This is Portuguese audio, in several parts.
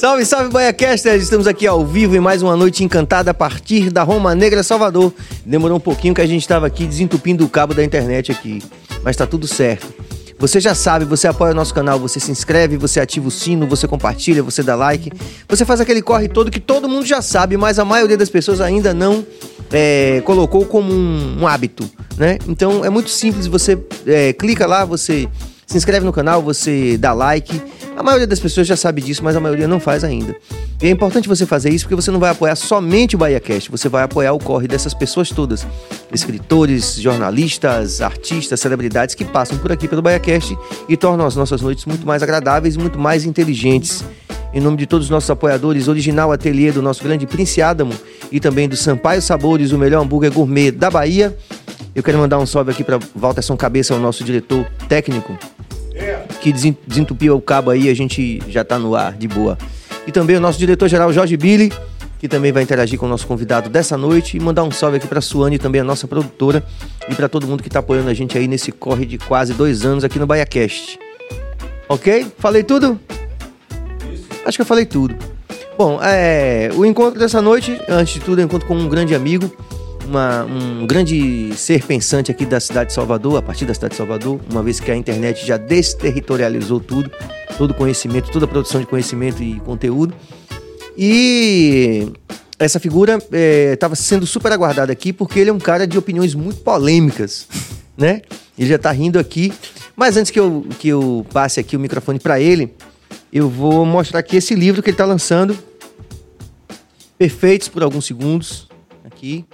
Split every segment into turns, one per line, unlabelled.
Salve, salve, BaiaCasters! Estamos aqui ao vivo em mais uma noite encantada a partir da Roma Negra, Salvador. Demorou um pouquinho que a gente estava aqui desentupindo o cabo da internet aqui, mas tá tudo certo. Você já sabe, você apoia o nosso canal, você se inscreve, você ativa o sino, você compartilha, você dá like. Você faz aquele corre todo que todo mundo já sabe, mas a maioria das pessoas ainda não é, colocou como um, um, hábito, né? Então é muito simples, você é, clica lá, você se inscreve no canal, você dá like. A maioria das pessoas já sabe disso, mas a maioria não faz ainda. E é importante você fazer isso porque você não vai apoiar somente o BahiaCast, você vai apoiar o corre dessas pessoas todas. Escritores, jornalistas, artistas, celebridades que passam por aqui pelo BahiaCast e tornam as nossas noites muito mais agradáveis e muito mais inteligentes. Em nome de todos os nossos apoiadores, original ateliê do nosso grande Prince Adamo e também do Sampaio Sabores, o melhor hambúrguer gourmet da Bahia. Eu quero mandar um salve aqui para Walterson Cabeça, o nosso diretor técnico, que desentupiu o cabo aí, a gente já está no ar de boa. E também o nosso diretor-geral Jorge Billy, que também vai interagir com o nosso convidado dessa noite. E mandar um salve aqui para Suane, também a nossa produtora, e para todo mundo que está apoiando a gente aí nesse corre de quase dois anos aqui no BaiaCast. Ok? Falei tudo? Isso. Acho que eu falei tudo. Bom, é, o encontro dessa noite, antes de tudo, é um encontro com um grande amigo, uma, um grande ser pensante aqui da cidade de Salvador, a partir da cidade de Salvador, uma vez que a internet já desterritorializou tudo, todo conhecimento, toda a produção de conhecimento e conteúdo. E essa figura estava é, sendo super aguardada aqui porque ele é um cara de opiniões muito polêmicas, né? Ele já está rindo aqui. Mas antes que eu, que eu passe aqui o microfone para ele, eu vou mostrar aqui esse livro que ele está lançando. Perfeitos por alguns segundos. Aqui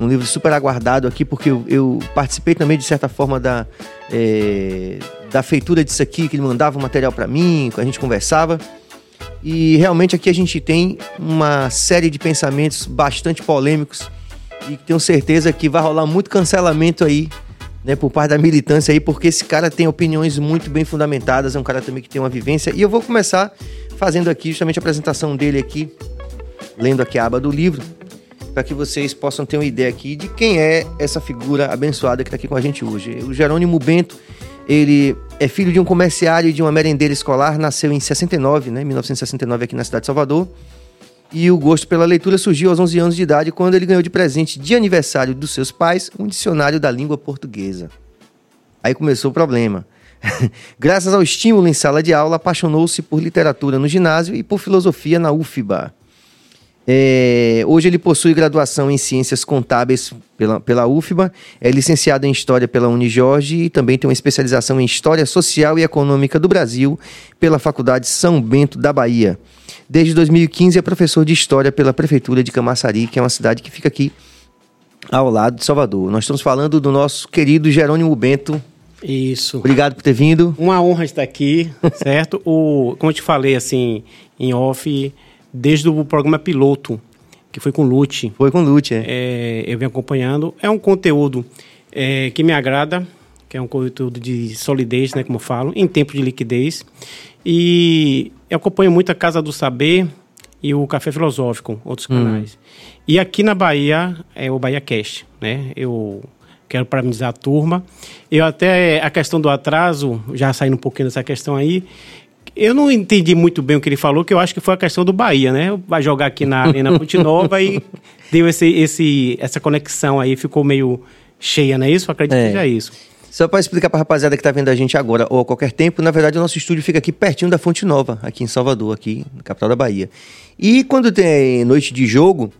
um livro super aguardado aqui, porque eu, eu participei também, de certa forma, da, é, da feitura disso aqui, que ele mandava o material para mim, a gente conversava. E realmente aqui a gente tem uma série de pensamentos bastante polêmicos e tenho certeza que vai rolar muito cancelamento aí, né, por parte da militância aí, porque esse cara tem opiniões muito bem fundamentadas, é um cara também que tem uma vivência. E eu vou começar fazendo aqui justamente a apresentação dele aqui, lendo aqui a aba do livro para que vocês possam ter uma ideia aqui de quem é essa figura abençoada que está aqui com a gente hoje. O Jerônimo Bento, ele é filho de um comerciário e de uma merendeira escolar, nasceu em 69, né, 1969 aqui na cidade de Salvador. E o gosto pela leitura surgiu aos 11 anos de idade, quando ele ganhou de presente de aniversário dos seus pais um dicionário da língua portuguesa. Aí começou o problema. Graças ao estímulo em sala de aula, apaixonou-se por literatura no ginásio e por filosofia na UFBA. É, hoje ele possui graduação em Ciências Contábeis pela, pela UFBA, é licenciado em História pela Unijorge e também tem uma especialização em História Social e Econômica do Brasil pela Faculdade São Bento da Bahia. Desde 2015 é professor de História pela Prefeitura de Camaçari, que é uma cidade que fica aqui ao lado de Salvador. Nós estamos falando do nosso querido Jerônimo Bento.
Isso.
Obrigado por ter vindo.
Uma honra estar aqui, certo? o, como eu te falei, assim, em off desde o programa piloto, que foi com Lute.
Foi com Lute, é.
é. Eu venho acompanhando. É um conteúdo é, que me agrada, que é um conteúdo de solidez, né, como eu falo, em tempo de liquidez. E eu acompanho muito a Casa do Saber e o Café Filosófico, outros hum. canais. E aqui na Bahia é o Bahia Cast, né? Eu quero parabenizar a turma. Eu até a questão do atraso, já saindo um pouquinho dessa questão aí, eu não entendi muito bem o que ele falou, que eu acho que foi a questão do Bahia, né? Vai jogar aqui na Arena Ponte Nova e deu esse, esse, essa conexão aí, ficou meio cheia, não é isso? Eu acredito é. que seja isso.
Só para explicar para a rapaziada que está vendo a gente agora ou a qualquer tempo, na verdade o nosso estúdio fica aqui pertinho da Fonte Nova, aqui em Salvador, aqui na capital da Bahia. E quando tem noite de jogo,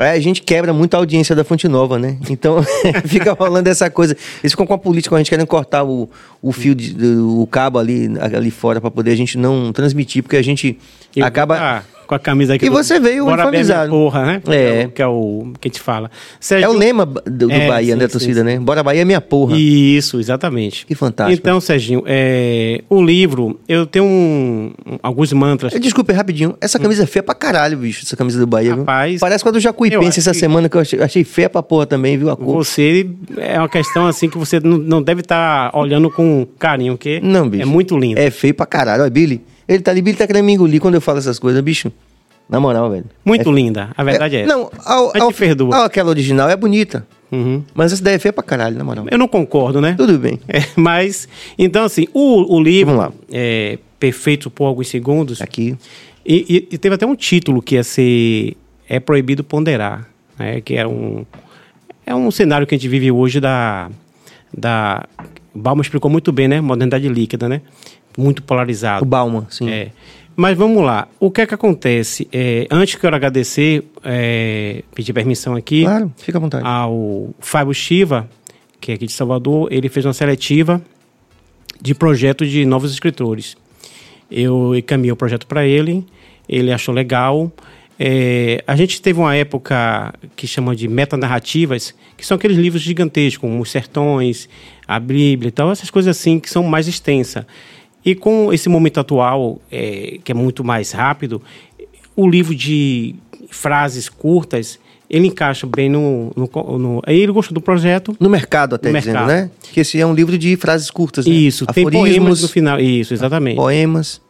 é, a gente quebra muito a audiência da Fonte Nova, né? Então fica rolando essa coisa. Eles ficam com a política, a gente querendo cortar o, o fio, de, o cabo ali, ali fora para poder a gente não transmitir, porque a gente Eu, acaba.
Ah com a camisa aqui.
E do, você veio uniformizado.
Porra, né?
É.
Que é o que a gente fala.
Sérgio, é o lema do, do é, Bahia, sim, né, torcida, sim, né? Bora Bahia é minha porra.
Isso, exatamente.
Que fantástico.
Então, Serginho, é, o livro, eu tenho um, alguns mantras.
Desculpe, rapidinho. Essa camisa é feia pra caralho, bicho, essa camisa do Bahia.
Rapaz.
Viu? Parece com a do Jacuipense essa que... semana, que eu achei, achei feia pra porra também, viu? A cor.
Você é uma questão assim que você não, não deve estar tá olhando com carinho, porque
não, bicho.
é muito lindo.
É feio pra caralho. Olha, Billy. Ele tá ali, Billy tá querendo me engolir quando eu falo essas coisas, bicho. Na moral, velho.
Muito é... linda. A verdade é, é
Não, ao,
ao, perdoa.
Ao, aquela original é bonita. Uhum. Mas essa daí é feia pra caralho, na moral.
Eu não concordo, né?
Tudo bem.
É, mas, então assim, o, o livro, é, perfeito por alguns segundos.
Aqui.
E, e, e teve até um título que ia ser É Proibido Ponderar, né? que é um, é um cenário que a gente vive hoje da. da Bauman explicou muito bem, né? Modernidade líquida, né? Muito polarizado.
O Bauman, sim.
É. Mas vamos lá. O que é que acontece? É, antes que eu agradecer, é, pedir permissão aqui
Claro, fica à vontade.
ao Fábio Chiva, que é aqui de Salvador, ele fez uma seletiva de projetos de novos escritores. Eu encaminhei o projeto para ele, ele achou legal. É, a gente teve uma época que chama de metanarrativas, que são aqueles livros gigantescos, como Os Sertões, a Bíblia e tal, essas coisas assim que são mais extensas. E com esse momento atual, é, que é muito mais rápido, o livro de frases curtas, ele encaixa bem no... no, no aí ele gostou do projeto,
No mercado, até
No
dizendo,
mercado.
né? Que esse é um livro de frases curtas, né?
Isso, tem poemas no final. Isso, exatamente.
poemas.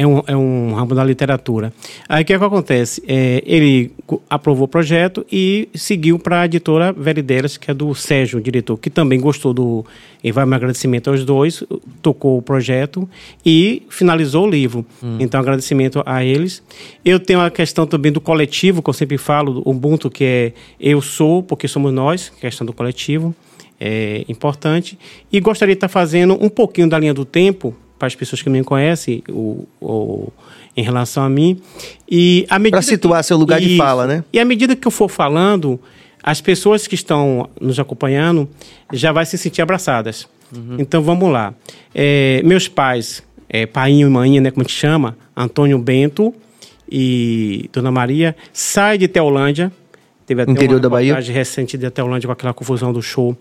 É um, é um ramo da literatura. Aí o que, é que acontece? É, ele aprovou o projeto e seguiu para a editora Verideiras, que é do Sérgio, o diretor, que também gostou do. E vai meu agradecimento aos dois, tocou o projeto e finalizou o livro. Então, agradecimento a eles. Eu tenho a questão também do coletivo, que eu sempre falo, do Ubuntu, que é eu sou, porque somos nós, questão do coletivo é importante. E gostaria de estar fazendo um pouquinho da linha do tempo para as pessoas que me conhecem o, o- em relação a mim. E à medida
Pra situar
que-
seu lugar de fala, né?
E à medida que eu for falando, as pessoas que estão nos acompanhando já vai se sentir abraçadas.
Uhum.
Então vamos lá. É, meus pais, é, painho e maninha, né, como gente chama, Antônio Bento e Dona Maria, sai de Teolândia. Teve até
Interior
uma
da Bahia.
recente de Teolândia com aquela confusão do show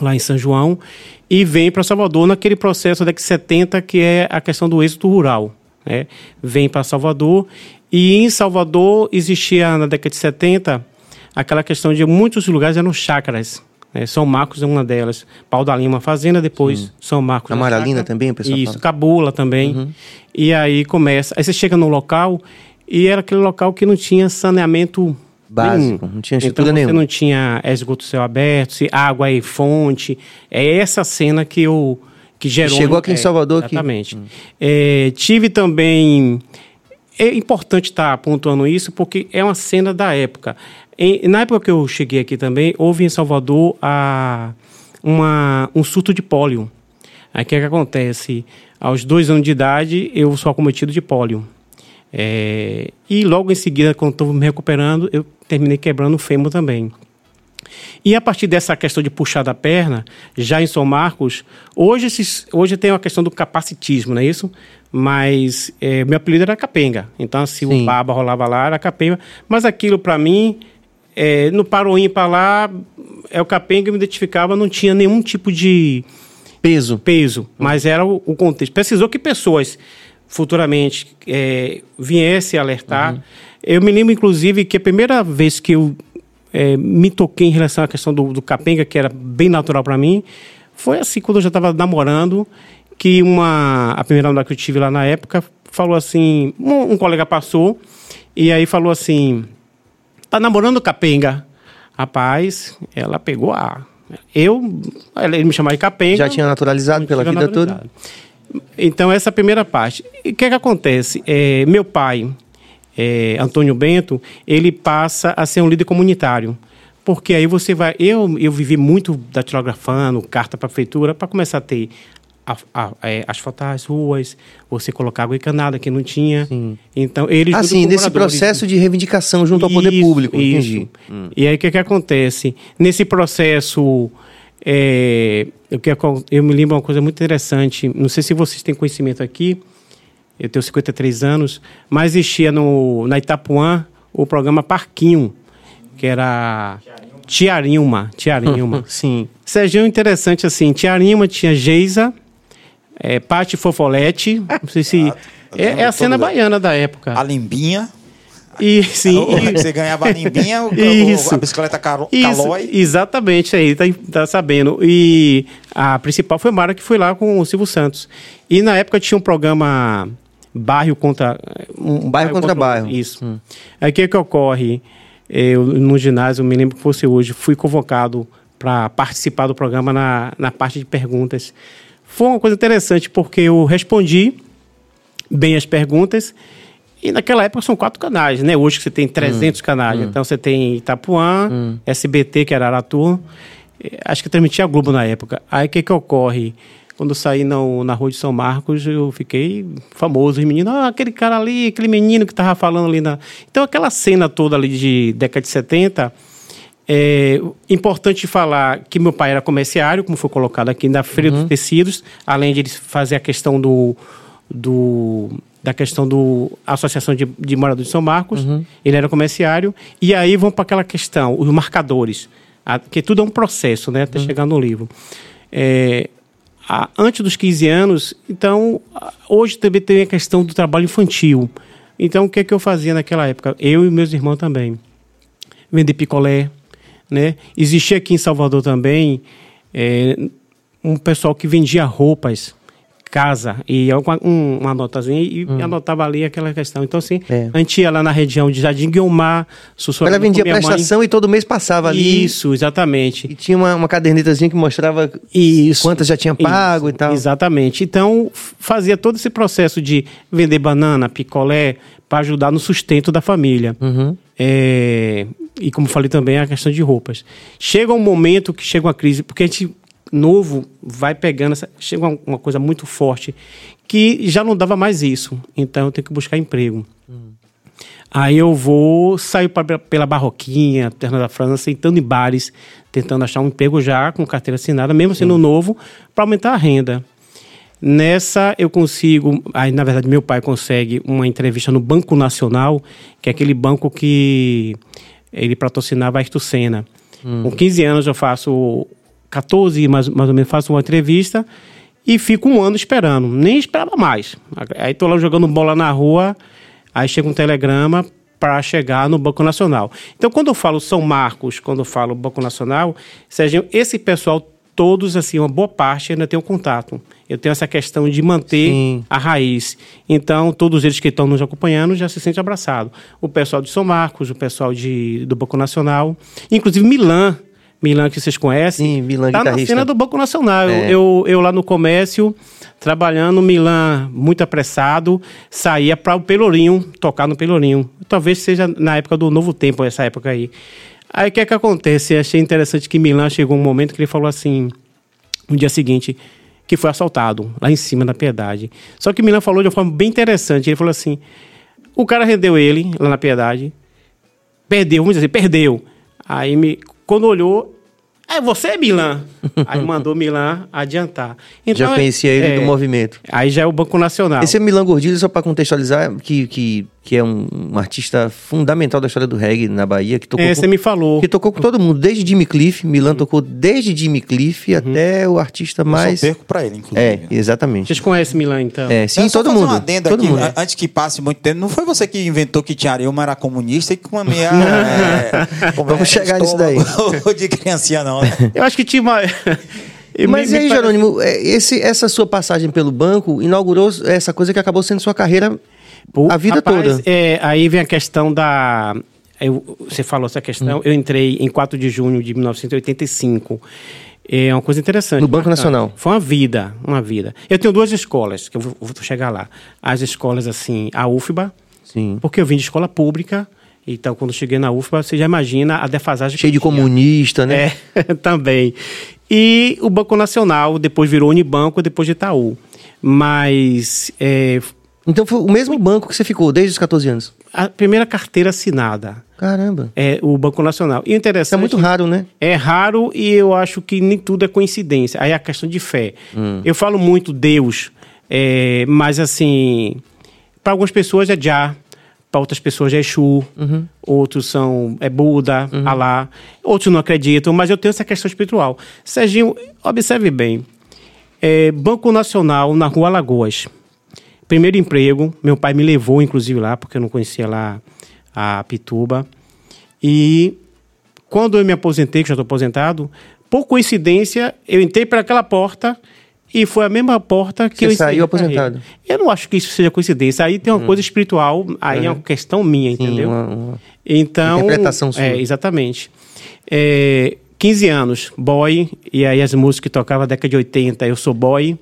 lá em São João e vem para Salvador naquele processo da década de 70 que é a questão do êxito rural. Né? Vem para Salvador e em Salvador existia na década de 70 aquela questão de muitos lugares eram chácaras. Né? São Marcos é uma delas. Pau da Lima Fazenda, depois São Marcos. é
Amaralina também, o pessoal
Isso,
fala.
Cabula também. E aí começa. Aí você chega no local e era aquele local que não tinha saneamento
Básico, não tinha estrutura
então, você
nenhuma.
não tinha esgoto céu aberto, se água e fonte. É essa cena que eu que gerou.
Chegou aqui em
é,
Salvador aqui.
Exatamente. É, tive também. É importante estar pontuando isso porque é uma cena da época. Em- na época que eu cheguei aqui também, houve em Salvador a, uma, um surto de pólio. Aí o que, é que acontece? Aos dois anos de idade, eu sou acometido de pólio. É, e logo em seguida, quando estou me recuperando, eu terminei quebrando o fêmur também. E a partir dessa questão de puxar da perna, já em São Marcos, hoje, esses, hoje tem uma questão do capacitismo, não é isso? Mas é, meu apelido era Capenga. Então, se
Sim.
o baba rolava lá, era Capenga. Mas aquilo, para mim, é, no Paroim para lá, é o Capenga, eu me identificava, não tinha nenhum tipo de
Peso.
peso, mas era o, o contexto. Precisou que pessoas futuramente é, viessem alertar. Eu me lembro, inclusive, que a primeira vez que eu é, me toquei em relação à questão do, do capenga, que era bem natural para mim, foi assim, quando eu já estava namorando, que uma, a primeira namorada que eu tive lá na época falou assim, um, um colega passou, e aí falou assim, tá namorando capenga? Rapaz, ela pegou a... Eu, ele me chamava de capenga.
Já tinha naturalizado pela vida toda.
Então, essa é a primeira parte. E o que, é que acontece? É, meu pai, é, Antônio Bento, ele passa a ser um líder comunitário. Porque aí você vai. Eu, eu vivi muito datilografando, carta para a prefeitura, para começar a ter. A, a, é, asfaltar as ruas, você colocar água encanada que não tinha. Então, eles.
Assim,
com
nesse processo de reivindicação junto ao poder
isso,
público.
Isso.
Entendi. Hum.
E aí o que, que acontece? Nesse processo, é, eu, que acon- eu me lembro uma coisa muito interessante. Não sei se vocês têm conhecimento aqui. Eu tenho 53 anos, mas existia no, na Itapuã o programa Parquinho, que era Tiarinhuma. Tiarinhuma.
Sim.
Serginho, interessante assim. Tiarinhuma tinha Geisa, é, Pati Fofolete. Não sei se. É, é a cena baiana da época.
A limbinha.
E sim. E-
Você ganhava a limbinha, o,
Isso.
a bicicleta caro,
Isso,
calói.
exatamente, aí, tá, tá sabendo. E a principal foi Mara, que foi lá com o Silvio Santos. E na época tinha um programa Bairro contra... Um
Bairro contra bairro.
Isso. Aí o que que ocorre? Eu, no ginásio, me lembro que fosse hoje, fui convocado para participar do programa na, na parte de perguntas. Foi uma coisa interessante, porque eu respondi bem as perguntas. E naquela época são quatro canais, né? Hoje que você tem 300 canais. Então você tem Itapuã, SBT, que era Aratu. eh, Acho que transmitia a Globo na época. Aí o que que ocorre? Quando eu saí na, na rua de São Marcos, eu fiquei famoso. Os meninos, ah, aquele cara ali, aquele menino que tava falando ali na. Então aquela cena toda ali de década de 70. É importante falar que meu pai era comerciário, como foi colocado aqui na Feira dos Tecidos, além de ele fazer a questão do, do da questão do Associação de, de Moradores de São Marcos, ele era comerciário, e aí vão para aquela questão, os marcadores, a- que tudo é um processo, né, até chegar no livro. É, a- antes dos 15 anos, então, hoje também tem a questão do trabalho infantil. Então, o que é que eu fazia naquela época? Eu e meus irmãos também vender picolé, né? Existia aqui em Salvador também é, um pessoal que vendia roupas, casa, e eu com um, uma notazinha e anotava ali aquela questão. Então, assim,
É.
a gente ia lá na região de Jardim sussurrando
Ela vendia
minha mãe.
prestação e todo mês passava ali.
Isso, exatamente.
E tinha uma, uma cadernetazinha que mostrava
Isso.
quantas já tinha pago
Isso,
e tal.
Exatamente. Então, fazia todo esse processo de vender banana, picolé, para ajudar no sustento da família.
Uhum.
É, e como falei também, a questão de roupas. Chega um momento que chega uma crise, porque a gente novo vai pegando, essa, chega uma, uma coisa muito forte, que já não dava mais isso. Então, eu tenho que buscar emprego. Aí eu vou, saio pra, pela Barroquinha, Terra da França, entrando em bares, tentando achar um emprego já com carteira assinada, mesmo sendo novo, para aumentar a renda. Nessa eu consigo, aí na verdade meu pai consegue uma entrevista no Banco Nacional, que é aquele banco que ele patrocinava a Ayrton Senna. Com 15 anos eu faço 14 mais, mais ou menos faço uma entrevista e fico um ano esperando, nem esperava mais. Aí tô lá jogando bola na rua, aí chega um telegrama para chegar no Banco Nacional. Então, quando eu falo São Marcos, quando eu falo Banco Nacional, Serginho, esse pessoal, todos, assim, uma boa parte ainda tem um contato. Eu tenho essa questão de manter
Sim.
a raiz. Então, todos eles que estão nos acompanhando já se sentem abraçados. O pessoal de São Marcos, o pessoal de, do Banco Nacional, inclusive Milan, Milan que vocês conhecem,
Sim, Milan,
tá na
guitarrista.
cena do Banco Nacional.
É.
Eu, eu lá no comércio, trabalhando, Milan muito apressado, saía para o Pelourinho, tocar no Pelourinho. Talvez seja na época do Novo Tempo, essa época aí. Aí o que é que acontece? Achei interessante que Milan chegou um momento que ele falou assim, no dia seguinte, que foi assaltado, lá em cima da Piedade. Só que Milan falou de uma forma bem interessante. Ele falou assim: o cara rendeu ele lá na Piedade, perdeu, vamos dizer, perdeu. Aí me, quando olhou, é você, Milan. Aí mandou Milan adiantar.
Já
Então,
conhecia ele
é,
do movimento.
Aí já é o Banco Nacional.
Esse é Milan Gordilho, só para contextualizar, que, que, que é um, um artista fundamental da história do reggae na Bahia, que tocou,
É,
com,
você me falou.
que tocou com todo mundo, desde Jimmy Cliff. Milan tocou desde Jimmy Cliff
Uhum.
até o artista mais.
Só perco pra ele, inclusive.
É, exatamente.
Vocês conhecem Milan, então?
É, sim,
Eu só
todo
fazer
mundo.
Um adendo
todo
aqui,
mundo.
Antes que passe muito tempo, não foi você que inventou que Tiarema era comunista e que comia. é, como
Vamos chegar nisso daí.
de criancinha, não. né?
Eu acho que tinha uma. Eu
Mas
me-
e aí, Jerônimo, é, esse, essa sua passagem pelo banco inaugurou essa coisa que acabou sendo sua carreira
Pô,
a vida
rapaz,
toda.
é, aí vem a questão da. eu- você falou essa questão. Eu entrei em 4 de junho de 1985. É uma coisa interessante.
No Banco
bacana.
Nacional.
Foi uma vida, uma vida. Eu tenho duas escolas, que eu vou, vou chegar lá. As escolas, assim, a UFBA,
Sim.
porque eu vim de escola pública. Então, quando cheguei na UFBA, você já imagina a defasagem
Cheio
que
de
tinha.
comunista, né?
É, também. E o Banco Nacional, depois virou Unibanco, depois de Itaú. Mas é,
Então foi o mesmo banco que você ficou desde os 14 anos.
a primeira carteira assinada
Caramba.
é o Banco Nacional. E
Isso é
interessante.
muito raro, né?
É raro e eu acho que nem tudo é coincidência. Aí é a questão de fé. Eu falo muito Deus, é, mas assim, para algumas pessoas é Já, para outras pessoas é Exu, outros são é Buda, Alá, outros não acreditam, mas eu tenho essa questão espiritual. Serginho, observe bem. É, Banco Nacional na Rua Alagoas. Primeiro emprego, meu pai me levou inclusive lá, porque eu não conhecia lá a Pituba. E quando eu me aposentei, que já estou aposentado, por coincidência, eu entrei para aquela porta e foi a mesma porta que
Você
eu
saiu aposentado.
Eu não acho que isso seja coincidência. Aí tem uma coisa espiritual, aí é uma questão minha, entendeu?
uma- uma-
Então.
Interpretação sua.
É, exatamente. É, 15 anos, boy, e aí as músicas que tocava na década de 80, eu sou boy.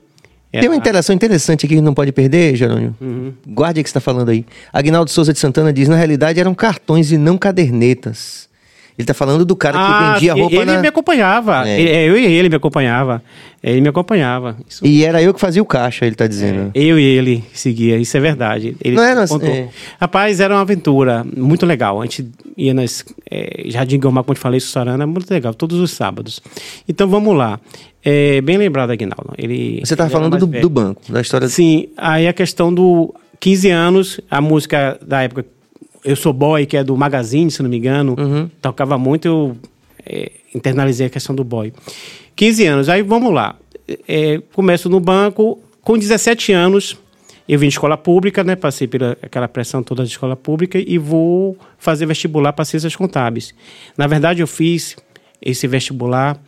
Tem uma interação interessante aqui que não pode perder, Jerônimo. Uhum. Guarde o que você está falando aí. Agnaldo Souza de Santana diz: na realidade eram cartões e não cadernetas. Ele tá falando do cara que
Ah,
vendia roupa
ele
na...
me acompanhava.
É.
Ele- é, eu e ele me acompanhava. Ele me acompanhava. Isso-
E era eu que fazia o caixa, ele tá dizendo.
Eu e ele seguia, isso é verdade. Ele
Não era assim,
contou.
é.
Rapaz, era uma aventura muito legal. A gente ia nas é, Jardim Guilmar, como eu te falei, Sussarana, muito legal, todos os sábados. Então vamos lá. É, bem lembrado, Aguinaldo. Ele,
Você tava
ele era
falando do, do banco, da história
Sim, aí a questão do 15 anos, a música da época Eu Sou Boy, que é do Magazine, se não me engano,
Uhum.
tocava muito, eu é, internalizei a questão do boy. 15 anos, aí vamos lá. É, começo no banco, com 17 anos, eu vim de escola pública, né? Passei pela aquela pressão toda de escola pública e vou fazer vestibular para ciências contábeis. Na verdade, eu fiz esse vestibular,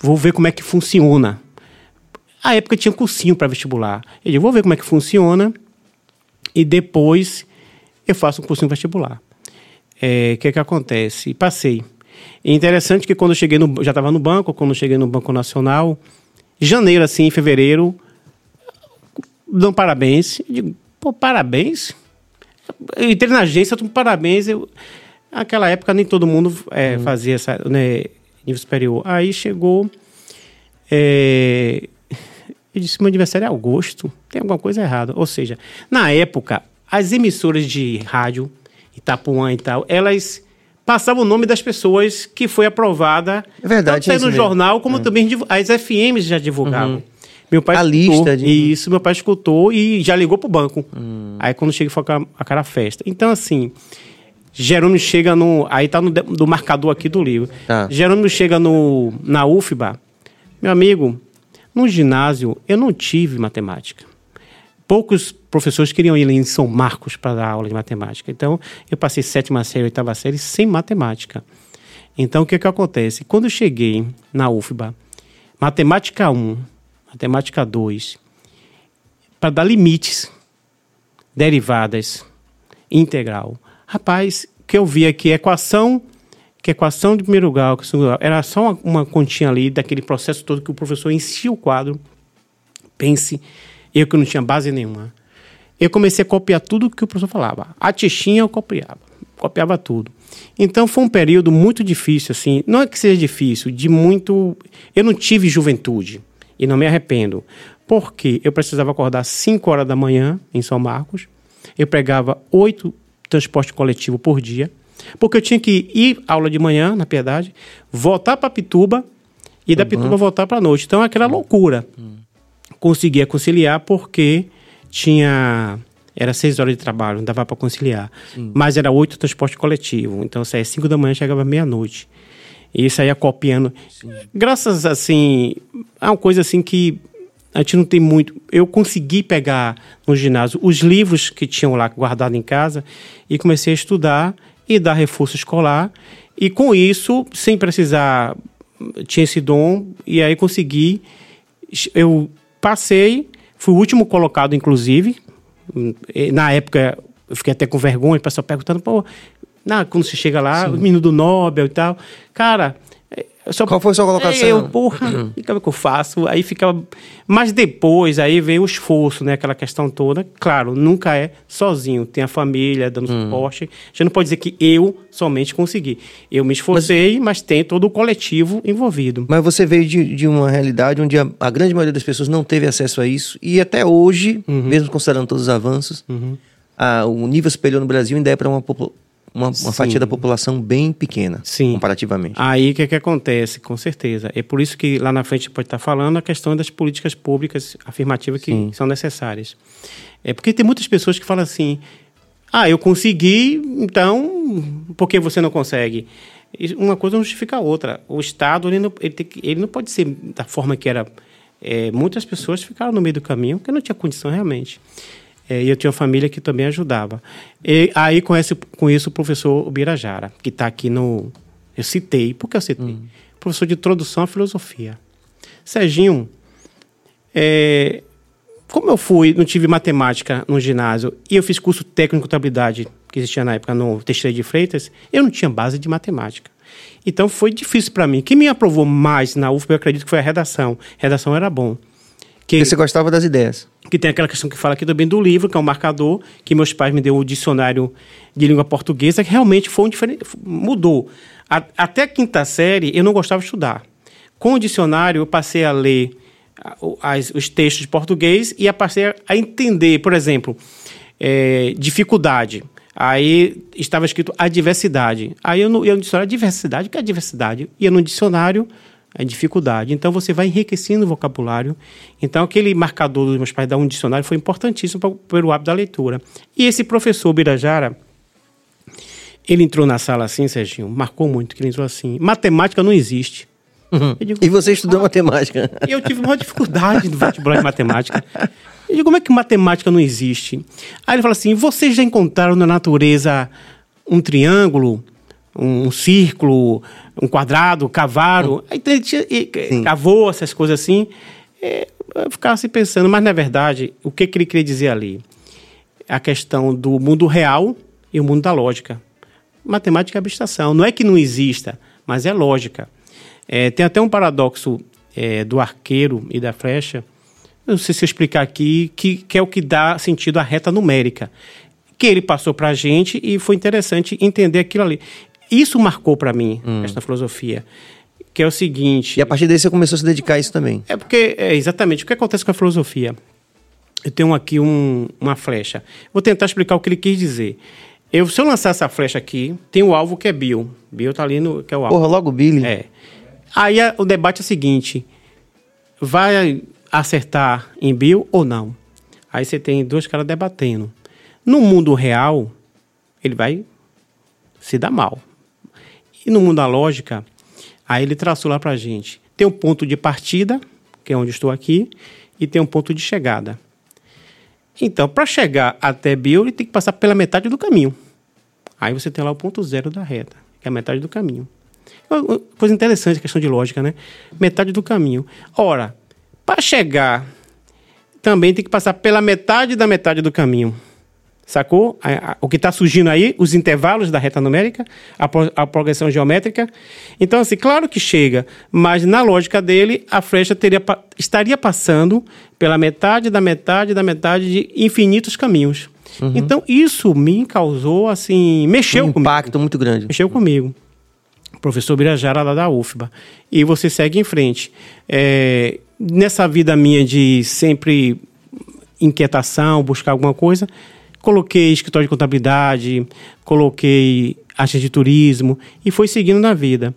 vou ver como é que funciona. A época tinha cursinho para vestibular. Eu digo, vou ver como é que funciona e depois eu faço um cursinho vestibular. É, O que que acontece? Passei. E interessante que quando eu cheguei no... Já estava no banco, quando eu cheguei no Banco Nacional, janeiro, assim, em fevereiro, dão parabéns. Eu digo, pô, parabéns? Eu entrei na agência, tô parabéns. Eu... Naquela época nem todo mundo é, fazia essa, né, nível superior. Aí chegou... É... Eu disse, meu aniversário é agosto, tem alguma coisa errada. Ou seja, na época, as emissoras de rádio, Itapuã e tal, elas passavam o nome das pessoas que foi aprovada.
É verdade,
Tanto
é
no
mesmo.
jornal, como também divu- as FMs já divulgavam. Meu pai
A
escutou,
lista de-
Isso, meu pai escutou e já ligou pro banco. Aí quando chega, foi aquela, aquela festa. Então, assim, Jerônimo chega no. Aí tá no do marcador aqui do livro.
Tá.
Jerônimo chega no, na UFBA. Meu amigo, no ginásio eu não tive matemática. Poucos professores queriam ir em São Marcos para dar aula de matemática. Então, eu passei sétima série, oitava série sem matemática. Então, o que que acontece? Quando eu cheguei na UFBA, matemática 1, matemática 2, para dar limites, derivadas, integral. Rapaz, o que eu vi aqui, equação, que equação de primeiro grau, que segundo grau, era só uma, uma continha ali daquele processo todo que o professor enchia o quadro. Pense, eu que não tinha base nenhuma. Eu comecei a copiar tudo que o professor falava. A tichinha eu copiava, copiava tudo. Então foi um período muito difícil, assim. Não é que seja difícil, de muito. Eu não tive juventude e não me arrependo, porque eu precisava acordar às 5 horas da manhã em São Marcos. Eu pregava oito transporte coletivo por dia, porque eu tinha que ir à aula de manhã, na Piedade, voltar para Pituba e da Pituba voltar para a noite. Então, é aquela loucura conseguia conciliar porque tinha era seis horas de trabalho, não dava para conciliar. Mas era oito transporte coletivo, então saía cinco da manhã chegava meia-noite. E saía copiando. Graças, assim, a uma coisa assim que a gente não tem muito. Eu consegui pegar no ginásio os livros que tinham lá guardados em casa e comecei a estudar e dar reforço escolar. E com isso, sem precisar, tinha esse dom, e aí consegui. Eu passei, fui o último colocado, inclusive. Na época, eu fiquei até com vergonha, o pessoal perguntando, pô, na, quando você chega lá, o menino do Nobel e tal. Cara, só,
Qual foi a sua colocação?
Eu, porra, e como é que eu faço? Aí ficava. Mas depois, aí veio o esforço, né? Aquela questão toda. Claro, nunca é sozinho. Tem a família dando
Hum.
suporte. Já não pode dizer que eu somente consegui. Eu me esforcei, mas, tem todo o coletivo envolvido.
Mas você veio de, de uma realidade onde a, a grande maioria das pessoas não teve acesso a isso. E até hoje,
Uhum.
mesmo considerando todos os avanços, a- o nível superior no Brasil ainda é para uma, popu- uma, uma fatia da população bem pequena,
Sim.
comparativamente.
Aí o que, que acontece? Com certeza. É por isso que lá na frente pode estar falando a questão das políticas públicas afirmativas que
Sim.
são necessárias. É porque tem muitas pessoas que falam assim: ah, eu consegui, então por que você não consegue? Uma coisa não justifica a outra. O Estado ele não, ele tem ele não pode ser da forma que era. É, muitas pessoas ficaram no meio do caminho porque não tinha condição realmente. É, e eu tinha uma família que também ajudava. E aí, com, esse, com isso, o professor Ubirajara, que está aqui no. Eu citei. Por que eu citei? Professor de introdução à filosofia. Serginho, é, como eu fui, não tive matemática no ginásio e eu fiz curso técnico de contabilidade, que existia na época no Teixeira de Freitas, eu não tinha base de matemática. Então foi difícil para mim. Quem me aprovou mais na UFP, eu acredito que foi a redação. Redação era bom. Que,
Porque você gostava das ideias.
que tem aquela questão que fala aqui também do livro, que é um marcador, que meus pais me deu o dicionário de língua portuguesa, que realmente foi um diferente, mudou. A- até a quinta série eu não gostava de estudar. Com o dicionário eu passei a ler as- os textos de português e a passei a- entender, por exemplo, eh, dificuldade. Aí estava escrito a diversidade. Aí eu no, eu no dicionário, diversidade, o que é diversidade? Ia no dicionário, a dificuldade. Então você vai enriquecendo o vocabulário. Então aquele marcador dos meus pais dar um dicionário foi importantíssimo para, pelo hábito da leitura. E esse professor Birajara, ele entrou na sala assim, Serginho, marcou muito que ele entrou assim. Matemática não existe. Eu digo,
E você estudou matemática.
e eu tive uma dificuldade no vestibular de matemática. Eu digo, como é que matemática não existe? Aí ele fala assim: vocês já encontraram na natureza um triângulo, um círculo, um quadrado, cavaram? Aí ele tinha- e- cavou essas coisas assim. É, eu ficava assim pensando, mas na verdade, o que, que ele queria dizer ali? A questão do mundo real e o mundo da lógica. Matemática é abstração. Não é que não exista, mas é lógica. É, tem até um paradoxo é, do arqueiro e da flecha. Não sei se eu explicar aqui, que, que é o que dá sentido à reta numérica. Que ele passou para a gente e foi interessante entender aquilo ali. Isso marcou para mim, esta filosofia. Que é o seguinte.
E a partir daí você começou a se dedicar a isso também.
É porque, é, exatamente, o que acontece com a filosofia? Eu tenho aqui um- uma flecha. Vou tentar explicar o que ele quis dizer. Eu, se eu lançar essa flecha aqui, tem o alvo que é Bill. Bill tá ali no. que é o alvo.
Porra, logo Billy.
É. Aí a- o debate é o seguinte: vai acertar em Bill ou não? Aí você tem dois caras debatendo. No mundo real, ele vai se dar mal. E no mundo da lógica, aí ele traçou lá pra gente. Tem um ponto de partida, que é onde estou aqui, e tem um ponto de chegada. Então, para chegar até Bill, ele tem que passar pela metade do caminho. Aí você tem lá o ponto zero da reta, que é a metade do caminho. Coisa interessante, questão de lógica, né? Metade do caminho. Ora, para chegar, também tem que passar pela metade da metade do caminho. Sacou? A- a- O que está surgindo aí, os intervalos da reta numérica, a, pro- a progressão geométrica. Então, assim, claro que chega, mas na lógica dele, a flecha teria, estaria passando pela metade da metade da metade de infinitos caminhos. Então, isso me causou, assim, mexeu
um
comigo
impacto muito grande.
mexeu comigo. Professor Birajara, lá da UFBA. E você segue em frente. É, nessa vida minha de sempre inquietação, buscar alguma coisa, coloquei escritório de contabilidade, coloquei agente de turismo e foi seguindo na vida.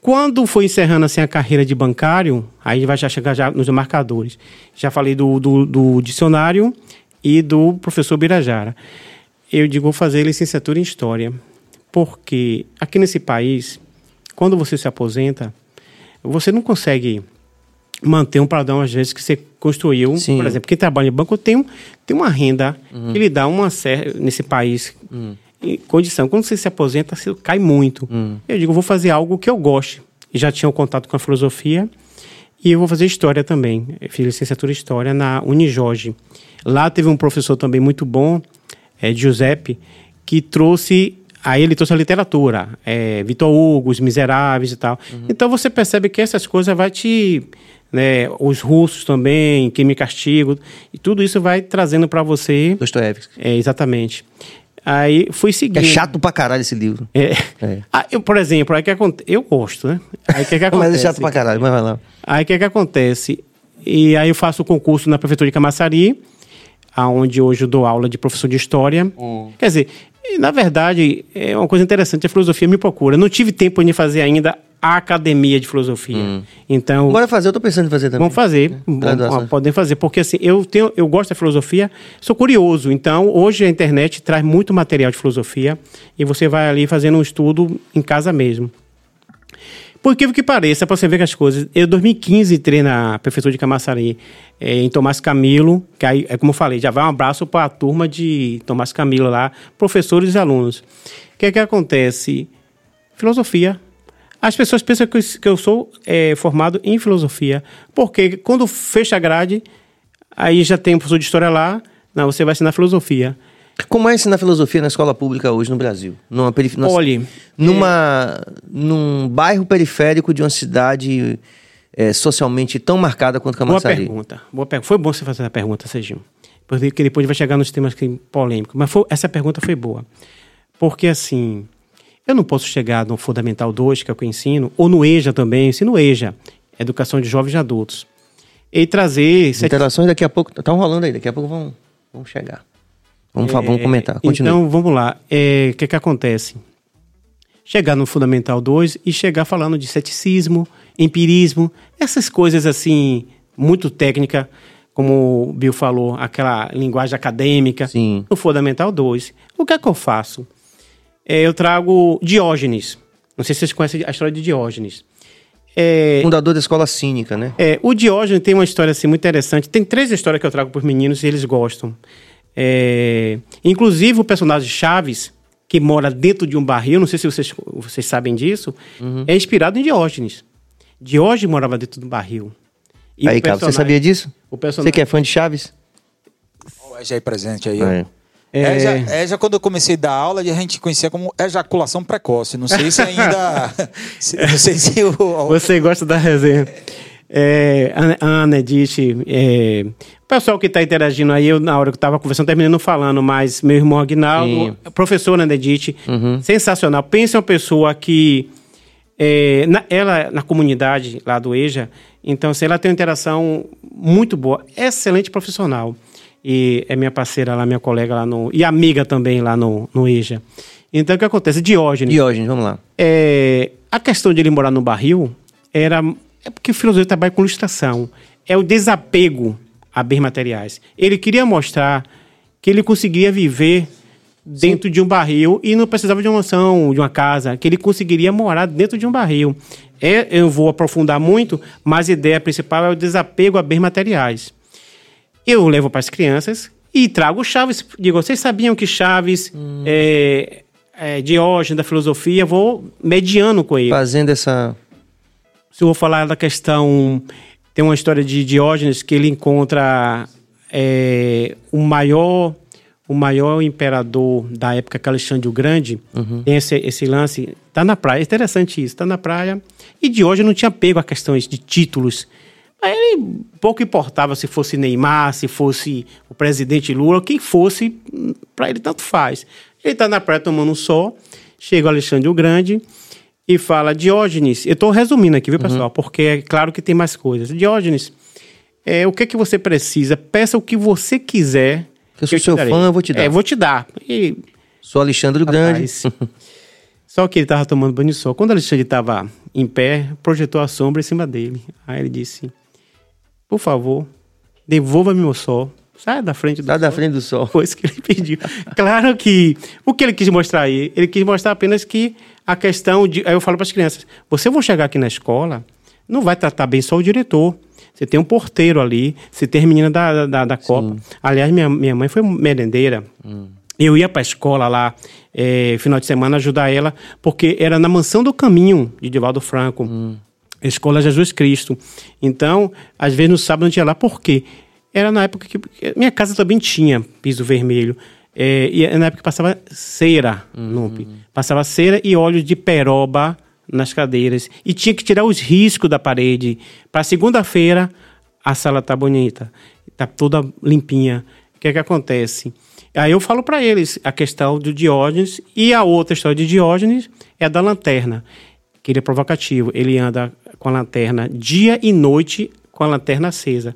Quando foi encerrando assim a carreira de bancário, aí vai já chegar já nos marcadores. Já falei do, do, do dicionário e do professor Birajara. Eu digo, vou fazer licenciatura em História. Porque aqui nesse país, quando você se aposenta, você não consegue manter um padrão, às vezes, que você construiu.
Sim.
Por exemplo, quem trabalha em banco tem, um, tem uma renda que lhe dá uma certa, nesse país, em condição. Quando você se aposenta, você cai muito. Eu digo, vou fazer algo que eu goste. E já tinha um contato com a filosofia. E eu vou fazer história também. Eu fiz licenciatura em história na Unijorge. Lá teve um professor também muito bom, é, Giuseppe, que trouxe. Aí ele trouxe a literatura, é, Vitor Hugo, Os Miseráveis e tal. Então você percebe que essas coisas vai te. Né, os russos também, Quem Me Castigo, e tudo isso vai trazendo para você.
Dostoiévski.
É, exatamente. Aí fui seguindo.
é chato pra caralho esse livro.
É.
É.
Ah, eu, por exemplo, aí que aconte... eu gosto, né? Aí que, que acontece?
Mas é chato pra caralho, mas vai lá.
Aí que, que acontece? E aí eu faço o concurso na Prefeitura de Camaçari, aonde hoje eu dou aula de professor de História. Quer dizer, na verdade, é uma coisa interessante, a filosofia me procura. Eu não tive tempo de fazer ainda a academia de filosofia. Então,
Bora fazer, eu tô pensando em fazer também.
vamos fazer.
Graduação.
podem fazer, porque assim, eu, tenho, eu gosto da filosofia, sou curioso. Então, hoje a internet traz muito material de filosofia e você vai ali fazendo um estudo em casa mesmo. Por incrível que pareça, para você ver que as coisas. Eu, em 2015, entrei na Prefeitura de Camaçari, eh, em Tomás Camilo, que aí, é como eu falei, já vai um abraço para a turma de Tomás Camilo lá, professores e alunos. O que é que acontece? Filosofia. As pessoas pensam que eu, que eu sou eh, formado em filosofia, porque quando fecha a grade, aí já tem um professor de história lá, não, você vai ensinar filosofia.
Como é ensinar filosofia na escola pública hoje no Brasil? Numa perif...
Olhe,
numa num bairro periférico de uma cidade é, socialmente tão marcada quanto
Boa
Camaçari?
pergunta. Boa pergunta. Foi bom você fazer essa pergunta, Serginho. Porque depois vai chegar nos temas polêmicos. Mas foi- essa pergunta foi boa. Porque, assim, eu não posso chegar no Fundamental 2, que é o que eu ensino, ou no EJA também, eu ensino EJA, Educação de Jovens e Adultos, e trazer...
As interações daqui a pouco estão rolando aí, daqui a pouco vão, vão chegar. Vamos, fa- vamos comentar. Continue.
Então, vamos lá. É, O que que acontece? Chegar no Fundamental 2 e chegar falando de ceticismo, empirismo, essas coisas assim, muito técnica, como o Bill falou, aquela linguagem acadêmica.
Sim.
No Fundamental 2. O que é que eu faço? É, eu trago Diógenes. Não sei se vocês conhecem a história de Diógenes. É,
Fundador da escola cínica, né?
é, o Diógenes tem uma história assim, muito interessante. Tem três histórias que eu trago para os meninos e eles gostam. É, inclusive o personagem Chaves, que mora dentro de um barril, não sei se vocês, vocês sabem disso,
Uhum.
é inspirado em Diógenes. Diógenes morava dentro de um barril. E
aí, cara, você sabia disso?
O personagem,
Você que é fã de Chaves?
Ó, O Eja aí presente aí. ó.
É.
É.
Eja, Eja, quando eu comecei a dar aula, a gente conhecia como ejaculação precoce. Não sei se ainda. não sei se o.
Você gosta da resenha. É, Ana- Edith, é, o pessoal que está interagindo aí, eu, na hora que eu estava conversando, terminando falando, mas meu irmão Aguinaldo, professor Ana Edith, sensacional. Pensa em uma pessoa que, é, na, ela, na comunidade lá do EJA, então, assim, ela tem uma interação muito boa, excelente profissional. E é minha parceira lá, minha colega lá no. E amiga também lá no, no EJA. Então, o que acontece? Diógenes.
Diógenes, vamos lá.
É, a questão de ele morar no barril era. É porque o filosofia trabalha com ilustração. É o desapego a bens materiais. Ele queria mostrar que ele conseguia viver dentro de um barril e não precisava de uma mansão, de uma casa, que ele conseguiria morar dentro de um barril. É, eu vou aprofundar muito, mas a ideia principal é o desapego a bens materiais. Eu levo para as crianças e trago Chaves. Digo, vocês sabiam que Chaves é, é Diógenes da filosofia? Vou mediano com ele.
Fazendo essa.
Se eu vou falar da questão. Tem uma história de Diógenes que ele encontra é, o maior. O maior imperador da época, que é Alexandre o Grande, tem esse, esse lance. Tá na praia, é interessante isso. Tá na praia. E Diógenes não tinha pego a questões de títulos. Aí ele pouco importava se fosse Neymar, se fosse o presidente Lula, quem fosse, para ele tanto faz. Ele tá na praia tomando um sol, chega o Alexandre o Grande e fala: Diógenes, eu estou resumindo aqui, viu, pessoal? Porque é claro que tem mais coisas. Diógenes, é, o que, que você precisa? Peça o que você quiser.
Eu sou
te
seu fã, eu vou te dar.
É, vou te dar. E
Sou Alexandre o Grande.
Só que ele estava tomando banho de sol. Quando Alexandre estava em pé, projetou a sombra em cima dele. Aí ele disse: Por favor, devolva-me meu sol. Sai da frente do
Sai
sol.
da frente do sol.
Foi isso que ele pediu. Claro que o que ele quis mostrar aí, ele quis mostrar apenas que a questão de. Aí eu falo para as crianças: você vão chegar aqui na escola, não vai tratar bem só o diretor. Você tem um porteiro ali, você tem a menina da, da, da Copa. Aliás, minha, minha mãe foi merendeira. Eu ia para a escola lá, eh, final de semana, ajudar ela, porque era na Mansão do Caminho, de Divaldo Franco. Escola Jesus Cristo. Então, às vezes no sábado não tinha lá. Por quê? Era na época que. Minha casa também tinha piso vermelho. É, e na época passava cera pi- Passava cera e óleo de peroba nas cadeiras. E tinha que tirar os riscos da parede. Para segunda-feira, a sala tá bonita. Tá toda limpinha. O que é que acontece? Aí eu falo para eles a questão do Diógenes e a outra história de Diógenes é a da lanterna que ele é provocativo. Ele anda com a lanterna dia e noite com a lanterna acesa.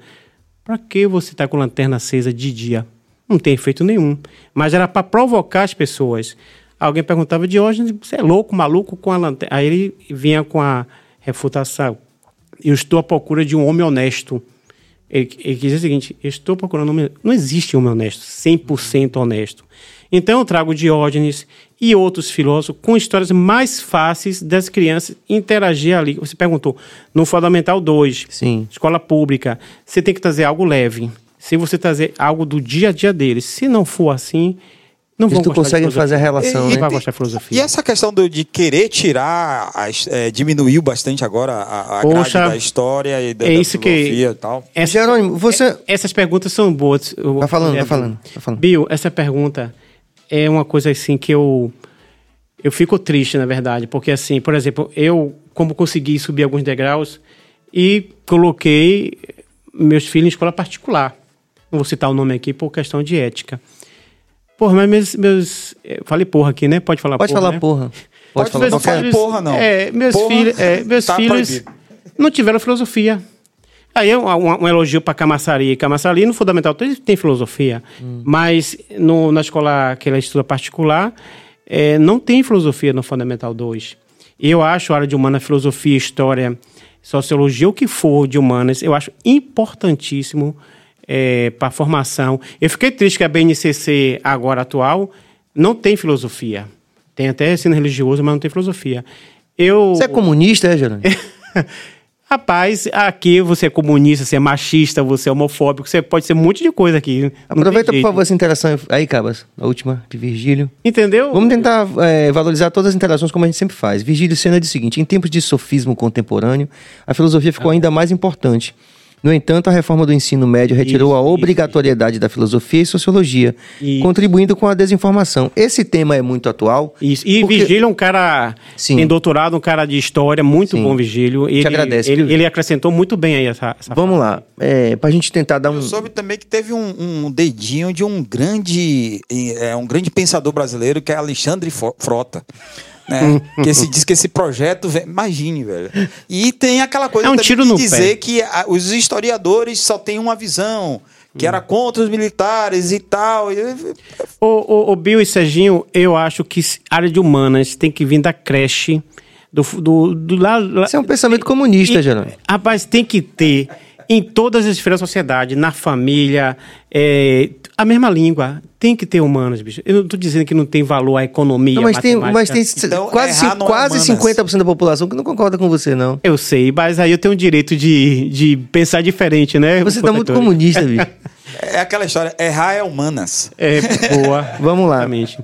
Para que você está com a lanterna acesa de dia? Não tem efeito nenhum. Mas era para provocar as pessoas. Alguém perguntava, Diógenes, você é louco, maluco com a lanterna? Aí ele vinha com a refutação. Eu estou à procura de um homem honesto. Ele, ele dizer o seguinte: estou procurando um homem. Não existe homem honesto, 100% honesto. Então eu trago Diógenes e outros filósofos com histórias mais fáceis das crianças interagir ali. Você perguntou, no Fundamental 2,
Sim.
escola pública, você tem que trazer algo leve. Se você trazer algo do dia a dia deles, se não for assim, não vão
Eles
de
conseguem fazer a relação,
Não
né?
vai gostar de
E
filosofia.
essa questão do- de querer tirar, as- é, diminuiu bastante agora a, a
Poxa,
grade da história e da,
é
da
isso que-
filosofia e tal.
Essa-
Jerônimo, você.
É- Essas perguntas são boas.
Tá falando,
é,
tá falando, tá falando.
Bill, essa pergunta é uma coisa assim que eu eu fico triste, na verdade, porque assim, por exemplo, eu como consegui subir alguns degraus e coloquei meus filhos em escola particular. Não vou citar o nome aqui por questão de ética. Porra, mas meus. meus eh, falei porra aqui, né? Pode falar
Pode
porra.
falar
né?
porra. Pode,
Pode
falar
não
qualquer...
fale porra, não.
É, meus
Porra,
filhos, é, meus
tá
filhos
proibido.
não tiveram filosofia. Aí é um, um- um elogio para Camaçari. Camaçari, no Fundamental 3, tem filosofia. Mas no, na escola que ela estuda particular, é, não tem filosofia no Fundamental 2. Eu acho a área de humana, filosofia, história, sociologia, o que for de humanas, eu acho importantíssimo para a formação. Eu fiquei triste que a BNCC, agora atual, não tem filosofia. Tem até ensino religioso, mas não tem filosofia. Eu,
Você é comunista, é, Gerônimo?
Rapaz, aqui você é comunista, você é machista, você é homofóbico, você pode ser um monte de coisa aqui.
Aproveita, por favor, essa interação aí, Cabas. A última, de Virgílio.
Entendeu?
Vamos tentar é, valorizar todas as interações como a gente sempre faz. Virgílio Senna diz o seguinte: em tempos de sofismo contemporâneo, a filosofia ficou ainda mais importante. No entanto, a reforma do ensino médio retirou
Isso,
a
isso,
obrigatoriedade da filosofia e sociologia,
Isso.
contribuindo com a desinformação. Esse tema é muito atual.
Isso. E
Porque-
Vigílio é um cara
Sim.
tem doutorado, um cara de história, muito
Sim.
bom, Vigílio. Ele,
agradece,
Ele, ele acrescentou muito bem aí essa. essa
Vamos lá, é, pra gente tentar dar um.
Eu soube também que teve um, um dedinho de um grande, é, um grande pensador brasileiro que é Alexandre Frota. Né? que se diz que esse projeto vem, imagine, velho. E tem aquela coisa
É um
também
tiro
de
no
dizer
pé.
que a- os historiadores só têm uma visão, que era contra os militares e tal.
O, o, o Bill e Serginho, eu acho que área de humanas tem que vir da creche. Do, do, do lá, lá-
Isso é um pensamento comunista, Gerônimo.
Rapaz, tem que ter em todas as esferas da sociedade, na família, é, a mesma língua. Tem que ter humanas, bicho. Eu não estou dizendo que não tem valor a economia,
Não, mas, tem, mas tem
Então,
quase,
é
quase
humanas.
50% da população que não concorda com você, não.
Eu sei, mas aí eu tenho o direito de, de pensar diferente, né?
Você tá muito comunista, bicho.
É aquela história, errar é humanas.
É, boa.
Vamos lá.
Exatamente.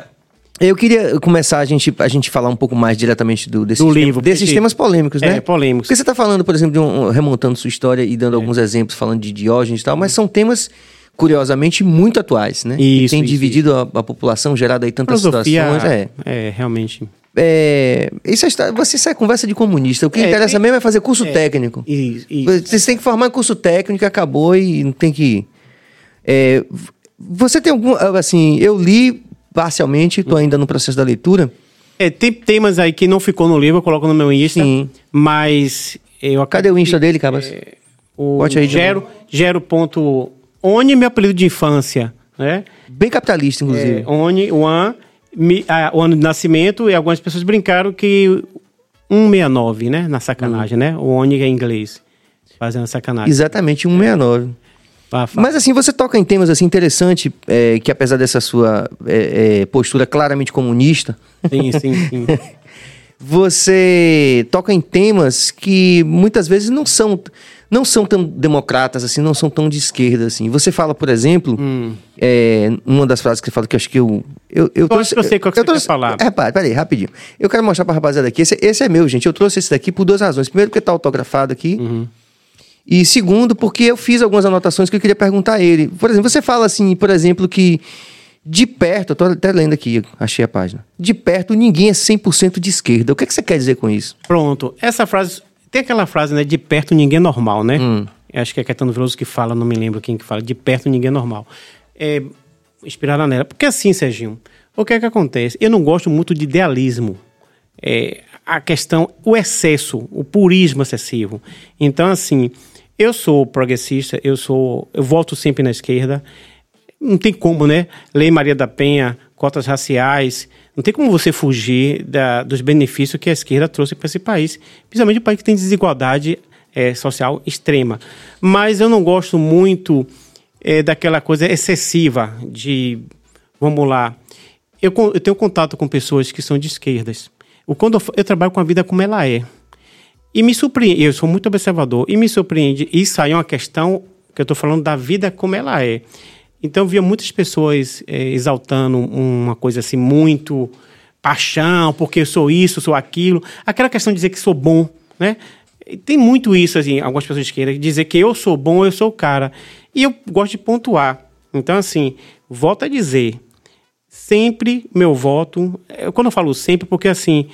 Eu queria começar a gente, a gente falar um pouco mais diretamente do, desses,
Do
temas-
livro,
desses
porque-
temas polêmicos, né?
É, polêmicos.
Porque você está falando, por exemplo, de um, remontando sua história e
É.
dando alguns exemplos, falando de Diógenes e tal, mas são temas, curiosamente, muito atuais, né?
Isso,
tem
isso,
dividido a, a população, gerado aí tantas
Filosofia
situações. É.
é, realmente.
É, isso é, você sai conversa de comunista. O que
É,
interessa
tem-
mesmo é fazer curso técnico.
E, e-
Vocês têm que formar curso técnico, acabou e não tem que. É, você tem algum. Assim, eu li parcialmente, estou ainda no processo da leitura.
é, tem temas aí que não ficou no livro, eu coloco no meu Insta.
Sim.
Mas eu
Cadê o Insta dele, Cabas?
É, O
Bote aí de
Gero, Gero.oni, meu apelido de infância, né?
Bem capitalista, inclusive.
É, Oni, One, mi- ah, o ano de nascimento, e algumas pessoas brincaram que 169, né? Na sacanagem, né? O Oni é em inglês. Fazendo sacanagem.
Exatamente, 169.
Pá, pá.
Mas assim, você toca em temas assim interessantes, é, que apesar dessa sua é, é, postura claramente comunista,
Sim, sim, sim.
você toca em temas que muitas vezes não são não são tão democratas assim, não são tão de esquerda assim. Você fala, por exemplo,
Hum.
é, uma das frases que você fala que eu acho que eu eu, eu
Eu acho que eu sei qual que você quer falar.
É, pá, peraí, rapidinho. Eu quero mostrar pra rapaziada aqui. Esse, esse é meu, gente. Eu trouxe esse daqui por duas razões. Primeiro, porque tá autografado aqui.
Uhum.
E segundo, porque eu fiz algumas anotações que eu queria perguntar a ele. Por exemplo, você fala assim, por exemplo, que de perto, eu tô até lendo aqui, achei a página. De perto, ninguém é 100% de esquerda. O que, é que você quer dizer com isso?
Pronto. Essa frase. Tem aquela frase, né? De perto ninguém é normal, né?
Hum.
Acho que é Caetano Veloso que fala, não me lembro quem que fala. De perto ninguém é normal. É, inspirada nela. Porque assim, Serginho, o que é que acontece? Eu não gosto muito de idealismo. É, a questão, o excesso, o purismo excessivo. Então, assim, eu sou progressista, eu sou. Eu voto sempre na esquerda. Não tem como, né? Lei Maria da Penha, cotas raciais. Não tem como você fugir da- dos benefícios que a esquerda trouxe para esse país. Principalmente um país que tem desigualdade eh, social extrema. Mas eu não gosto muito eh, daquela coisa excessiva de. Vamos lá. Eu, eu tenho contato com pessoas que são de esquerdas. O, quando eu, eu trabalho com a vida como ela é. E me surpreende, eu sou muito observador, e me surpreende, isso aí é uma questão que eu estou falando da vida como ela é. Então, eu via muitas pessoas eh, exaltando uma coisa assim, muito paixão, porque eu sou isso, sou aquilo. Aquela questão de dizer que sou bom, né? Tem muito isso, assim, algumas pessoas esquerda, dizer que eu sou bom, eu sou o cara. E eu gosto de pontuar. Então, assim, volto a dizer, sempre meu voto. é, Quando eu falo sempre, porque assim,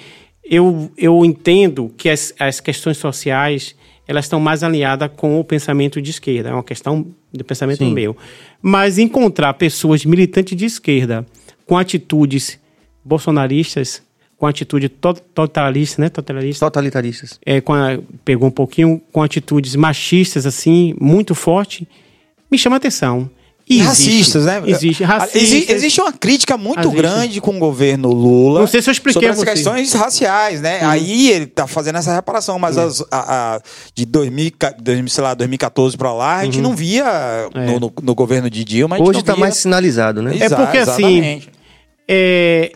eu, eu entendo que as, as questões sociais elas estão mais alinhadas com o pensamento de esquerda. É uma questão de pensamento
Sim.
meu. Mas encontrar pessoas militantes de esquerda com atitudes bolsonaristas, com atitude to- totalitarista, né? Totalitarista,
Totalitaristas.
é, com a- pegou um pouquinho com atitudes machistas assim, muito forte, me chama atenção. E
racistas, né?
Existe.
Exi-
Racistas.
existe uma crítica muito
Existe.
grande com o governo Lula.
Não sei se eu expliquei
sobre as questões raciais, né? Aí ele tá fazendo essa reparação, mas as- a- a- de 2000, ca- 2000, sei lá, 2014 pra lá, a gente não via no, no- no governo de Dilma. a gente
Hoje está mais sinalizado, né?
É porque, assim,
exatamente.
É,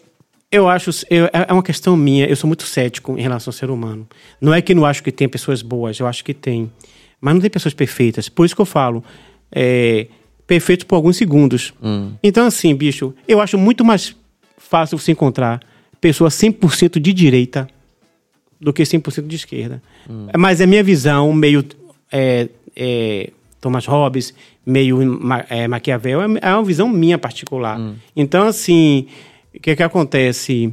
eu acho, eu- é é uma questão minha, eu sou muito cético em relação ao ser humano. Não é que não acho que tem pessoas boas, eu acho que tem. Mas não tem pessoas perfeitas. Por isso que eu falo, é, perfeito por alguns segundos. Então, assim, bicho, eu acho muito mais fácil você encontrar pessoas 100% de direita do que 100% de esquerda. Mas é minha visão, meio é, é, Thomas Hobbes, meio Ma- é, Maquiavel, é, é uma visão minha particular. Então, assim, o que, que acontece?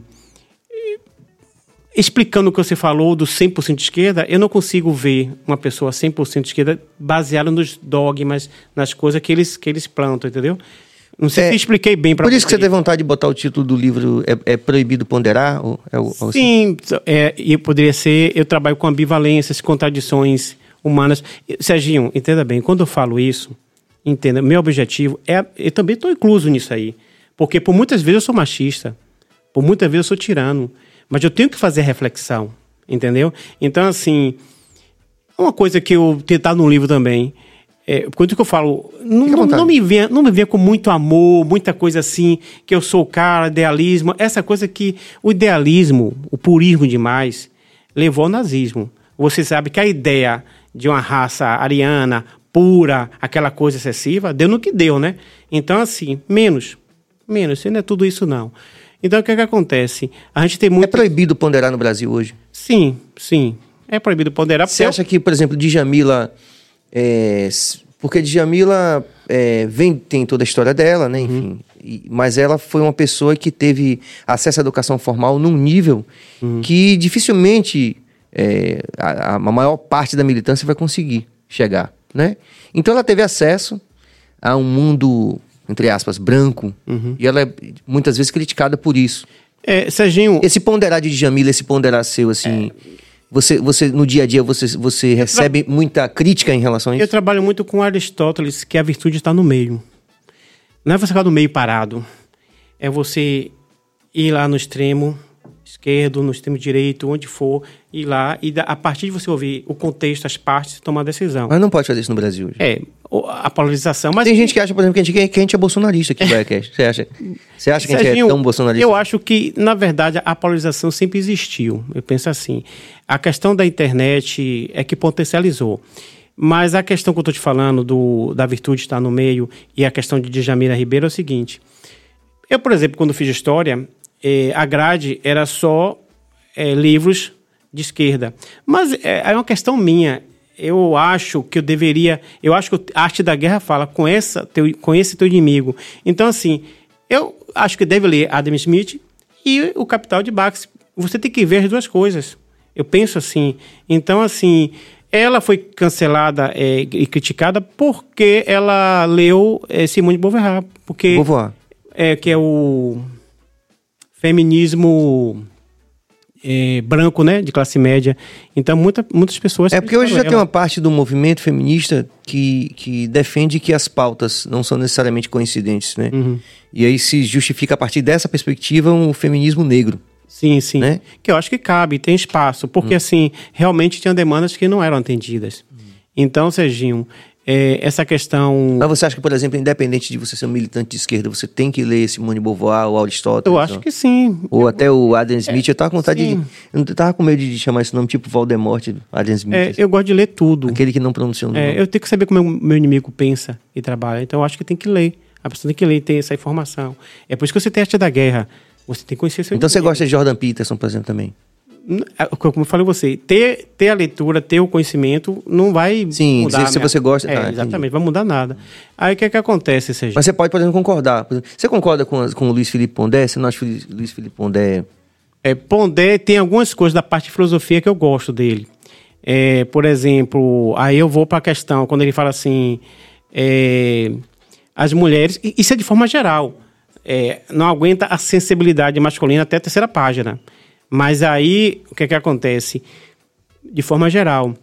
Explicando o que você falou do 100% de esquerda, eu não consigo ver uma pessoa 100% de esquerda baseada nos dogmas, nas coisas que eles, que eles plantam, entendeu? Não sei
É,
se expliquei bem para
Por isso que você teve vontade de botar o título do livro É, é Proibido Ponderar? Ou, é, ou-
Sim, é, e poderia ser. Eu trabalho com ambivalências, contradições humanas. Serginho, entenda bem, quando eu falo isso, entenda, meu objetivo é. Eu também estou incluso nisso aí. Porque por muitas vezes eu sou machista, por muitas vezes eu sou tirano, mas eu tenho que fazer reflexão, entendeu? Então, assim, uma coisa que eu tentar no livro também. É, quando que eu falo, não, não, não me venha, não me venha com muito amor, muita coisa assim, que eu sou o cara, idealismo, essa coisa que o idealismo, o purismo demais, levou ao nazismo. Você sabe que a ideia de uma raça ariana, pura, aquela coisa excessiva, deu no que deu, né? Então, assim, menos. Menos, não é tudo isso não. Então, o que, é que acontece? A gente tem
É
muito.
proibido ponderar no Brasil hoje?
Sim, sim. É proibido ponderar.
Você acha que, por exemplo, Djamila... É, porque Djamila é, vem, tem toda a história dela, né? Enfim. E- mas ela foi uma pessoa que teve acesso à educação formal num nível que dificilmente é, a, a maior parte da militância vai conseguir chegar, né? Então ela teve acesso a um mundo, entre aspas, branco. E ela é muitas vezes criticada por isso.
É, Serginho,
Esse ponderar de Djamila, esse ponderar seu, assim. Você, você, no dia a dia, você, você recebe muita crítica em relação a
Eu
isso?
trabalho muito com Aristóteles, que a virtude está no meio. Não é você ficar no meio parado. É você ir lá no extremo esquerdo, no extremo direito, onde for, ir lá e a partir de você ouvir o contexto, as partes, tomar a decisão.
Mas não pode fazer isso no Brasil hoje.
É, a polarização. Mas
Tem gente que acha, por exemplo, que a gente, que a gente é bolsonarista aqui, Biacast. Você acha, você acha que a gente é
Serginho,
tão bolsonarista?
Eu acho que, na verdade, a polarização sempre existiu. Eu penso assim. A questão da internet é que potencializou. Mas a questão que eu estou te falando do, da virtude estar no meio e a questão de Djamila Ribeiro é o seguinte. Eu, por exemplo, quando fiz história, eh, a grade era só eh, livros de esquerda. Mas eh, é uma questão minha. Eu acho que eu deveria. Eu acho que a arte da guerra fala com, essa, teu, com esse teu inimigo. Então, assim, eu acho que deve ler Adam Smith e o Capital de Marx. Você tem que ver as duas coisas. Eu penso assim. Então, assim, ela foi cancelada eh, e criticada porque ela leu eh, Simone de Beauvoir. Porque
Vou voar.
é, que é o feminismo é, branco, né, de classe média. Então, muita, muitas pessoas...
É porque hoje já tem uma parte do movimento feminista que, que defende que as pautas não são necessariamente coincidentes, né?
Uhum.
E aí se justifica a partir dessa perspectiva um feminismo negro.
Sim, sim.
né?
Que eu acho que cabe, tem espaço. Porque, assim, realmente tinha demandas que não eram atendidas. Então, Serginho, é, essa questão...
Mas você acha que, por exemplo, independente de você ser um militante de esquerda, você tem que ler Simone de Beauvoir ou Aristóteles?
Eu acho
ou-
que sim.
Ou até o Adam Smith, eu tava com vontade de.
sim.
Eu não tava com medo de chamar esse nome tipo Voldemort, Adam Smith.
É, eu gosto de ler tudo.
Aquele que não pronunciou o nome.
É, eu tenho que saber como meu, meu inimigo pensa e trabalha. Então, eu acho que tem que ler. A pessoa tem que ler e ter essa informação. É por isso que você tem a arte da guerra. Você tem que conhecer seu
Então você
inimigo.
gosta de Jordan Peterson, por exemplo, também.
É, Como eu falei você, ter, ter a leitura, ter o conhecimento, não vai
Sim,
mudar.
se
a minha-
você gosta-
É,
tá, entendi.
exatamente, vai mudar nada. Aí o que é que acontece, Serginho?
Mas você pode, por exemplo, concordar. Por exemplo, Você concorda com, com o Luiz Felipe Pondé? Você não acha que o Luiz Felipe Pondé.
É, Pondé tem algumas coisas da parte de filosofia que eu gosto dele. É, por exemplo, aí eu vou para a questão, quando ele fala assim, é, as mulheres, isso é de forma geral, é, não aguenta a sensibilidade masculina até a terceira página. Mas aí, o que é que acontece? De forma geral,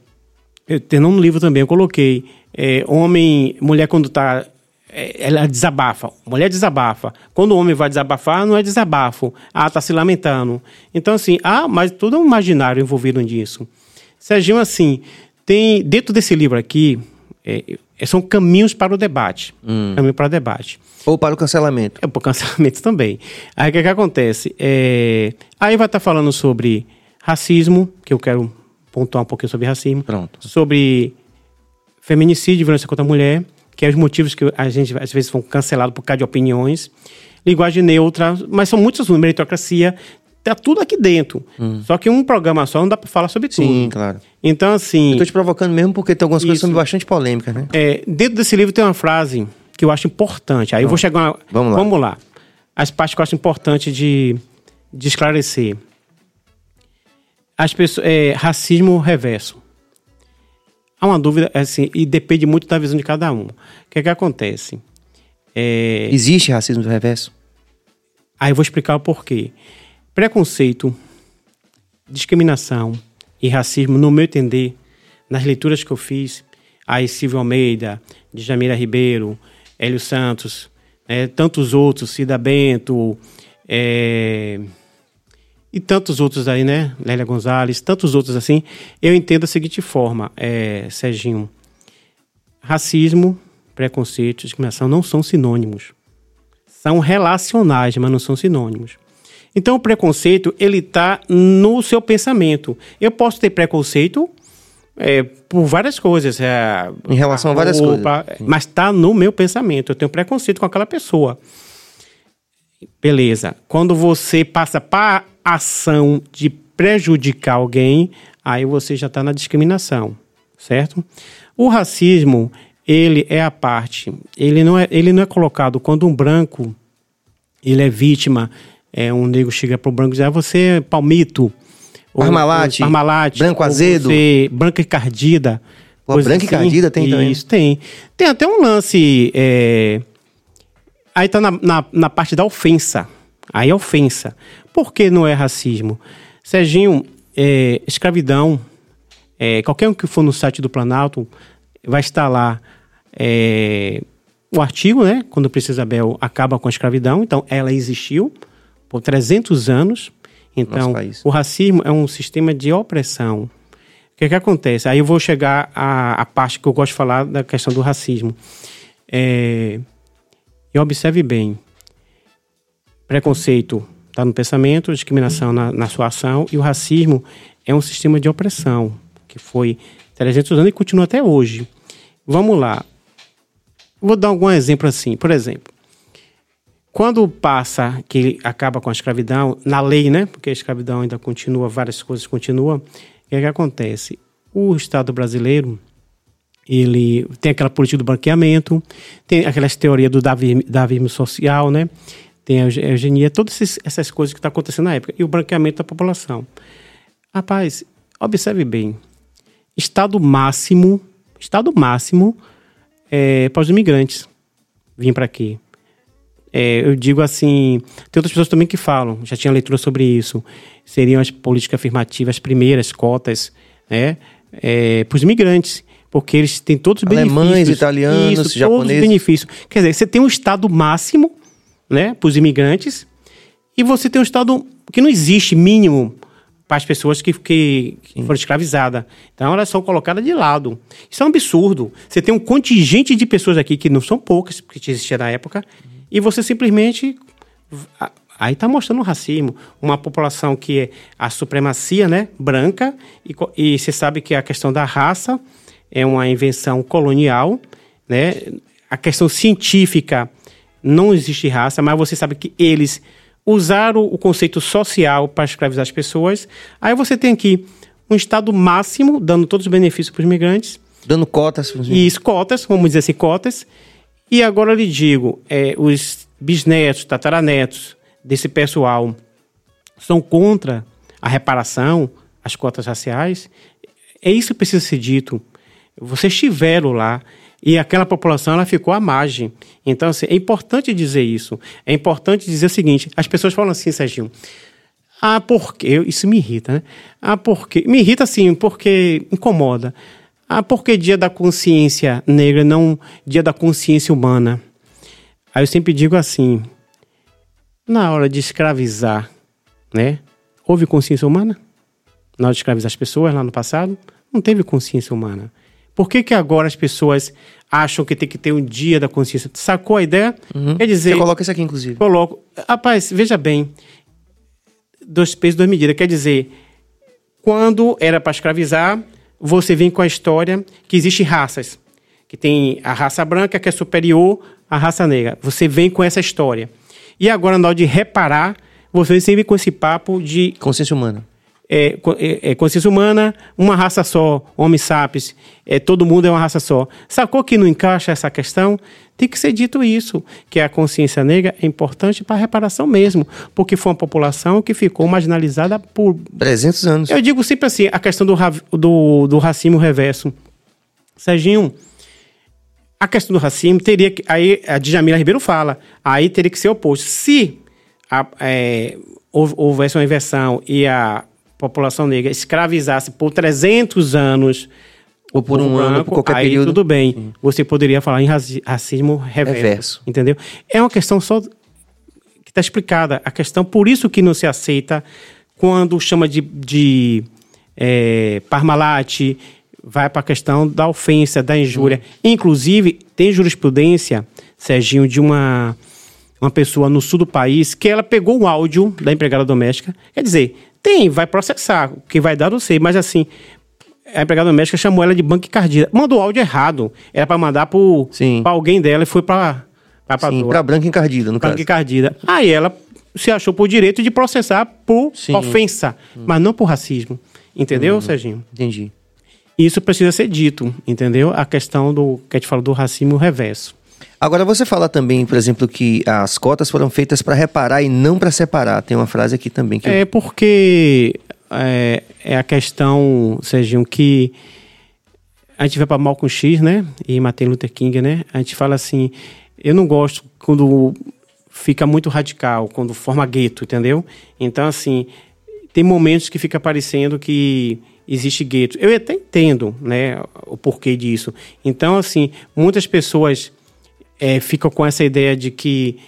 eu, tendo um livro também, eu coloquei, é, homem, mulher quando está é, ela desabafa. Mulher desabafa. Quando o homem vai desabafar, não é desabafo. Ah, tá se lamentando. Então, assim, ah, mas tudo é um imaginário envolvido nisso. Serginho, assim, tem dentro desse livro aqui, é, são caminhos para o debate. Hum. Caminho para o debate.
Ou para o cancelamento.
É, para o cancelamento também. Aí o que, que acontece? É, aí vai estar tá falando sobre racismo, que eu quero pontuar um pouquinho sobre racismo.
Pronto.
Sobre feminicídio, violência contra a mulher que é os motivos que a gente às vezes são cancelados por causa de opiniões. Linguagem neutra, mas são muitos assuntos. Meritocracia, tá tudo aqui dentro. Hum. Só que um programa só não dá para falar sobre tudo.
Sim, claro.
Então, assim.
Eu tô te provocando mesmo porque tem algumas isso. coisas que são bastante polêmicas, né?
É, dentro desse livro tem uma frase que eu acho importante. Aí eu vou chegar.
Vamos lá.
Vamos lá. As partes que eu acho importante de, de esclarecer. As pessoas, é, racismo reverso. Há uma dúvida, assim, e depende muito da visão de cada um. O que é que acontece?
É... Existe racismo reverso?
Aí eu vou explicar o porquê. Preconceito, discriminação e racismo, no meu entender, nas leituras que eu fiz, aí Silvio Almeida, Djamila Ribeiro, Hélio Santos, é, tantos outros, Cida Bento, é, e tantos outros aí, né? Lélia Gonzalez, tantos outros assim. Eu entendo da seguinte forma, é, Serginho. Racismo, preconceito, discriminação não são sinônimos. São relacionais, mas não são sinônimos. Então o preconceito, ele está no seu pensamento. Eu posso ter preconceito é, por várias coisas. É,
em relação a, a várias roupa,
coisas. Mas está no meu pensamento. Eu tenho preconceito com aquela pessoa. Beleza. Quando você passa para ação de prejudicar alguém, aí você já está na discriminação, certo? O racismo, ele é a parte, ele não é, ele não é colocado quando um branco, ele é vítima, é, um negro chega para o branco e diz, ah, você é palmito,
Parmalate,
ou, parmalate
branco azedo,
você, branca encardida.
Pô, branca assim. encardida tem também?
Isso, tem. Tem até um lance... É, aí tá na, na, na parte da ofensa. Aí é ofensa. Por que não é racismo? Serginho, é, escravidão, é, qualquer um que for no site do Planalto vai estar lá é, o artigo, né? Quando o Princesa Isabel acaba com a escravidão. Então, ela existiu por 300 anos. Então, o racismo é um sistema de opressão. O que, é que acontece? Aí eu vou chegar à, à, parte que eu gosto de falar da questão do racismo. É, e observe bem: preconceito está no pensamento, discriminação na, na sua ação, e o racismo é um sistema de opressão que foi 300 anos e continua até hoje. Vamos lá. Vou dar algum exemplo assim. Por exemplo, quando passa que acaba com a escravidão, na lei, né? Porque a escravidão ainda continua, várias coisas continuam. O que, é que acontece? O Estado brasileiro, ele tem aquela política do branqueamento, tem aquelas teorias do davismo social, né? tem a eugenia, todas essas coisas que estão tá acontecendo na época, e o branqueamento da população. Rapaz, observe bem, estado máximo, estado máximo é, para os imigrantes vir para aqui. É, eu digo assim, tem outras pessoas também que falam, já tinha leitura sobre isso, seriam as políticas afirmativas, as primeiras cotas, né, é, para os imigrantes, porque eles têm todos os benefícios.
Alemães, italianos, isso, japoneses. Todos os benefícios.
Quer dizer, você tem um estado máximo né, para os imigrantes, e você tem um Estado que não existe mínimo para as pessoas que, que, que foram escravizadas. Então, elas são colocadas de lado. Isso é um absurdo. Você tem um contingente de pessoas aqui que não são poucas, que existia na época, e você simplesmente. Aí está mostrando o racismo. Uma população que é a supremacia né, branca, e, e você sabe que a questão da raça é uma invenção colonial, né? a questão científica não existe raça, mas você sabe que eles usaram o conceito social para escravizar as pessoas. Aí você tem aqui um Estado máximo, dando todos os benefícios para os imigrantes.
Dando cotas. Para os
Isso, cotas, vamos dizer assim, cotas. E agora lhe digo, é, os bisnetos, tataranetos desse pessoal são contra a reparação, as cotas raciais. é isso que precisa ser dito. Vocês estiveram lá e aquela população ela ficou à margem. Então, assim, é importante dizer isso. É importante dizer o seguinte: as pessoas falam assim, Serginho. Ah, porque. Isso me irrita, né? Ah, porque. Me irrita assim, porque incomoda. Ah, porque dia da consciência negra, não dia da consciência humana? Aí eu sempre digo assim: na hora de escravizar, né? Houve consciência humana? Na hora de escravizar as pessoas lá no passado? Não teve consciência humana. Por que, que agora as pessoas acham que tem que ter um dia da consciência? Sacou a ideia?
Uhum.
Quer dizer.
Você coloca isso aqui, inclusive.
Coloco. Rapaz, veja bem. Dois pesos, duas medidas. Quer dizer, quando era para escravizar, você vem com a história que existe raças. Que tem a raça branca que é superior à raça negra. Você vem com essa história. E agora, na hora de reparar, você sempre com esse papo de
Consciência humana.
É, é, é consciência humana, uma raça só, homem sapiens, é, todo mundo é uma raça só. Sacou que não encaixa essa questão? Tem que ser dito isso, que a consciência negra é importante para a reparação mesmo, porque foi uma população que ficou marginalizada por
300 anos.
eu digo sempre assim, a questão do, do, do racismo reverso. Serginho, a questão do racismo teria que. Aí a Djamila Ribeiro fala, aí teria que ser oposto. Se a- é, houve- houvesse uma inversão e a população negra escravizasse por 300 anos.
Ou por
o
um ano, por qualquer
aí
período.
tudo bem. Você poderia falar em raci- racismo reverso,
Reverso.
Entendeu? É uma questão só que está explicada. A questão, por isso que não se aceita quando chama de, de é, Parmalat, vai para a questão da ofensa, da injúria. Inclusive, tem jurisprudência, Serginho, de uma, uma pessoa no sul do país que ela pegou um áudio da empregada doméstica. Quer dizer, tem, vai processar. O que vai dar, não sei. Mas assim, a empregada doméstica chamou ela de banca encardida. Mandou o áudio errado. Era para mandar
Sim.
para alguém dela e foi para a
Sim, pra branca encardida, no
Branca
caso.
encardida. Aí ela se achou por direito de processar por
Sim. Hum.
ofensa, mas não por racismo. Entendeu, Serginho?
Entendi.
Isso precisa ser dito, entendeu? A questão do que a gente fala do racismo reverso.
Agora você fala também, por exemplo, que as cotas foram feitas para reparar e não para separar. Tem uma frase aqui também que eu-
É porque é, é a questão, Serginho, que a gente vai para Malcolm X, né? E Martin Luther King, né? A gente fala assim, eu não gosto quando fica muito radical, quando forma gueto, entendeu? Então, assim, tem momentos que fica parecendo que existe gueto. Eu até entendo, né, o porquê disso. Então, assim, muitas pessoas é, ficam com essa ideia de que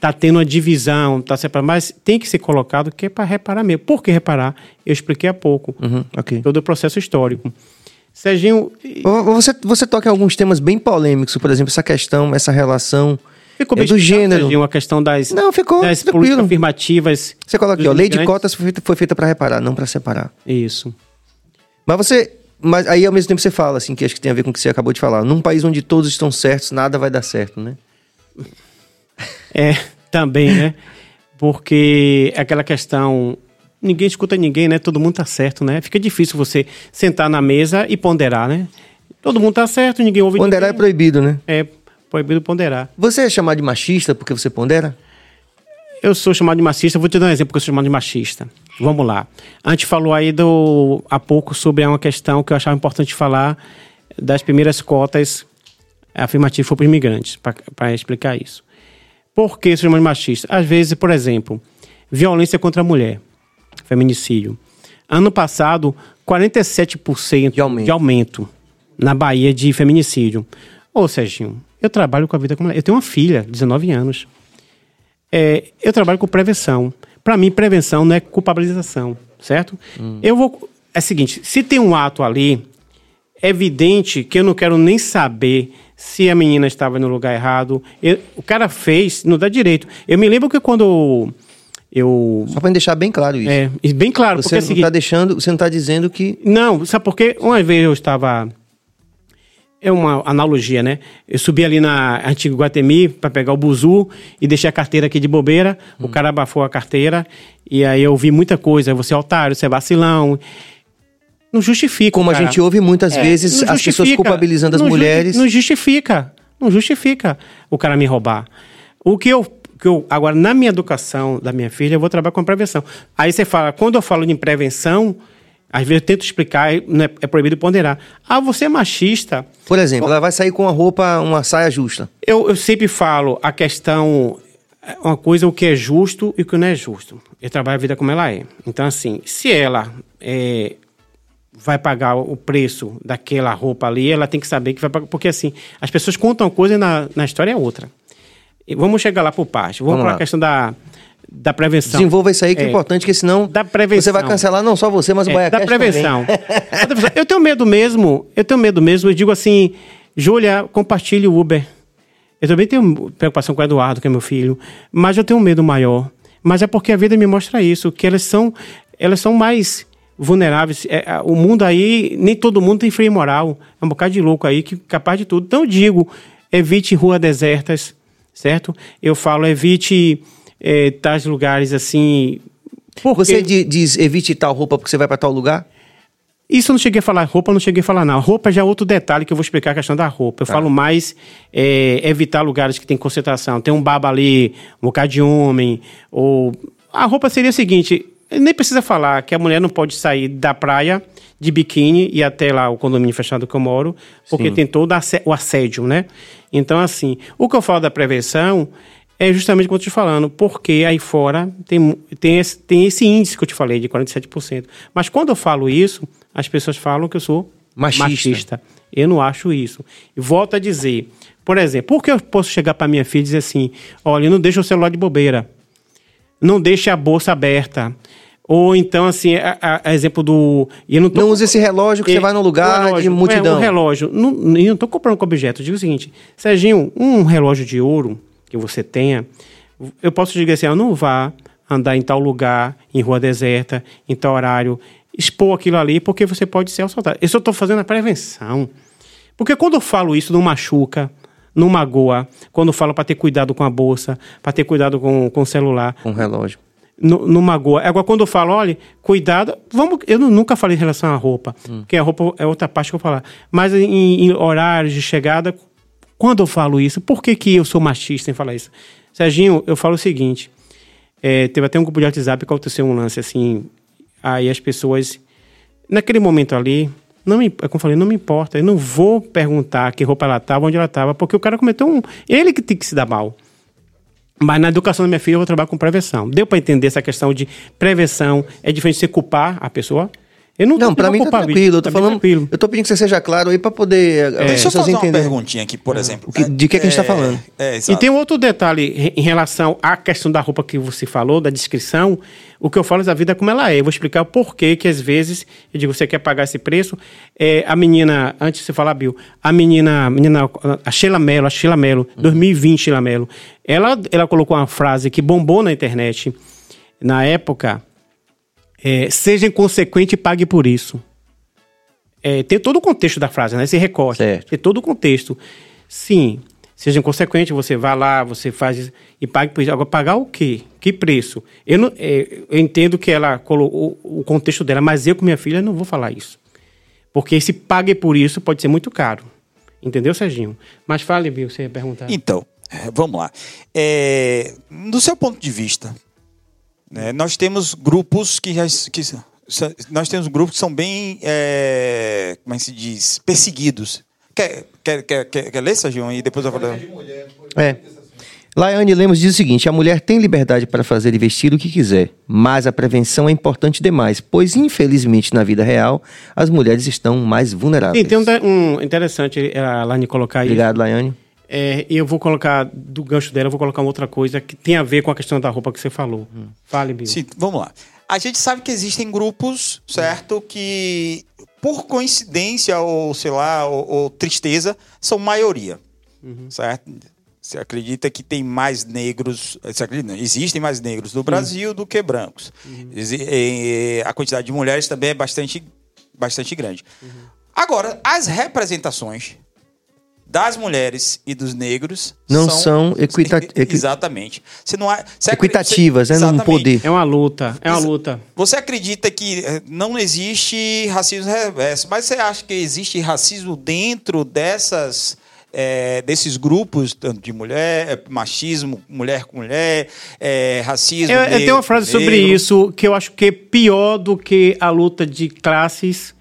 tá tendo uma divisão, tá separado, mas tem que ser colocado que é para reparar mesmo. Por que reparar? Eu expliquei há pouco.
Uhum, ok.
Todo o processo histórico. Serginho,
Você, você toca em alguns temas bem polêmicos, por exemplo, essa questão, essa relação
ficou
é do gênero.
Serginho, a questão das,
Não, ficou
das
tranquilo.
políticas afirmativas.
Você coloca aqui, ó, lei de cotas foi feita, foi feita para reparar, não para separar.
Isso.
Mas você. Mas aí ao mesmo tempo você fala, assim, que acho que tem a ver com o que você acabou de falar. Num país onde todos estão certos, nada vai dar certo, né?
É, também, né? Porque é aquela questão. Ninguém escuta ninguém, né? Todo mundo tá certo, né? Fica difícil você sentar na mesa e ponderar, né? Todo mundo tá certo, ninguém ouve
Ponderar é
ninguém.
proibido, né?
É proibido ponderar.
Você é chamado de machista porque você pondera?
Eu sou chamado de machista, vou te dar um exemplo que eu sou chamado de machista. Vamos lá. A gente falou aí do, há pouco sobre uma questão que eu achava importante falar das primeiras cotas afirmativas para os imigrantes, para explicar isso. Por que chamado de machista? Às vezes, por exemplo, violência contra a mulher, feminicídio. Ano passado, 47%
De aumento.
de aumento na Bahia de feminicídio. Ô, Serginho, eu trabalho com a vida como. Eu tenho uma filha, 19 anos. É, eu trabalho com prevenção. Para mim, prevenção não é culpabilização, certo? Eu vou. É o seguinte: se tem um ato ali, é evidente que eu não quero nem saber se a menina estava no lugar errado. Eu- o cara fez, não dá direito. Eu me lembro que quando eu.
Só pra deixar bem claro isso.
É, bem claro,
você
porque é
não
seguinte.
tá deixando, você não tá dizendo que.
Não, sabe por quê? Uma vez eu estava. É uma analogia, né? Eu subi ali na antiga Guatemi para pegar o buzu e deixei a carteira aqui de bobeira.
Hum.
O cara abafou a carteira e aí eu vi muita coisa. Você é otário, você é vacilão. Não justifica.
Como a
cara.
gente ouve muitas
É,
vezes as pessoas culpabilizando as
Não
mulheres.
Não justifica. Não justifica o cara me roubar. O que eu, que eu. Agora, na minha educação da minha filha, eu vou trabalhar com prevenção. Aí você fala, quando eu falo de prevenção, Às vezes eu tento explicar, né, é proibido ponderar. Ah, você é machista.
Por exemplo, ela vai sair com uma roupa, uma saia justa.
Eu, eu sempre falo a questão, é, uma coisa o que é justo e o que não é justo. Eu trabalho a vida como ela é. Então, assim, se ela é, vai pagar o preço daquela roupa ali, ela tem que saber que vai pagar. Porque, assim, as pessoas contam uma coisa e na, na história é outra. Vamos chegar lá por parte. Vamos,
Vamos
para a questão da, da prevenção.
Desenvolva isso aí que é,
É.
importante, porque senão
Da prevenção.
você vai cancelar não só você, mas o
É,
Baiacast
da prevenção. Eu tenho medo mesmo, eu tenho medo mesmo, eu digo assim, Júlia, compartilhe o Uber. Eu também tenho preocupação com o Eduardo, que é meu filho, mas eu tenho um medo maior. Mas é porque a vida me mostra isso, que elas são, elas são mais vulneráveis. É, o mundo aí, nem todo mundo tem freio moral. É um bocado de louco aí que é capaz de tudo. Então eu digo, evite ruas desertas, certo? Eu falo, evite eh, tais lugares assim. porque-
Você di- diz evite tal roupa porque você vai para tal lugar?
Isso eu não cheguei a falar, roupa eu não cheguei a falar, não. Roupa já é outro detalhe que eu vou explicar a questão da roupa. Eu falo mais é, evitar lugares que tem concentração. Tem um baba ali, um bocado de homem, ou... A roupa seria o seguinte, nem precisa falar que a mulher não pode sair da praia de biquíni e até lá o condomínio fechado que eu moro, porque tem todo o assédio, né? Então, assim, o que eu falo da prevenção é justamente o que eu estou te falando, porque aí fora tem, tem, esse, tem esse índice que eu te falei, de 47%. Mas quando eu falo isso, as pessoas falam que eu sou
Machista.
machista. Eu não acho isso. E volto a dizer, por exemplo, por que eu posso chegar para minha filha e dizer assim, olha, não deixa o celular de bobeira, não deixa a bolsa aberta, ou então, assim, a, a- exemplo do... Eu não, tô
Não use esse relógio que você vai num lugar
relógio,
de multidão.
É, um relógio. Não, eu não estou comprando com objeto. Eu digo o seguinte, Serginho, um relógio de ouro que você tenha, eu posso dizer assim, ó, não vá andar em tal lugar, em rua deserta, em tal horário, expor aquilo ali, porque você pode ser assaltado. Isso eu estou fazendo a prevenção. Porque quando eu falo isso, não machuca, não magoa. Quando eu falo para ter cuidado com a bolsa, para ter cuidado com, com o celular,
Com o relógio.
não, não magoa. Agora, quando eu falo, olha, cuidado, vamos. Eu nu- nunca falei em relação à roupa, porque a roupa é outra parte que eu vou falar. Mas em, em horários de chegada, quando eu falo isso, por que, que eu sou machista em falar isso? Serginho, eu falo o seguinte: é, teve até um grupo de WhatsApp que aconteceu um lance assim, aí as pessoas, naquele momento ali, não me, é como eu falei, não me importa, eu não vou perguntar que roupa ela estava, onde ela estava, porque o cara cometeu um. Ele que tem que se dar mal. Mas na educação da minha filha eu vou trabalhar com prevenção. Deu para entender essa questão de prevenção? É diferente de você culpar a pessoa? Eu não,
Não,
tô
pra mim tá tranquilo. Eu tô
tá
falando.
tranquilo.
Eu tô pedindo que você seja claro aí pra poder. as
Deixa eu fazer uma perguntinha aqui, por exemplo.
O que- de que que a gente tá
É,
falando?
É,
E
exato.
tem um outro detalhe em- relação à questão da roupa que você falou, da descrição. O que eu falo é da vida como ela é. Eu vou explicar o porquê que às vezes eu digo, você quer pagar esse preço? É, a menina, antes de você falar, Bill, a menina, a menina, a Sheila Mello, a Sheila Mello, 2020 Sheila Mello, ela, ela colocou uma frase que bombou na internet na época. É, seja inconsequente e pague por isso. É, tem todo o contexto da frase, né? Esse recorte.
Certo.
Tem todo o contexto. Sim, seja inconsequente, você vai lá, você faz isso e pague por isso. Agora, pagar o quê? Que preço? Eu, não, é, eu entendo que ela colocou o contexto dela, mas eu com minha filha não vou falar isso. Porque esse pague por isso pode ser muito caro. Entendeu, Serginho? Mas fale, Bill, você ia perguntar.
Então, é, vamos lá. É, do seu ponto de vista, né, nós temos grupos que já. Que, são- nós temos grupos que são bem. é, como é que se diz? Perseguidos. Quer, quer, quer, quer, quer ler, Sérgio? E depois eu vou falar.
É. Laiane Lemos diz o seguinte: a mulher tem liberdade para fazer e vestir o que quiser, mas a prevenção é importante demais, pois infelizmente na vida real as mulheres estão mais vulneráveis.
Sim, tem um, um interessante a Lani colocar aí.
Obrigado, Laiane.
É, e eu vou colocar, do gancho dela, eu vou colocar uma outra coisa que tem a ver com a questão da roupa que você falou. Fale, Bill.
Sim, vamos lá. A gente sabe que existem grupos, certo? Que, por coincidência ou, sei lá, ou, ou tristeza, são maioria, certo? Você acredita que tem mais negros, você acredita, não, existem mais negros no Brasil do que brancos. Exi- eh, a quantidade de mulheres também é bastante, bastante grande. Agora, as representações das mulheres e dos negros
Não são equita- equi-
exatamente. Você não há,
Equitativas,
você-
né, no
exatamente.
poder.
É uma luta, é uma luta.
Você acredita que eh, não existe racismo reverso, mas você acha que existe racismo dentro dessas é, desses grupos, tanto de mulher, é, machismo, mulher com mulher, é, racismo.
Eu, eu tenho uma frase sobre
negro.
isso que eu acho que é pior do que a luta de classes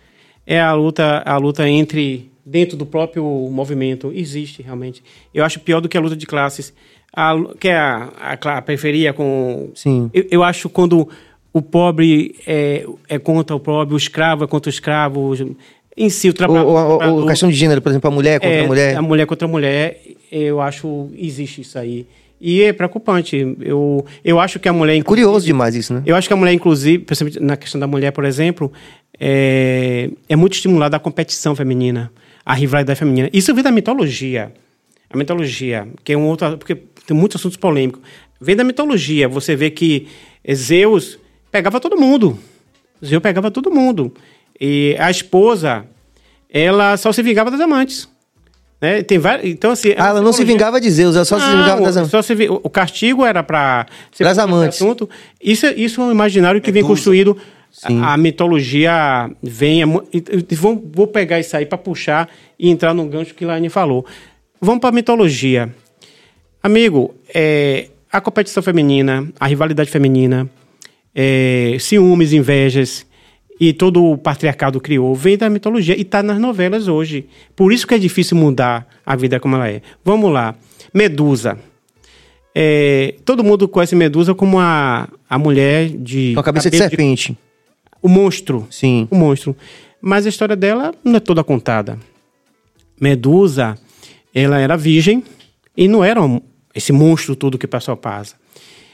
é a luta, a luta entre dentro do próprio movimento. Existe realmente. Eu acho pior do que a luta de classes. A, que é a, a, a periferia com.
Sim.
Eu, eu acho quando o pobre é, é contra o pobre, o escravo é contra o escravo. Em si, o trabalho.
o, a questão de gênero, por exemplo, a mulher contra
É,
a mulher.
A mulher contra a mulher, eu acho existe isso aí. E é preocupante. Eu, eu acho que a mulher.
Curioso demais isso, né?
Eu acho que a mulher, inclusive, principalmente na questão da mulher, por exemplo, é, é muito estimulada a competição feminina, a rivalidade feminina. Isso vem da mitologia. A mitologia, que é um outro. Porque tem muitos assuntos polêmicos. Vem da mitologia. Você vê que Zeus pegava todo mundo. Zeus pegava todo mundo. E a esposa, ela só se vingava das amantes. Né? Tem vários, então, assim,
Ah, ela não se vingava de Zeus, ela só se
não,
vingava das amantes.
só se o castigo era para
Pras amantes.
Assunto. Isso, é- isso é um imaginário que vem
Medusa.
construído. A, a mitologia vem. é e- e vou, vou pegar isso aí para puxar e entrar no gancho que Laine falou. Vamos para a mitologia. Amigo, é, a competição feminina, a rivalidade feminina, é, ciúmes, invejas e todo o patriarcado criou vem da mitologia e está nas novelas hoje. Por isso que é difícil mudar a vida como ela é. Vamos lá. Medusa. É, todo mundo conhece Medusa como a, a mulher de.
Com a cabeça de serpente.
O monstro.
Sim.
O monstro. Mas a história dela não é toda contada. Medusa, ela era virgem e não era um- esse monstro todo que o pessoal passa.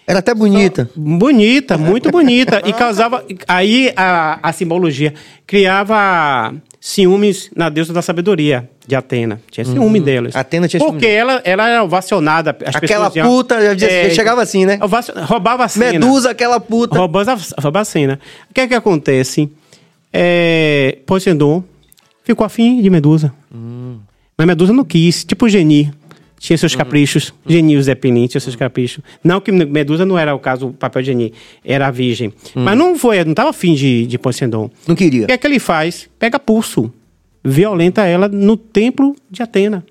Era até bonita.
Bonita, muito bonita. E causava. Aí a, a simbologia criava ciúmes na deusa da sabedoria de Atena. Tinha ciúme delas.
Uhum. Atena tinha ciúme
Porque ela, ela era ovacionada. As
Aquela
pessoas
puta, dizia- chegava assim, né?
ovacion- roubava a cena.
Medusa, aquela puta.
Roubando a, a vacina. O que é que acontece? É, Poseidon ficou afim de Medusa. Mas Medusa não quis. Tipo Geni. Tinha seus caprichos. Geni e Zé Penin tinham seus caprichos. Não que Medusa não era o caso, o papel de Geni. Era a virgem. Mas não foi, não estava afim de, de Poseidon.
Não queria.
O que é que ele faz? Pega pulso. Violenta ela no templo de Atena.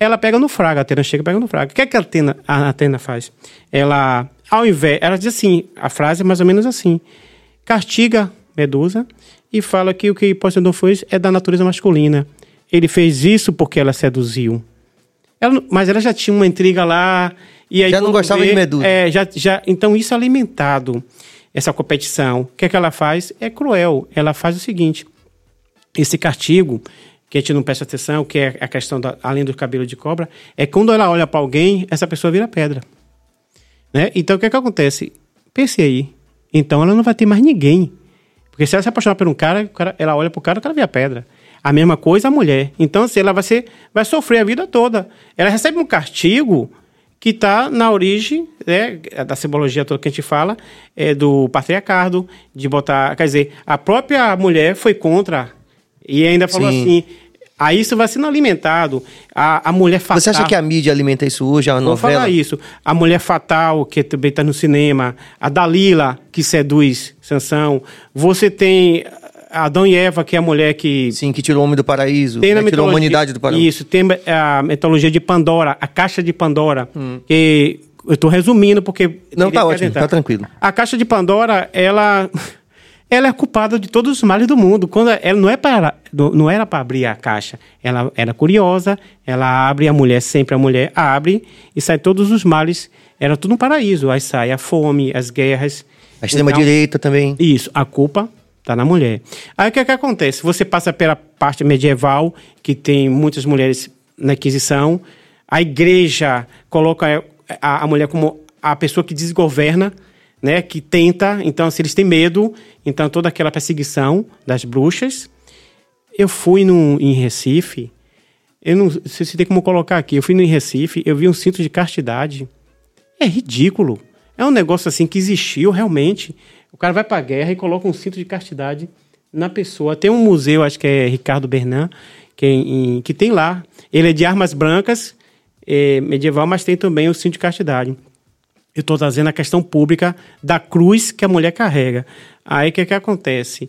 Ela pega no fraga, Atena chega e pega no fraga. O que é que a Atena, a Atena faz? Ela, ao invés. Ela diz assim: a frase é mais ou menos assim. Castiga Medusa e fala que o que Poseidon fez é da natureza masculina. Ele fez isso porque ela seduziu. Ela mas ela já tinha uma intriga lá. E aí
Já não gostava de Medusa.
É, já, já, então isso é alimentado, essa competição. O que é que ela faz? É cruel. Ela faz o seguinte: esse castigo, que a gente não presta atenção, que é a questão da, além do cabelo de cobra, é quando ela olha para alguém, essa pessoa vira pedra. Né? Então o que é que acontece? Pense aí. Então ela não vai ter mais ninguém. Porque se ela se apaixonar por um cara, cara- ela olha pro cara, o cara vira pedra. A mesma coisa a mulher. Então, assim, ela vai, ser, vai sofrer a vida toda. Ela recebe um castigo que está na origem né, da simbologia toda que a gente fala, é do patriarcado, de botar. Quer dizer, a própria mulher foi contra. E ainda falou
Sim.
assim. Aí isso vai sendo alimentado. A, a mulher fatal.
Você acha que a mídia alimenta isso hoje, a
Vou
novela?
falar isso. A Mulher Fatal, que também está no cinema. A Dalila, que seduz Sansão. Você tem Adão e Eva, que é a mulher que...
Sim, que tirou o homem do paraíso.
Tem
né, tirou a humanidade do paraíso.
Isso, tem a mitologia de Pandora, a caixa de Pandora, que eu estou resumindo porque...
Hum. Não, tá ótimo, tá tranquilo.
A caixa de Pandora, ela... Ela é culpada de todos os males do mundo. Quando ela não é para não era para abrir a caixa. Ela era curiosa, ela abre a mulher sempre a mulher abre e sai todos os males. Era tudo um paraíso. Aí sai a fome, as guerras.
A extrema-direita também.
Isso, a culpa está na mulher. Aí o que, é que acontece? Você passa pela parte medieval, que tem muitas mulheres na Inquisição, a igreja coloca a, a mulher como a pessoa que desgoverna, né, que tenta, então se eles têm medo, então toda aquela perseguição das bruxas. Eu fui no, em Recife, eu não sei se tem como colocar aqui, eu fui no em Recife, eu vi um cinto de castidade. É ridículo. É um negócio assim que existiu realmente. O cara vai pra guerra e coloca um cinto de castidade na pessoa. Tem um museu, acho que é Ricardo Bernan, que, é em- que tem lá. Ele é de armas brancas, é, medieval, mas tem também o cinto de castidade. Eu estou trazendo a questão pública da cruz que a mulher carrega. Aí o que, que acontece?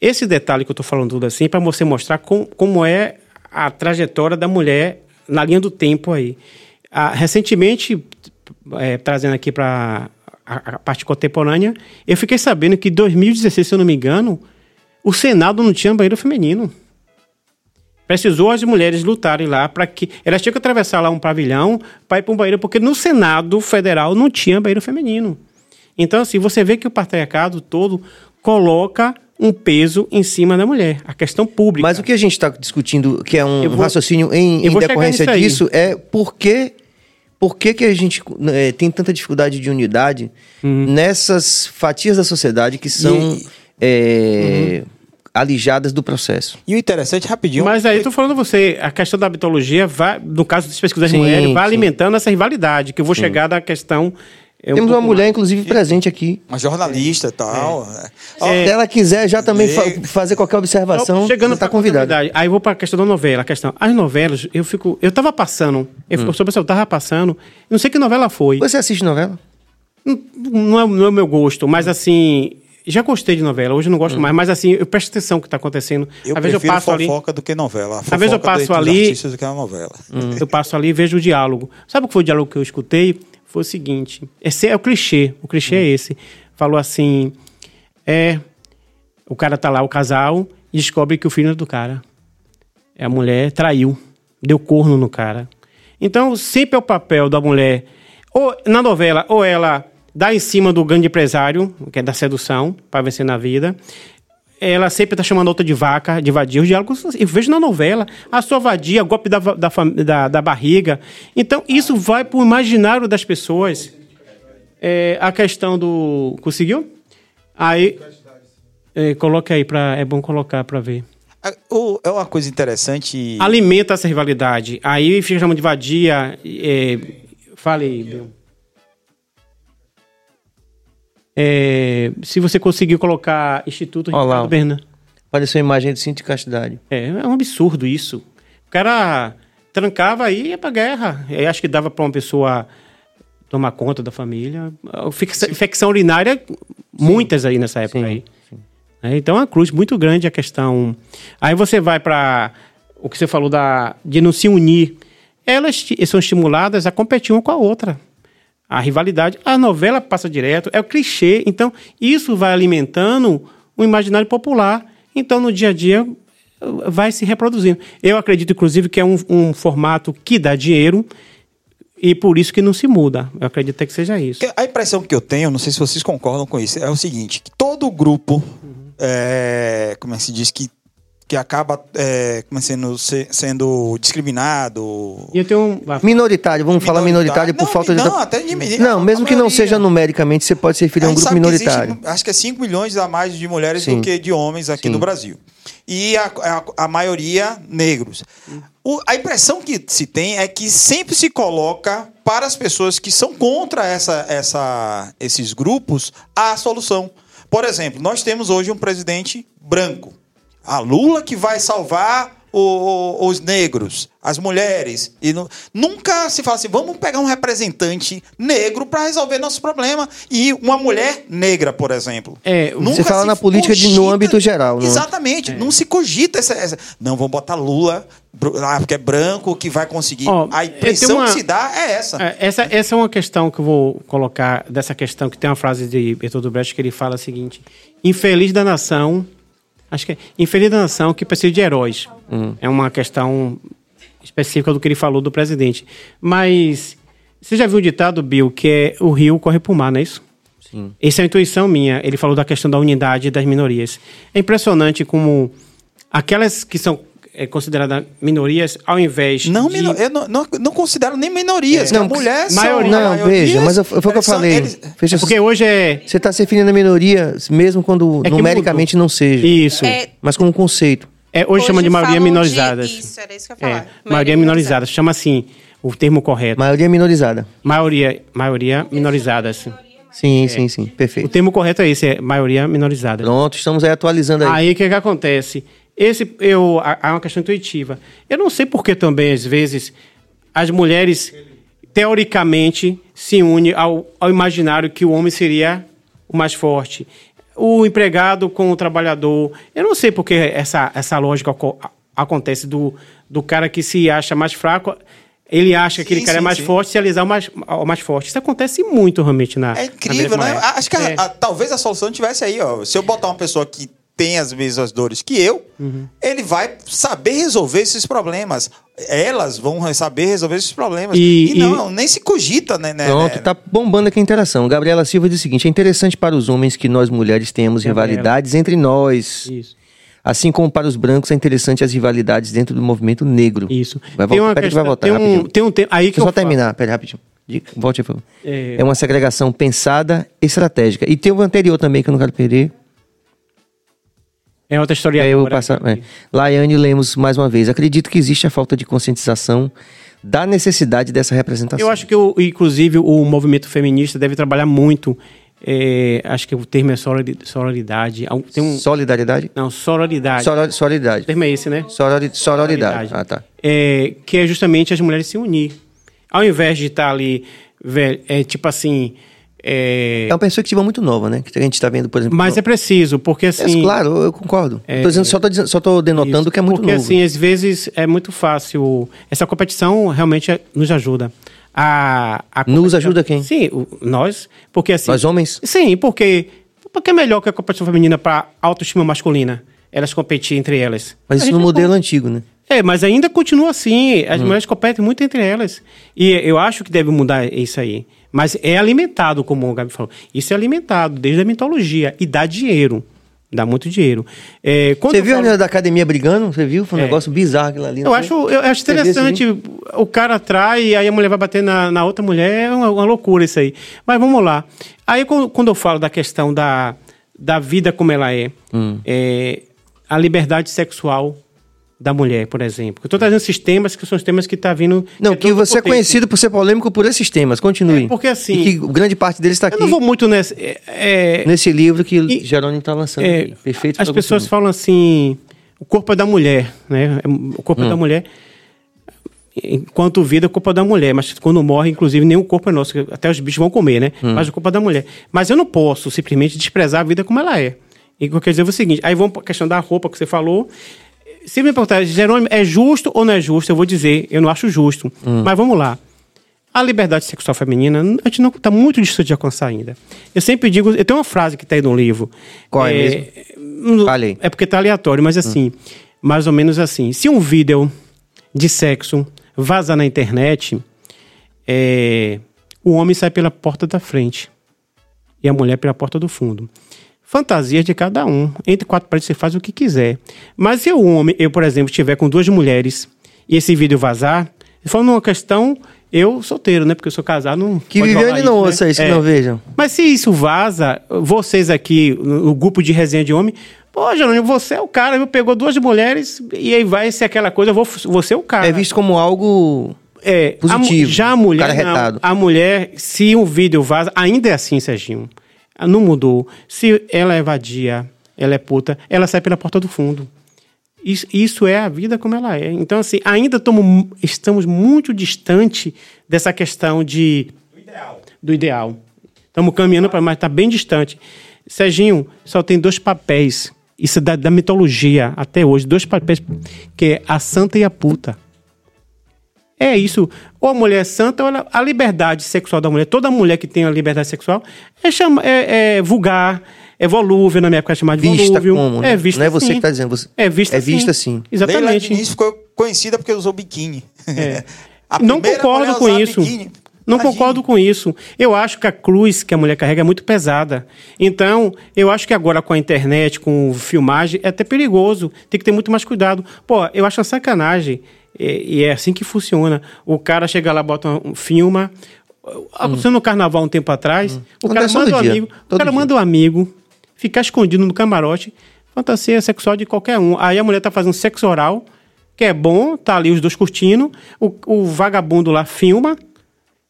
Esse detalhe que eu estou falando tudo assim, para você mostrar com, como é a trajetória da mulher na linha do tempo aí. Ah, recentemente, é, trazendo aqui para a, a, parte contemporânea, eu fiquei sabendo que em 2016, se eu não me engano, o Senado não tinha banheiro feminino. Precisou as mulheres lutarem lá para que. Elas tinham que atravessar lá um pavilhão para ir para um banheiro, porque no Senado Federal não tinha banheiro feminino. Então, assim, você vê que o patriarcado todo coloca um peso em cima da mulher, a questão pública.
Mas o que a gente está discutindo, que é um vou, raciocínio em, em decorrência disso, é por que, por que, que a gente é, tem tanta dificuldade de unidade uhum. nessas fatias da sociedade que são. E, é, uhum alijadas do processo.
E o interessante, rapidinho.
Mas aí, tô falando você, a questão da mitologia vai, no caso das pesquisas das mulheres, vai sim. alimentando essa rivalidade, que eu vou sim. chegar da questão
é um Temos uma mulher, mais. inclusive, presente aqui.
Uma jornalista e tal.
É. É. Se ela quiser já também fa fazer qualquer observação,
chegando está convidada. Aí vou para a questão da novela. A questão, as novelas, eu fico. Eu estava passando, eu, hum. eu estava passando, não sei que novela foi.
Você assiste novela?
Não, não, é, não é o meu gosto, mas assim, já gostei de novela, hoje não gosto hum. mais, mas assim, eu presto atenção no que está acontecendo.
Eu Às vezes eu passo fofoca ali, do que novela.
Às vezes eu passo ali. Do que a novela. Hum. Eu passo ali e vejo o diálogo. Sabe o que foi o diálogo que eu escutei? Foi o seguinte: esse é o clichê, o clichê é esse. Falou assim: é. O cara tá lá, o casal, e descobre que o filho é do cara. É a mulher traiu, deu corno no cara. Então, sempre é o papel da mulher, ou na novela, ou ela dá em cima do grande empresário, que é da sedução, para vencer na vida, ela sempre tá chamando outra de vaca, de vadia. Os diálogos, eu vejo na novela, a sua vadia, golpe da, da, da, da barriga. Então, isso vai pro imaginário das pessoas. É, a questão do. Conseguiu? Aí. É, coloca aí, pra, é bom colocar para ver.
É uma coisa interessante.
Alimenta essa rivalidade. Aí fica chamando de vadia. É, fale aí, Bill. É, se você conseguir colocar Instituto
Olá, Ricardo Bernan. Apareceu a imagem de cinto de castidade.
É, é um absurdo isso. O cara trancava aí e ia pra guerra. Eu acho que dava para uma pessoa tomar conta da família. Infecção urinária, muitas aí nessa época sim, aí. Sim. É, então é uma cruz muito grande a questão. Aí você vai para o que você falou da, de não se unir. Elas são estimuladas a competir uma com a outra a rivalidade. A novela passa direto, é o clichê. Então, isso vai alimentando o imaginário popular. Então, no dia a dia, vai se reproduzindo. Eu acredito, inclusive, que é um, um formato que dá dinheiro e por isso que não se muda. Eu acredito que seja isso.
A impressão que eu tenho, não sei se vocês concordam com isso, é o seguinte: que todo grupo, uhum. é, como é que se diz, que que acaba é, é sendo, sendo discriminado.
E tenho um... Minoritário, vamos minoritário. falar minoritário por não, falta de.
Não, até de
Não, mesmo que não seja numericamente, você pode se referir a um grupo minoritário.
Existe, acho que é 5 milhões a mais de mulheres Sim. do que de homens aqui Sim. no Brasil. E a, a, a maioria negros. O, a impressão que se tem é que sempre se coloca para as pessoas que são contra essa, essa, esses grupos a solução. Por exemplo, nós temos hoje um presidente branco a Lula que vai salvar o, os negros, as mulheres. E no, nunca se fala assim, vamos pegar um representante negro para resolver nosso problema. E uma mulher negra, por exemplo.
É, nunca você fala na política cogita, de, no âmbito geral.
Não? É? Exatamente. É. Não se cogita essa, essa, Não, vamos botar Lula, ah, porque é branco, que vai conseguir. Oh, a impressão uma, que se dá é essa.
É, essa. Essa é uma questão que eu vou colocar, dessa questão, que tem uma frase de Bertold Brecht que ele fala o seguinte, infeliz da nação Acho que é infeliz da nação que precisa de heróis. Uhum. É uma questão específica do que ele falou do presidente. Mas você já viu o ditado, Bill, que é o rio corre para o mar, não é isso? Sim. Essa é a intuição minha. Ele falou da questão da unidade das minorias. É impressionante como aquelas que são é, considerada minorias, ao invés
não,
de...
eu não, não, não considero nem minorias. É. Não, mulher
maioria, Não, veja, mas foi o que eu falei. Eles...
Veja, porque hoje é...
Você está se referindo a minoria, mesmo quando é numericamente não seja.
Isso.
É... Mas como conceito.
É, hoje, hoje chama de maioria minorizada. Isso, era isso que eu ia falar. É, maioria, maioria minorizada. Chama assim, o termo correto.
Maioria minorizada.
Maioria, maioria minorizada, sim.
Sim, é. sim, sim. Perfeito.
O termo correto é esse, é maioria minorizada.
Pronto, estamos aí atualizando aí.
Aí o que, que acontece? Esse eu há uma questão intuitiva. Eu não sei por que também às vezes as mulheres teoricamente se unem ao, ao imaginário que o homem seria o mais forte. O empregado com o trabalhador. Eu não sei por que essa, essa lógica acontece do, do cara que se acha mais fraco, ele acha que aquele
Sim,
cara é mais
sim.
forte, se alisar o mais, ao mais forte. Isso acontece muito realmente na.
É incrível,
na
né? Acho que a-
É.
a- talvez a solução tivesse aí, ó. Se eu botar uma pessoa que tem as mesmas dores que eu,
Uhum.
ele vai saber resolver esses problemas. Elas vão saber resolver esses problemas.
E-
E, não, nem se cogita, né? né,
Pronto,
né?
tá bombando aqui a interação. Gabriela Silva diz o seguinte: é interessante para os homens que nós mulheres tenhamos
Gabriela.
rivalidades entre nós.
Isso.
Assim como para os brancos é interessante as rivalidades dentro do movimento negro.
Isso.
Vai
Tem uma
peraí que vai
questão-
voltar
tem um,
rapidinho.
tem um tempo aí que
Deixa eu só
falo.
terminar, peraí, rapidinho. Volte, por favor.
É.
É uma segregação pensada, estratégica. E tem o anterior também que eu não quero perder.
É outra história.
É, eu passar. É. Laiane Lemos, mais uma vez. Acredito que existe a falta de conscientização da necessidade dessa representação.
Eu acho que, o, inclusive, o movimento feminista deve trabalhar muito. é, acho que o termo é sorori- sororidade. Tem um,
Solidariedade?
não, sororidade.
Soror-
O
Sororidade.
termo é esse, né?
Sorori- Sororidade.
Sororidade.
Ah, tá.
É, que é justamente as mulheres se unir. Ao invés de estar ali, velho, é tipo assim. É,
É uma perspectiva muito nova, né? Que a gente está vendo, por exemplo.
mas é preciso, porque
É,
assim.
claro, eu concordo.
É,
tô dizendo, só, tô dizendo, só tô denotando
Isso,
que é muito
Porque,
novo.
assim, às vezes é muito fácil. Essa competição realmente é- nos ajuda. A, a
Nos ajuda quem?
Sim, nós. Porque assim.
Nós homens?
Sim, porque. Porque é melhor que a competição feminina para autoestima masculina. Elas competirem entre elas.
Mas
A
isso no modelo
pode.
antigo, né?
É, mas ainda continua assim.
Hum.
As mulheres competem muito entre elas. E eu acho que deve mudar isso aí. Mas é alimentado, como o Gabi falou. Isso é alimentado desde a mitologia. E dá dinheiro. Dá muito dinheiro. É,
Você viu a
falo-
menina da academia brigando? Você viu? Foi um
É.
negócio bizarro aquilo ali.
Eu acho, eu acho interessante. O cara atrai e aí a mulher vai bater na, na outra mulher. É uma, uma loucura isso aí. Mas vamos lá. Aí quando quando eu falo da questão da, da vida como ela é,
Hum.
é, a liberdade sexual da mulher, por exemplo. Eu estou trazendo esses temas que são os temas que tá vindo.
Não, que você é conhecido por ser polêmico por esses temas. Continue.
É, porque assim-
E que grande parte deles está
Eu
aqui
não vou muito nessa. é, é,
nesse livro que
E-
Jerônimo está lançando.
É,
aqui. Perfeito.
As pessoas falam assim, o corpo é da mulher, né? O corpo
Hum.
é da mulher. Enquanto vida, o corpo é da mulher, mas quando morre, inclusive, nenhum corpo é nosso, até os bichos vão comer, né?
Hum.
Mas o corpo é da mulher. Mas eu não posso simplesmente desprezar a vida como ela é. E o que eu quero dizer é o seguinte: aí vamos para a questão da roupa que você falou. Se me perguntar, Jerônimo, é justo ou não é justo? Eu vou dizer, eu não acho justo.
Hum.
Mas vamos lá. A liberdade sexual feminina, a gente não está muito distante de alcançar ainda. Eu sempre digo, eu tenho uma frase que está aí no livro.
Qual é
mesmo?
Fale aí.
É porque está aleatório, mas assim, mais ou menos assim. Se um vídeo de sexo vazar na internet, é, o homem sai pela porta da frente e a mulher pela porta do fundo. Fantasias de cada um. Entre quatro paredes você faz o que quiser. Mas se o homem, eu, por exemplo, estiver com duas mulheres e esse vídeo vazar, falando uma questão, eu solteiro, né? Porque eu sou casado, não.
Que ele não
né?
ouça isso, que
É.
não vejam.
Mas se isso vaza, vocês aqui, no grupo de resenha de homem, pô, Jerônimo, você é o cara, viu? Pegou duas mulheres e aí vai ser aquela coisa, eu vou, você é o cara.
É visto como algo.
É,
positivo,
a já a mulher, não. a mulher, se o vídeo vaza, ainda é assim, Serginho. Não mudou. Se ela é vadia, ela é puta, ela sai pela porta do fundo. Isso, isso é a vida como ela é. Então, assim, ainda tomo- estamos muito distante dessa questão de do ideal. Estamos caminhando para, mas está bem distante. Serginho, só tem dois papéis. Isso é da, da mitologia até hoje, dois papéis, que é a santa e a puta. É isso. Ou a mulher é santa, ou ela, a liberdade sexual da mulher. Toda mulher que tem a liberdade sexual é, chama, é, é vulgar, é volúvel, na minha época é chamada de
Vista
volúvel.
como, né?
É vista
Não é você
assim.
que tá dizendo, você-
É vista
é vista
assim.
assim.
Leila
Exatamente.
Diniz ficou conhecida porque usou biquíni. A
Não concordo com isso.
biquíni.
Não
Imagine.
concordo com isso. Eu acho que a cruz que a mulher carrega é muito pesada. Então, eu acho que agora com a internet, com filmagem, é até perigoso. Tem que ter muito mais cuidado. Pô, eu acho uma sacanagem. E, e é assim que funciona. O cara chega lá, bota um, filma. Aconteceu no carnaval um tempo atrás. O cara manda um amigo. O cara manda um amigo ficar escondido no camarote. Fantasia sexual de qualquer um. Aí a mulher tá fazendo sexo oral, que é bom, tá ali os dois curtindo. O, o vagabundo lá filma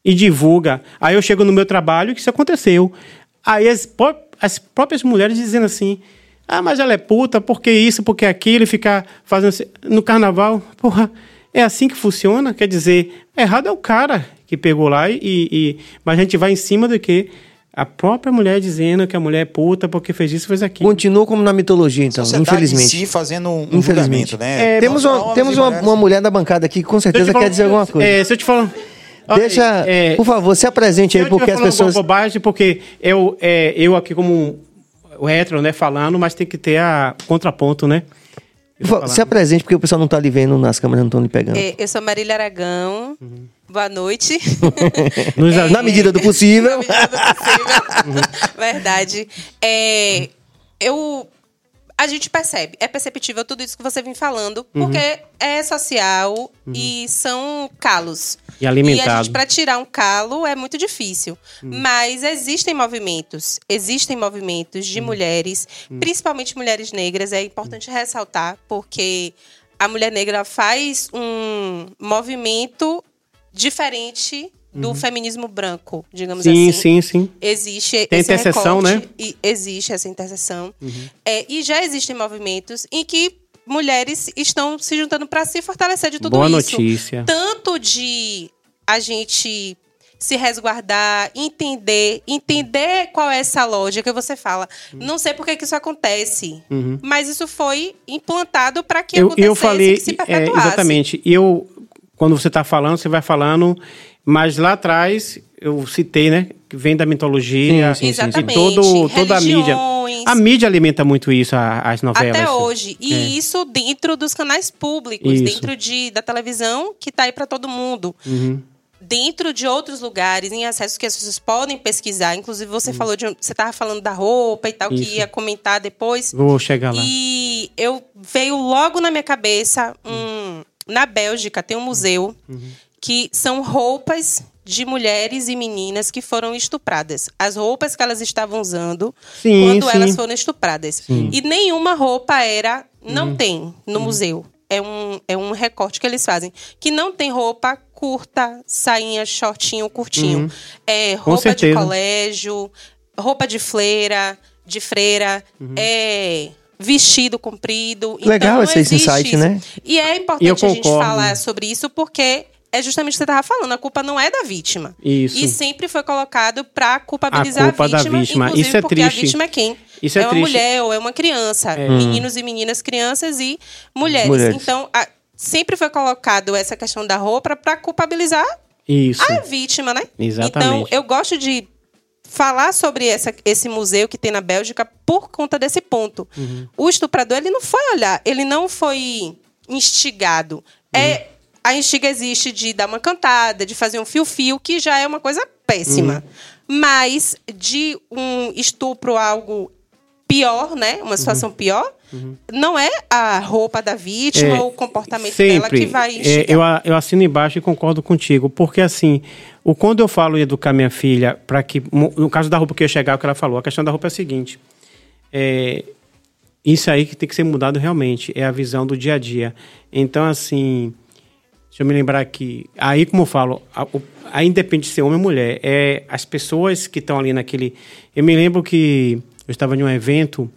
e divulga. Aí eu chego no meu trabalho que isso aconteceu. Aí as, pró- as próprias mulheres dizendo assim: ah, mas ela é puta, porque isso, porque aquilo, e ficar fazendo. No carnaval, porra, é assim que funciona? Quer dizer, errado é o cara que pegou lá e. e- mas a gente vai em cima do que? A própria mulher dizendo que a mulher é puta porque fez isso, fez aquilo.
Continua como na mitologia, então,
Sociedade
infelizmente.
em si fazendo um
Infelizmente.
julgamento, né?
É,
Temos, uma, temos uma, uma mulher da bancada aqui que com
eu
certeza
te
quer
falar-
dizer alguma coisa.
É, se eu te falar...
Deixa,
é,
por favor, se apresente aí,
eu
porque as pessoas.
alguma bobagem, porque eu, é, eu aqui como o hétero, né, falando, mas tem que ter a contraponto, né?
Se apresente, porque o pessoal não tá lhe vendo nas câmeras, não estão lhe pegando.
É, eu sou Marília Aragão. Boa noite. É,
Na medida do possível.
Na medida do possível. Verdade. É, eu, a gente percebe, é perceptível tudo isso que você vem falando, porque é social e são calos.
E alimentado.
A gente, para tirar um calo, é muito difícil. Mas existem movimentos, existem movimentos de mulheres, principalmente mulheres negras, é importante ressaltar, porque a mulher negra faz um movimento diferente do feminismo branco, digamos
Sim,
assim.
sim, sim.
Existe
Tem
esse
interseção,
recorte,
né?
E existe essa interseção. É, e já existem movimentos em que mulheres estão se juntando para se fortalecer de tudo
Boa
isso.
notícia.
Tanto de a gente se resguardar, entender, entender qual é essa lógica que você fala. Não sei por que, que isso acontece, mas isso foi implantado para que
eu,
acontecesse
eu falei,
que se
é,
perpetuasse.
exatamente. E eu, quando você está falando, você vai falando, mas lá atrás eu citei, né? Que vem da mitologia.
Sim, sim, sim.
E
Exatamente.
todo, toda a mídia. A mídia alimenta muito isso, as novelas.
Até hoje. E
É.
isso dentro dos canais públicos,
Isso.
dentro de, da televisão, que está aí para todo mundo.
Uhum.
Dentro de outros lugares, em acesso que as pessoas podem pesquisar. Inclusive,
Uhum.
você falou de. Você estava falando da roupa e tal,
Isso.
que ia comentar depois.
Vou chegar lá.
E eu veio logo na minha cabeça um. Na Bélgica tem um museu
Uhum.
que são roupas de mulheres e meninas que foram estupradas. As roupas que elas estavam usando
Sim,
quando
sim.
elas foram estupradas. E nenhuma roupa era. Não tem no museu. É um, é um recorte que eles fazem. Que não tem roupa curta, sainha, shortinho, curtinho. É roupa de colégio, roupa de freira, de freira, é vestido comprido.
Legal
então,
esse insight,
isso.
né?
E é importante a gente falar sobre isso porque é justamente o que você estava falando. A culpa não é da vítima.
Isso.
E sempre foi colocado para culpabilizar a,
A culpa da
vítima.
vítima.
Inclusive
Isso é
porque
triste.
a vítima é quem?
Isso é
uma
triste.
mulher ou é uma criança. Meninos e meninas, crianças e mulheres.
Mulheres.
Então, a- sempre foi colocado essa questão da roupa para culpabilizar
Isso.
a vítima, né?
Exatamente.
Então, eu gosto de falar sobre essa- esse museu que tem na Bélgica por conta desse ponto.
Uhum.
O estuprador, ele não foi olhar, ele não foi instigado. É,
Uhum.
A instiga existe de dar uma cantada, de fazer um fio-fio, que já é uma coisa péssima.
Uhum.
Mas de um estupro algo pior, né? Uma situação pior, não é a roupa da vítima
Uhum. É,
ou o comportamento dela que vai
é, eu, eu assino embaixo e concordo contigo, porque assim, o, quando eu falo em educar minha filha, para que, no caso da roupa que eu ia chegar, o que ela falou, a questão da roupa é a seguinte, é, isso aí que tem que ser mudado realmente, é a visão do dia a dia. Então, assim, deixa eu me lembrar aqui, aí como eu falo, a, independe de ser homem ou mulher, é as pessoas que estão ali naquele... Eu me lembro que eu estava em um evento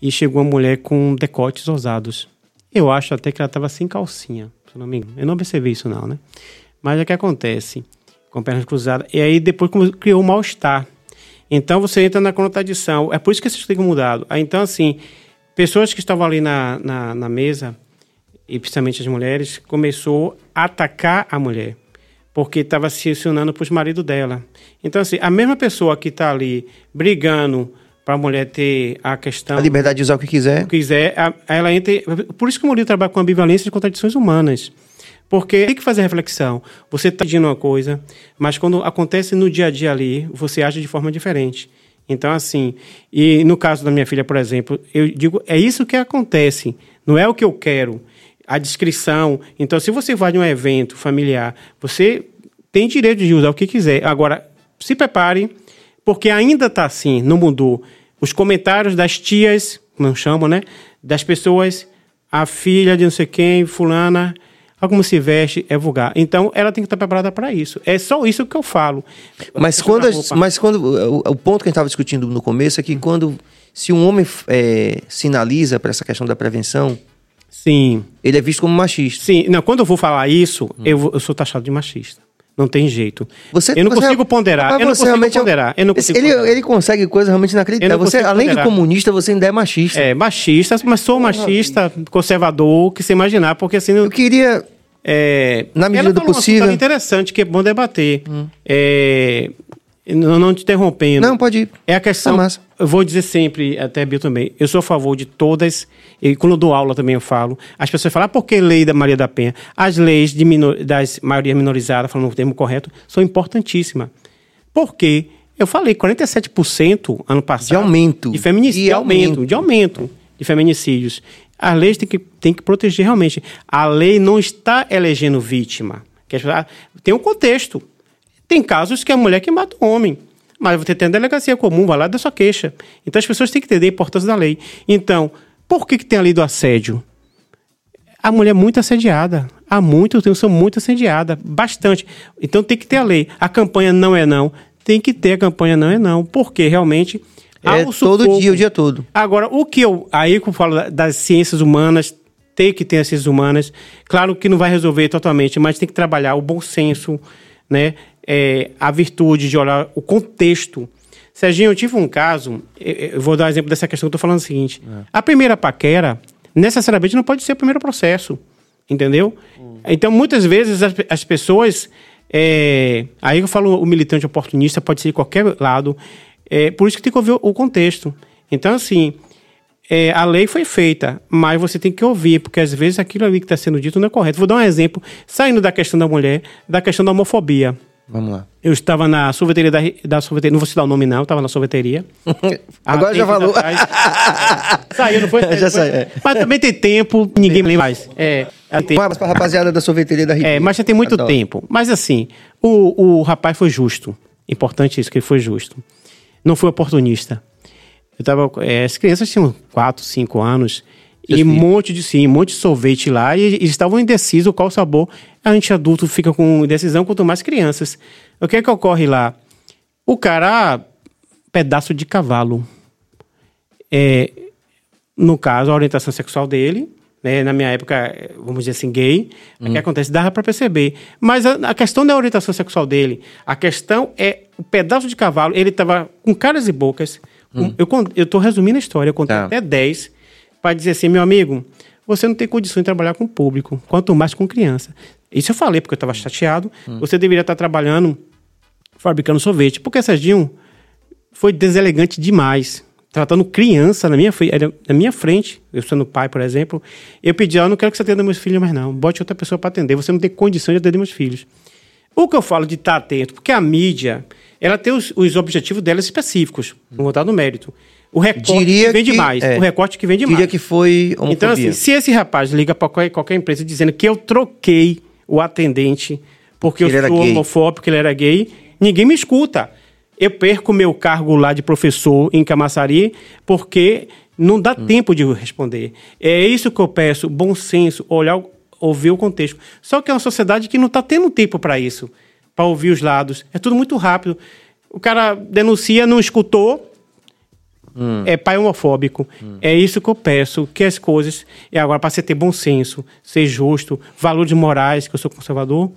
e chegou uma mulher com decotes ousados. Eu acho até que ela estava sem calcinha, se não me engano. Eu não observei isso não, né? Mas é que acontece, com pernas cruzadas. E aí depois criou um mal-estar. Então você entra na contradição. É por isso que tem que mudar. Então, assim, pessoas que estavam ali na, na, na mesa, e principalmente as mulheres, começou a atacar a mulher. Porque estava se acionando para os maridos dela. Então, assim, a mesma pessoa que está ali brigando para a mulher ter a questão
A liberdade de usar o que quiser.
quiser, a- ela entra. Por isso que o Murilo trabalha com ambivalência e contradições humanas. Porque tem que fazer reflexão. Você está pedindo uma coisa, mas quando acontece no dia a dia ali, você age de forma diferente. Então, assim, e no caso da minha filha, por exemplo, eu digo, é isso que acontece, não é o que eu quero. A descrição. Então, se você vai de um evento familiar, você tem direito de usar o que quiser. Agora, se prepare, porque ainda está assim, não mudou. Os comentários das tias, como chamam, né? Das pessoas, a filha de não sei quem, fulana, como se veste, é vulgar. Então, ela tem que estar preparada para isso. É só isso que eu falo.
Mas quando, a- mas quando o, o ponto que a gente estava discutindo no começo é que quando se um homem é, sinaliza para essa questão da prevenção,
Sim,
ele é visto como machista.
sim. Não, quando eu vou falar isso, eu, vou- eu sou taxado de machista. Não tem jeito.
Você,
eu não
você-
consigo ponderar.
Rapaz,
eu não consigo
realmente é um-
ponderar. Eu não consigo
ele,
ponderar.
ele consegue coisas realmente
Eu
inacreditáveis. Você, além de
ponderar.
comunista, você ainda é machista.
É, machista, mas sou machista, conservador, que você imaginar, porque assim.
Eu queria.
É,
Na medida do
um
possível.
ali interessante, que é bom debater. É, não, não te interrompendo.
Não, pode ir.
É a questão.
Tá
eu vou dizer sempre, até Bill também, eu sou a favor de todas, e quando eu dou aula também eu falo, as pessoas falam, ah, por que lei da Maria da Penha? As leis de minor- das maioria minorizada, falando o termo correto, são importantíssimas. Por quê? Eu falei 47% ano passado.
De aumento.
De feminicídio.
De
aumento. De aumento de feminicídios. As leis têm que, têm que proteger realmente. A lei não está elegendo vítima. Pessoas- Tem um contexto. Tem casos que é a mulher que mata o homem. Mas você tem a delegacia comum, vai lá da sua queixa. Então as pessoas têm que entender a importância da lei. Então, por que, que tem a lei do assédio? A mulher é muito assediada. Há muito tempo, são muito assediada. Bastante. Então tem que ter a lei. A campanha não é não. Tem que ter a campanha não é não. Porque realmente.
É todo dia, o dia todo.
Agora, o que eu. Aí que eu falo da- das ciências humanas, tem que ter as ciências humanas. Claro que não vai resolver totalmente, mas tem que trabalhar o bom senso, né? É, a virtude de olhar o contexto. Serginho, eu tive um caso, eu- vou dar um exemplo dessa questão que eu estou falando o seguinte. A primeira paquera, necessariamente, não pode ser o primeiro processo. Entendeu? Então, muitas vezes, as, as pessoas. é, aí eu falo o militante oportunista, pode ser de qualquer lado. É, por isso que tem que ouvir o- o contexto. Então, assim, é, a lei foi feita, mas você tem que ouvir, porque às vezes aquilo ali que está sendo dito não é correto. Vou dar um exemplo, saindo da questão da mulher, da questão da homofobia.
Vamos lá.
Eu estava na sorveteria da, da sorveteria, não vou citar o nome não, eu estava na sorveteria.
Agora já
tempos
falou.
atrás. Saiu, não foi?
Já
foi?
saiu, é.
Mas também tem tempo, ninguém lembra mais. É, tem-
Um abraço pra rapaziada da sorveteria da Ribeira.
é, mas já tem muito
Adoro.
tempo. Mas assim, o, o rapaz foi justo. Importante isso, que ele foi justo. Não foi oportunista. Eu tava, é, as crianças tinham 4, 5 anos. E um monte de sim, um monte de sorvete lá. E eles estavam indecisos qual sabor. A gente adulto fica com indecisão, quanto mais crianças. O que é que ocorre lá? O cara, ah, pedaço de cavalo. É, no caso, a orientação sexual dele, né, na minha época, vamos dizer assim, gay, o que acontece? Dava para perceber. Mas a, a questão da orientação sexual dele, a questão é o pedaço de cavalo, ele estava com caras e bocas. com- eu, con- eu tô resumindo a história, eu contei
Tá.
até 10, para dizer assim, meu amigo, você não tem condições de trabalhar com público, quanto mais com criança. Isso eu falei porque eu estava chateado. Você deveria estar trabalhando fabricando sorvete. Porque Serginho foi deselegante demais. Tratando criança na minha, na minha frente, eu sendo pai, por exemplo, eu pedi, ó, eu não quero que você atenda meus filhos mais não. Bote outra pessoa para atender. Você não tem condição de atender meus filhos. O que eu falo de estar atento, porque a mídia, ela tem os, os objetivos dela específicos. Não vou estar no mérito. O recorte
Diria
que vende
que-
mais.
é.
O recorte que vende
Diria
mais.
que foi homofobia.
Então, assim, se esse rapaz liga para qualquer, qualquer empresa dizendo que eu troquei o atendente porque
Ele
eu sou homofóbico, ele era gay, ninguém me escuta. Eu perco meu cargo lá de professor em Camaçari porque não dá tempo de responder. É isso que eu peço, bom senso, olhar, ouvir o contexto. Só que é uma sociedade que não está tendo tempo para isso, para ouvir os lados. É tudo muito rápido. O cara denuncia, não escutou, é pai homofóbico. É isso que eu peço, que as coisas. E agora, para você ter bom senso, ser justo, valores morais, que eu sou conservador,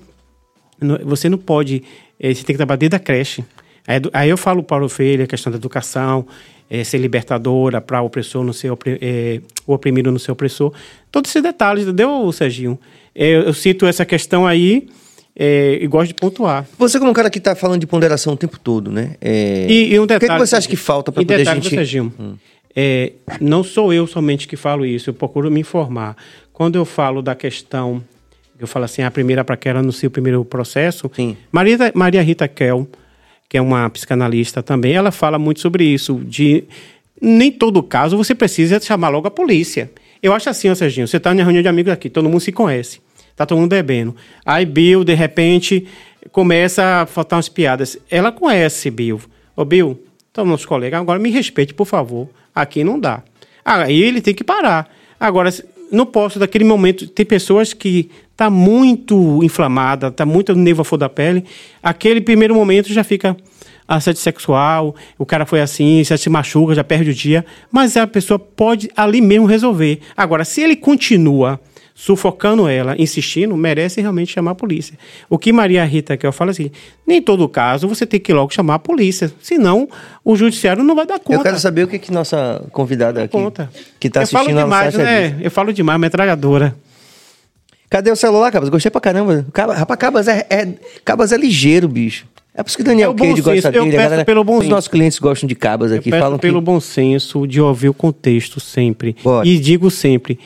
você não pode. eh, você tem que trabalhar desde a creche. Aí, aí eu falo para o filho a questão da educação, eh, ser libertadora, para o opressor não ser opri- eh, o oprimido não ser opressor. Todos esses detalhes, entendeu, Serginho? Eh, eu cito essa questão aí eh, e gosto de pontuar.
Você como um cara que tá falando de ponderação o tempo todo, né? É...
E, e um
o que, é
detalhe,
que você acha que falta para poder a
detalhe,
gente... Hum.
Serginho, é, não sou eu somente que falo isso, eu procuro me informar. Quando eu falo da questão, eu falo assim, a primeira para que ela anuncia o primeiro processo,
Sim.
Maria, Maria Rita Kel, que é uma psicanalista também, ela fala muito sobre isso, de nem todo caso você precisa chamar logo a polícia. Eu acho assim, ó, Serginho, você está na reunião de amigos aqui, todo mundo se conhece, tá todo mundo bebendo. Aí Bill, de repente, começa a faltar umas piadas. Ela conhece Bill. Ô Bill, então nosso colega, agora me respeite, por favor. Aqui não dá. Aí ele tem que parar. Agora, não posso, daquele momento, tem pessoas que tá muito inflamada, tá muito nervo flor da pele, aquele primeiro momento já fica, assédio sexual, o cara foi assim, já se machuca, já perde o dia, mas a pessoa pode ali mesmo resolver. Agora, se ele continua sufocando ela, insistindo, merece realmente chamar a polícia. O que Maria Rita que eu falo assim, nem todo caso você tem que logo chamar a polícia, senão o judiciário não vai dar conta.
Eu quero saber o que, que nossa convidada aqui,
conta.
que tá
eu falo
assistindo
demais, né? Eu falo demais, metralhadora.
Cadê o celular, Cabas? Gostei pra caramba. Rapaz, Cabas é, é- Cabas é ligeiro, bicho. É por isso que Daniel
É
Cade gosta
senso.
dele.
Eu
galera-
pelo bom
Os nossos clientes gostam de Cabas aqui.
eu
falam
pelo
que...
bom senso de ouvir o contexto sempre.
Bora.
E digo sempre,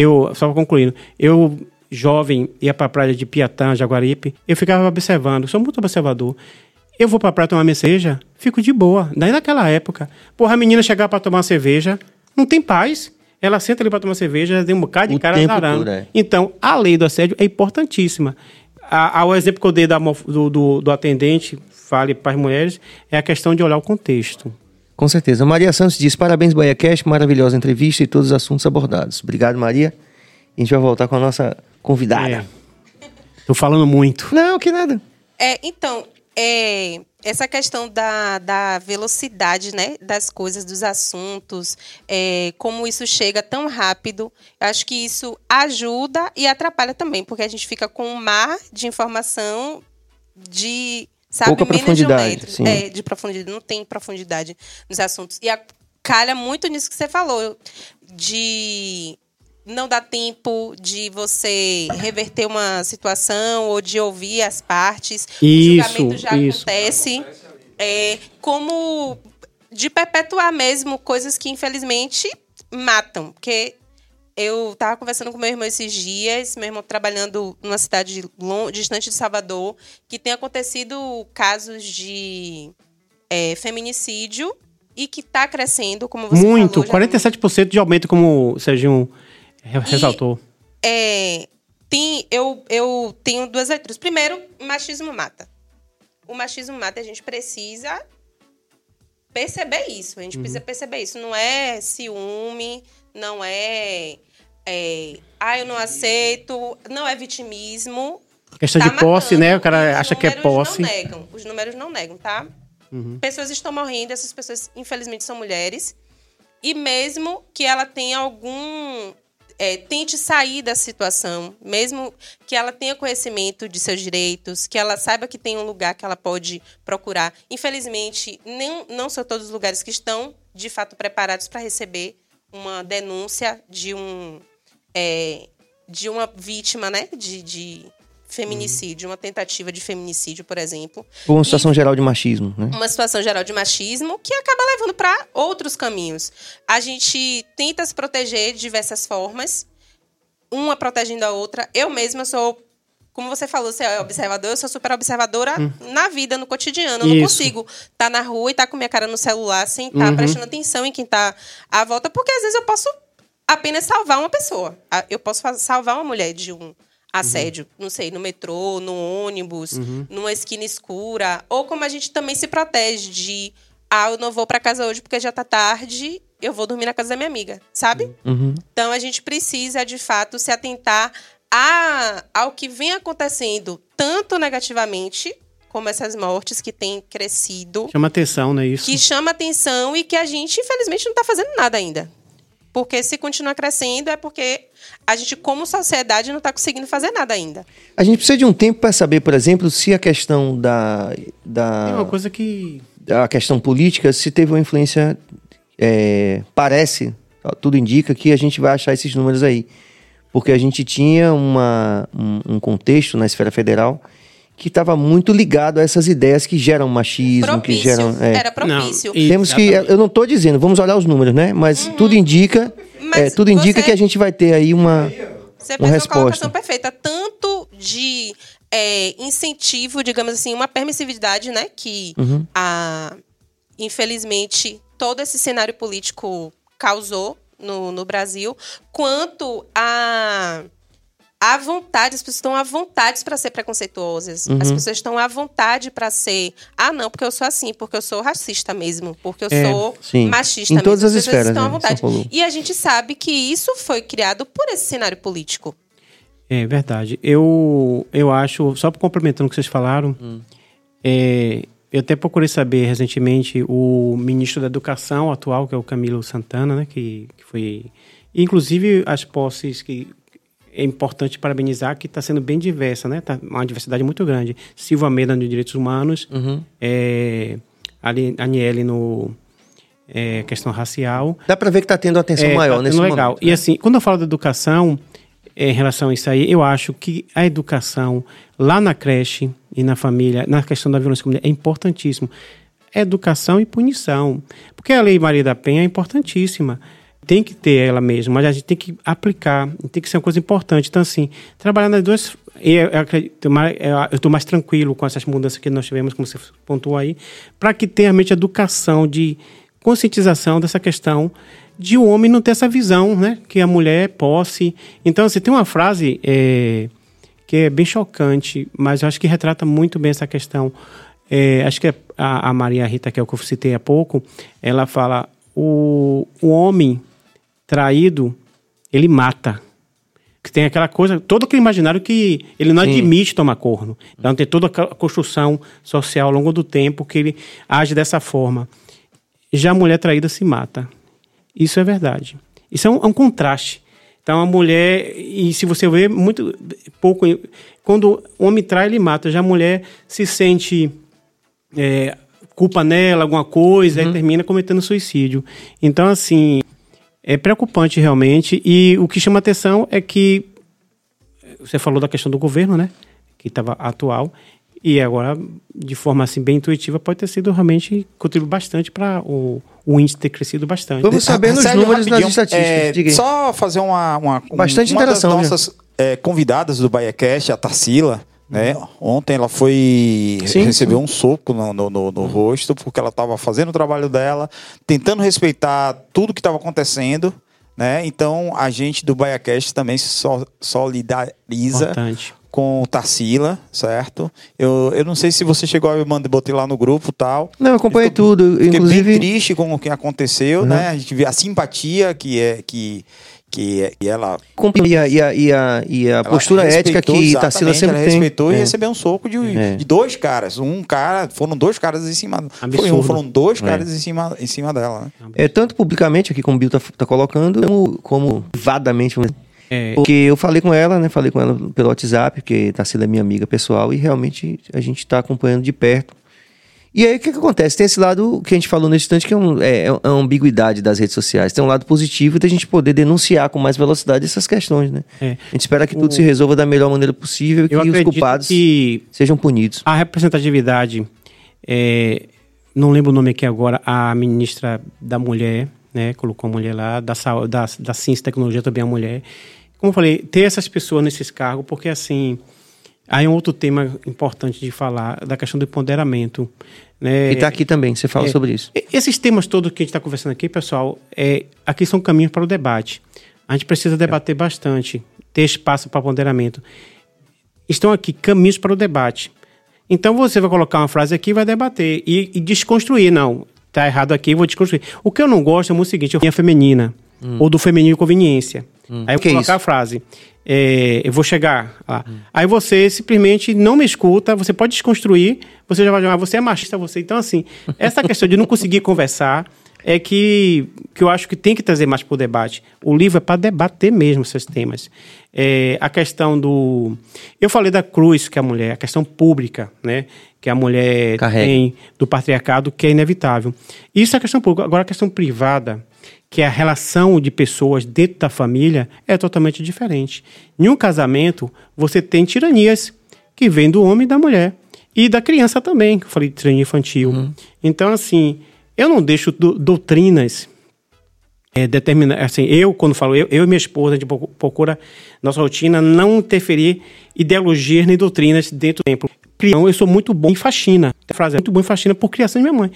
eu, só concluindo, eu, jovem, ia pra praia de Piatã, Jaguaripe, eu ficava observando, sou muito observador. Eu vou pra praia tomar minha cerveja, fico de boa. Daí naquela época, porra, a menina chegar pra tomar cerveja, não tem paz. Ela senta ali pra tomar cerveja, tem um bocado de
O
cara
todo, é.
Então, a lei do assédio é importantíssima. A, a- o exemplo que eu dei da do, do, do atendente, fale para as mulheres, é a questão de olhar o contexto.
Com certeza. Maria Santos diz: parabéns, Bahia Cash, maravilhosa entrevista e todos os assuntos abordados. Obrigado, Maria. A gente vai voltar com a nossa convidada.
É. Tô falando muito.
Não, que nada.
É, então, é, essa questão da, da velocidade, né, das coisas, dos assuntos, é, como isso chega tão rápido, eu acho que isso ajuda e atrapalha também, porque a gente fica com um mar de informação de, sabe,
Pouca
menos
profundidade,
de um metro. É, de profundidade, não tem profundidade nos assuntos. E a, calha muito nisso que você falou, de não dá tempo de você reverter uma situação ou de ouvir as partes.
Isso,
o julgamento já
isso.
acontece. É, como de perpetuar mesmo coisas que infelizmente matam. Porque eu estava conversando com meu irmão esses dias, meu irmão trabalhando numa cidade lon- distante de Salvador, que tem acontecido casos de é, feminicídio e que está crescendo, como você
muito.
falou. já
47% de aumento, como o Serginho re- ressaltou.
é, tem, eu, eu tenho duas leituras. Primeiro, machismo mata. O machismo mata, a gente precisa perceber isso. A gente precisa perceber isso. Não é ciúme, não é, é. Ah, eu não aceito. Não é vitimismo.
Questão
Tá
de posse,
matando,
né? O cara acha que é posse.
Não negam. Os números não negam, tá? Pessoas estão morrendo, essas pessoas, infelizmente, são mulheres. E mesmo que ela tenha algum. é, tente sair da situação, mesmo que ela tenha conhecimento de seus direitos, que ela saiba que tem um lugar que ela pode procurar. Infelizmente, nem, não são todos os lugares que estão, de fato, preparados para receber uma denúncia de um. É, de uma vítima, né? De, de feminicídio, uma tentativa de feminicídio, por exemplo
Ou uma situação geral de machismo, né?
uma situação geral de machismo que acaba levando para outros caminhos. A gente tenta se proteger de diversas formas, uma protegendo a outra. Eu mesma sou, como você falou, você é observador, eu sou super observadora na vida, no cotidiano. Eu não consigo estar na rua e estar com minha cara no celular sem estar prestando atenção em quem está à volta, porque às vezes eu posso apenas salvar uma pessoa. Eu posso salvar uma mulher de um assédio, não sei, no metrô, no ônibus, numa esquina escura, ou como a gente também se protege de ah, eu não vou para casa hoje porque já tá tarde, eu vou dormir na casa da minha amiga, sabe?
Uhum.
Então a gente precisa de fato se atentar a, ao que vem acontecendo tanto negativamente como essas mortes que têm crescido
Chama atenção, né? Isso.
que chama atenção e que a gente, infelizmente, não está fazendo nada ainda. Porque se continuar crescendo é porque a gente, como sociedade, não está conseguindo fazer nada ainda.
A gente precisa de um tempo para saber, por exemplo, se a questão da,
É
da
uma coisa que.
a questão política, se teve uma influência, é, parece, tudo indica que a gente vai achar esses números aí. Porque a gente tinha uma, um, um contexto na esfera federal que estava muito ligado a essas ideias que geram machismo, que
Propício.
geram... é.
Era propício.
Não, e-
Temos que,
Exatamente.
eu não estou dizendo, vamos olhar os números, né? Mas tudo indica,
Uhum. Mas
é, tudo indica
você-
que a gente vai ter aí uma,
Você
uma
fez uma
resposta.
colocação perfeita, tanto de é, incentivo, digamos assim, uma permissividade, né? Que
Uhum.
a, infelizmente todo esse cenário político causou no, no Brasil, quanto a à vontade, as pessoas estão à vontade para ser preconceituosas.
Uhum.
As pessoas estão à vontade para ser, ah, não, porque eu sou assim, porque eu sou racista mesmo, porque eu
É,
sou
sim.
machista
Em
mesmo.
todas as
pessoas
esferas,
estão à
né,
vontade.
São Paulo.
E a gente sabe que isso foi criado por esse cenário político.
É verdade. Eu, eu acho, só complementando o que vocês falaram,
Hum.
é, eu até procurei saber recentemente o ministro da Educação atual, que é o Camilo Santana, né, que, que foi. Inclusive as posses que é importante parabenizar que está sendo bem diversa, né? Tá uma diversidade muito grande. Silva Meda no Direitos Humanos,
Uhum.
é, Aniele no é, questão racial.
Dá pra ver que tá tendo atenção
É,
maior
tá
nesse
sendo
momento.
legal. E assim, quando eu falo da educação, é, em relação a isso aí, eu acho que a educação lá na creche e na família, na questão da violência comunitária, é importantíssimo. Educação e punição. Porque a Lei Maria da Penha é importantíssima. Tem que ter ela mesma, mas a gente tem que aplicar, tem que ser uma coisa importante. Então, assim, trabalhar nas duas. Eu estou mais tranquilo com essas mudanças que nós tivemos, como você pontuou aí, para que tenha realmente educação de conscientização dessa questão de o homem não ter essa visão, né? Que a mulher é posse. Então, assim, tem uma frase é, que é bem chocante, mas eu acho que retrata muito bem essa questão. É, acho que a, a Maria Rita, que é o que eu citei há pouco, ela fala: o, o homem traído, ele mata. Que tem aquela coisa, todo aquele imaginário que ele não
Sim.
admite tomar corno. Então tem toda aquela construção social ao longo do tempo que ele age dessa forma. Já a mulher traída se mata. Isso é verdade. Isso é um, é um contraste. Então a mulher, e se você vê muito pouco, quando o homem trai, ele mata. Já a mulher se sente é, culpa nela, alguma coisa, e termina cometendo suicídio. Então, assim, é preocupante realmente. E o que chama atenção é que você falou da questão do governo, né? Que estava atual. E agora, de forma assim bem intuitiva, pode ter sido realmente contribuído bastante para o, o índice ter crescido bastante.
Vamos saber nos números nas
rapidinho,
estatísticas.
é, só fazer uma, uma um-
Bastante
uma
interação,
das nossas é, convidadas do BaiaCast, a Tarsila, né? Ontem ela foi
Sim,
recebeu um soco no, no, no- no rosto porque ela estava fazendo o trabalho dela, tentando respeitar tudo que estava acontecendo, né? Então a gente do BaiaCast também se so- solidariza
Importante.
com Tarsila, certo? Eu, eu não sei se você chegou a me mandar, botei lá no grupo e tal.
Não, eu acompanhei
Eu tô-
tudo.
Fiquei
Inclusive,
bem triste com o que aconteceu,
Uhum.
né? A gente vê a simpatia que é que que, é- que ela,
e a, e a, e a, e a postura ética que Tarsila sempre
ela
tem.
respeitou e
É.
recebeu um soco de,
É.
de dois caras. Um cara, foram dois caras em cima. Foi um, foram dois
É.
caras em cima em cima dela, né?
É, tanto publicamente, aqui como o Bill tá, tá colocando, como, como privadamente. vamos dizer.
É,
Porque eu falei com ela, né? Falei com ela pelo WhatsApp, porque Tarsila é minha amiga pessoal, e realmente a gente tá acompanhando de perto. E aí o que, que acontece? Tem esse lado que a gente falou nesse instante, que é, um- é, é a ambiguidade das redes sociais. Tem um lado positivo da gente poder denunciar com mais velocidade essas questões, né?
É.
A gente espera que tudo se resolva da melhor maneira possível e que os culpados
que
sejam punidos.
a representatividade, é, não lembro o nome aqui agora, a ministra da Mulher, né, colocou a mulher lá, da, da, da Ciência e Tecnologia também a mulher. Como eu falei, ter essas pessoas nesses cargos, porque assim, aí é um outro tema importante de falar, da questão do empoderamento. Né?
E tá aqui também, você fala
É,
sobre isso.
Esses temas todos que a gente está conversando aqui, pessoal, é, aqui são caminhos para o debate. A gente precisa debater bastante, ter espaço para ponderamento. Estão aqui caminhos para o debate. Então você vai colocar uma frase aqui e vai debater e, e desconstruir. Não, tá errado aqui, vou desconstruir. O que eu não gosto é o seguinte: eu a feminina ou do feminino conveniência. Aí eu
Que
vou colocar
isso?
a frase. é, eu vou chegar lá. Aí você simplesmente não me escuta, você pode desconstruir, você já vai chamar, você é machista, você. Então, assim, essa questão de não conseguir conversar é que, que eu acho que tem que trazer mais para o debate. O livro é para debater mesmo esses temas. É, a questão do. Eu falei da cruz que a mulher, a questão pública, né? Que a mulher
Carrega.
tem do patriarcado, que é inevitável. Isso é a questão pública. Agora, a questão privada, que a relação de pessoas dentro da família, é totalmente diferente. Em um casamento, você tem tiranias que vêm do homem e da mulher. E da criança também, que eu falei de tirania infantil. Então, assim, eu não deixo do- doutrinas é, determinar, assim, eu, quando falo eu, eu e minha esposa, a gente procu- procura, nossa rotina, não interferir ideologias nem doutrinas dentro do templo. Então, eu sou muito bom em faxina. A frase é muito bom em faxina por criação de minha mãe.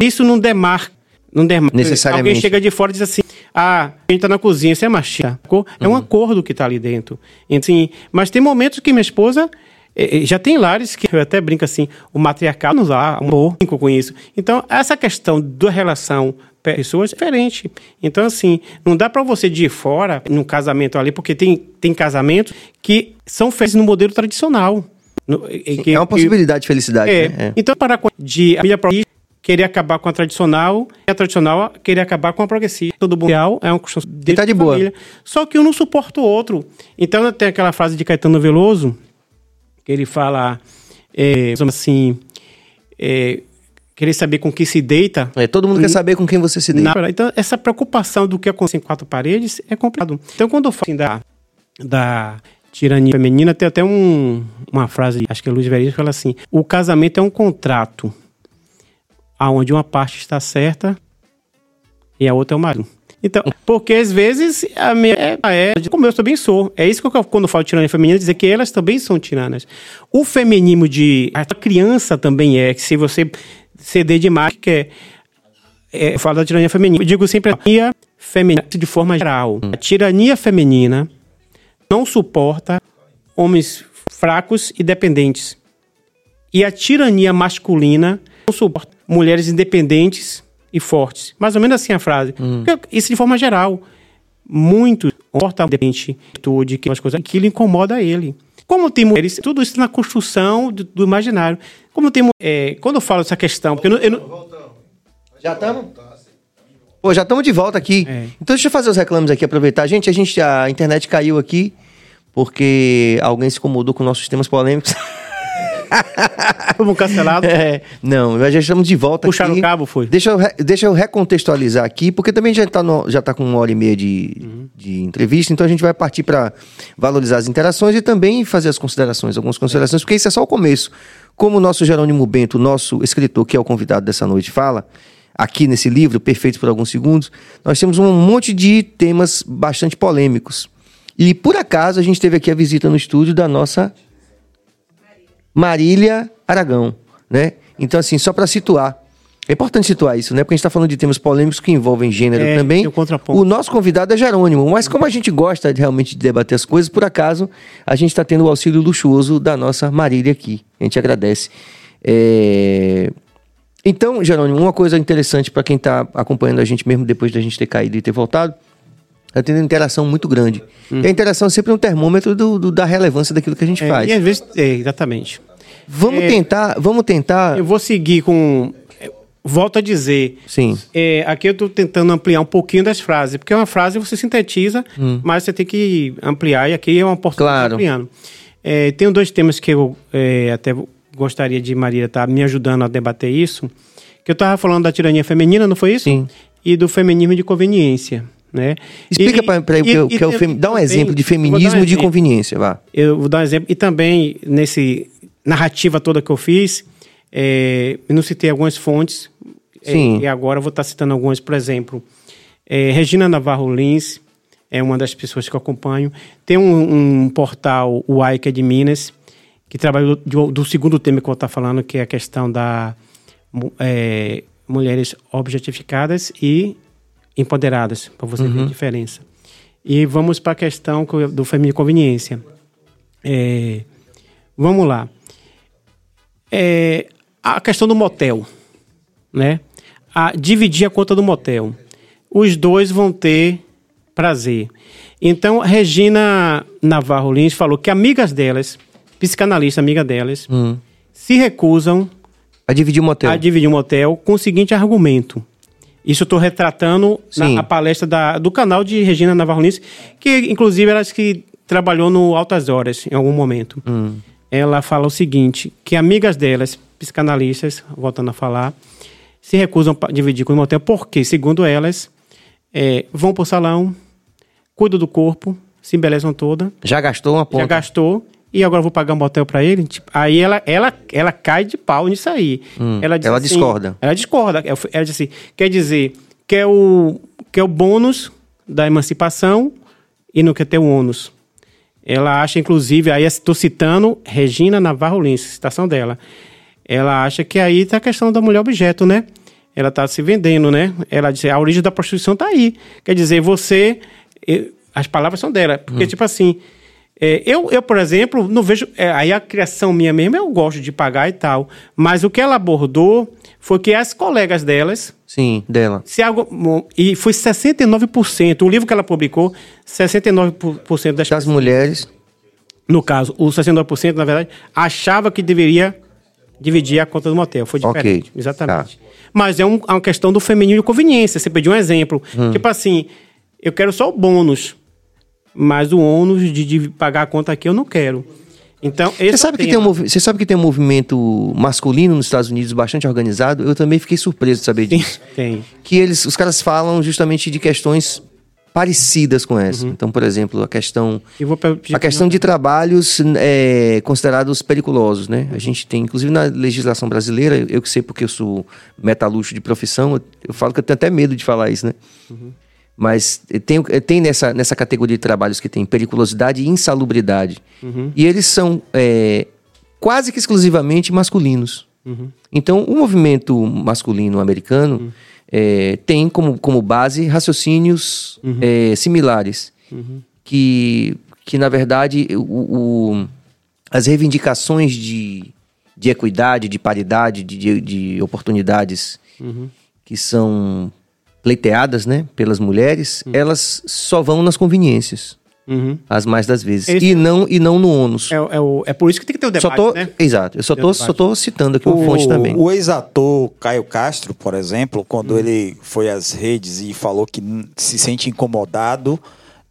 Isso não demarca. Não demarca.
Necessariamente.
Alguém chega de fora e diz assim: ah, a gente tá na cozinha, você é machista. É um acordo que tá ali dentro. Assim, mas tem momentos que minha esposa. eh, eh, Já tem lares que eu até brinco assim, o matriarcado nos dá um brinco com isso. Então, essa questão da relação pessoas é diferente. Então, assim, não dá para você de fora, num casamento ali, porque tem, tem casamentos que são feitos no modelo tradicional. No- e-
é uma possibilidade de felicidade,
é.
né? É.
Então, para com- de a família querer acabar com a tradicional, e a tradicional querer acabar com a progressista. Todo mundo é uma questão de
tá de boa.
família. Só que um não suporta o outro. Então, tem aquela frase de Caetano Veloso, que ele fala é, assim, é, querer saber com que se deita.
É, todo mundo quer saber com quem você se deita.
Na- então, essa preocupação do que acontece em quatro paredes é complicado. Então, quando eu falo assim, da, da tirania feminina, tem até um, uma frase, acho que é Luiz Veríssimo, que fala assim: o casamento é um contrato aonde uma parte está certa e a outra é o marido. Então, porque às vezes a minha é, é como eu também sou. É isso que eu, quando eu falo tirania feminina, dizer que elas também são tiranas. O feminismo de a criança também é, que se você ceder demais, que é, é, eu falo da tirania feminina. Eu digo sempre a tirania feminina de forma geral. A tirania feminina não suporta homens fracos e dependentes. E a tirania masculina não suporta mulheres independentes e fortes. Mais ou menos assim a frase. Porque Isso de forma geral. Muito importa depende de que as coisas aquilo incomoda ele. Como tem mulheres, tudo isso na construção do, do imaginário. Como tem é, quando eu falo dessa questão, porque eu não- eu não,
Já estamos? Pô, já estamos de volta aqui.
É.
Então deixa eu fazer os reclames aqui, aproveitar. Gente, a gente a internet caiu aqui porque alguém se incomodou com nossos temas polêmicos.
fomos cancelados.
É, não, nós já estamos de volta
Puxaram
aqui.
o cabo, foi.
Deixa eu, deixa eu recontextualizar aqui, porque também já está já tá com uma hora e meia de, de entrevista, então a gente vai partir para valorizar as interações e também fazer as considerações, algumas considerações, porque isso é só o começo. Como o nosso Jerônimo Bento, nosso escritor, que é o convidado dessa noite, fala, aqui nesse livro, Perfeito por Alguns Segundos, nós temos um monte de temas bastante polêmicos. E por acaso a gente teve aqui a visita no estúdio da nossa Marília Aragão, né? Então, assim, só para situar. É importante situar isso, né? Porque a gente está falando de temas polêmicos que envolvem gênero
É,
também.
o
nosso convidado é Jerônimo, mas como a gente gosta de, realmente de debater as coisas, por acaso, a gente está tendo o auxílio luxuoso da nossa Marília aqui. A gente agradece. É, Então, Jerônimo, uma coisa interessante para quem está acompanhando a gente, mesmo depois da gente ter caído e ter voltado, está tendo uma interação muito grande. E a interação é sempre um termômetro do- do- da relevância daquilo que a gente
É,
faz.
e às vezes, é, exatamente.
Vamos
É.
tentar, vamos tentar.
Eu vou seguir com. é, Volto a dizer.
Sim.
É, aqui eu estou tentando ampliar um pouquinho das frases, porque uma frase você sintetiza, mas você tem que ampliar, e aqui é uma oportunidade
Claro.
ampliando. É, tenho dois temas que eu é, até gostaria de Maria estar me ajudando a debater isso. Que eu estava falando da tirania feminina, não foi isso?
Sim.
E do feminismo de conveniência. Né?
Explica para ele o que, é o- é o femi- Dá um exemplo de
dar um
feminismo de
exemplo.
conveniência, vá.
Eu vou dar um exemplo. E também, nesse narrativa toda que eu fiz, é, eu não citei algumas fontes. é,
Sim.
e agora eu vou estar citando algumas, por exemplo. é, Regina Navarro Lins é uma das pessoas que eu acompanho. Tem um, um portal, o AI, que é de Minas, que trabalha do, do segundo tema que eu vou estar falando, que é a questão da é, mulheres objetificadas e empoderadas, para você ver a diferença. E vamos para a questão do feminismo de conveniência. É, vamos lá. É, a questão do motel, né? A dividir a conta do motel. Os dois vão ter prazer. Então, Regina Navarro Lins falou que amigas delas, psicanalista amiga delas,
Hum.
se recusam
A dividir o motel.
a dividir um motel com o seguinte argumento. Isso eu estou retratando
Sim.
na palestra da- do canal de Regina Navarro Lins, que inclusive ela que trabalhou no Altas Horas em algum momento.
Hum.
Ela fala o seguinte, que amigas delas, psicanalistas, voltando a falar, se recusam a dividir com o motel porque, segundo elas, é, vão para o salão, cuidam do corpo, se embelezam toda,
Já gastou uma ponta.
já gastou e agora eu vou pagar um motel pra ele. Tipo, aí ela, ela, ela cai de pau nisso aí. ela diz
ela
assim-
discorda.
Ela discorda. Ela ela diz assim, quer dizer, quer o, quer o bônus da emancipação e não quer ter o ônus. Ela acha, inclusive, aí estou citando Regina Navarro Lins, citação dela. Ela acha que aí está a questão da mulher objeto, né? Ela está se vendendo, né? Ela diz, a origem da prostituição está aí. Quer dizer, você... As palavras são dela. Porque, tipo assim, é, eu, eu, por exemplo, não vejo... é, aí a criação minha mesmo, eu gosto de pagar e tal. Mas o que ela abordou foi que as colegas delas
Sim, dela.
se algo, e foi 69%. O livro que ela publicou, 69% das,
Das mulheres.
no caso, o 69%, na verdade, achava que deveria dividir a conta do motel. Foi diferente. Exatamente. Mas é um- é uma questão do feminino de conveniência. Você pediu um exemplo.
Hum.
Tipo assim, eu quero só o bônus, mas o ônus de, de pagar a conta aqui eu não quero. Então,
Você
é
sabe, que tem um, você sabe que tem um movimento masculino nos Estados Unidos bastante organizado? Eu também fiquei surpreso de saber
Tem,
disso.
tem.
que eles, os caras falam justamente de questões parecidas com essa. Então, por exemplo, a questão a questão de trabalhos é, considerados periculosos, né? A gente tem, inclusive na legislação brasileira, eu que sei porque eu sou metalúrgico de profissão, eu, eu falo que eu tenho até medo de falar isso, né? Mas tem, tem nessa, nessa categoria de trabalhos que tem periculosidade e insalubridade. E eles são é, quase que exclusivamente masculinos. Então, o movimento masculino americano é, tem como, como base raciocínios é, similares. Que, que, na verdade, o, o- as reivindicações de, de equidade, de paridade, de, de, de oportunidades que são pleiteadas né, pelas mulheres, elas só vão nas conveniências,
Uhum.
as mais das vezes.
Esse-
E, não, e não no ônus.
É, é, o- é por isso que tem que ter o debate,
Só tô,
né?
Exato, eu só tô,
o
só tô citando aqui uma fonte também.
O ex-ator Caio Castro, por exemplo, quando
Hum.
ele foi às redes e falou que se sente incomodado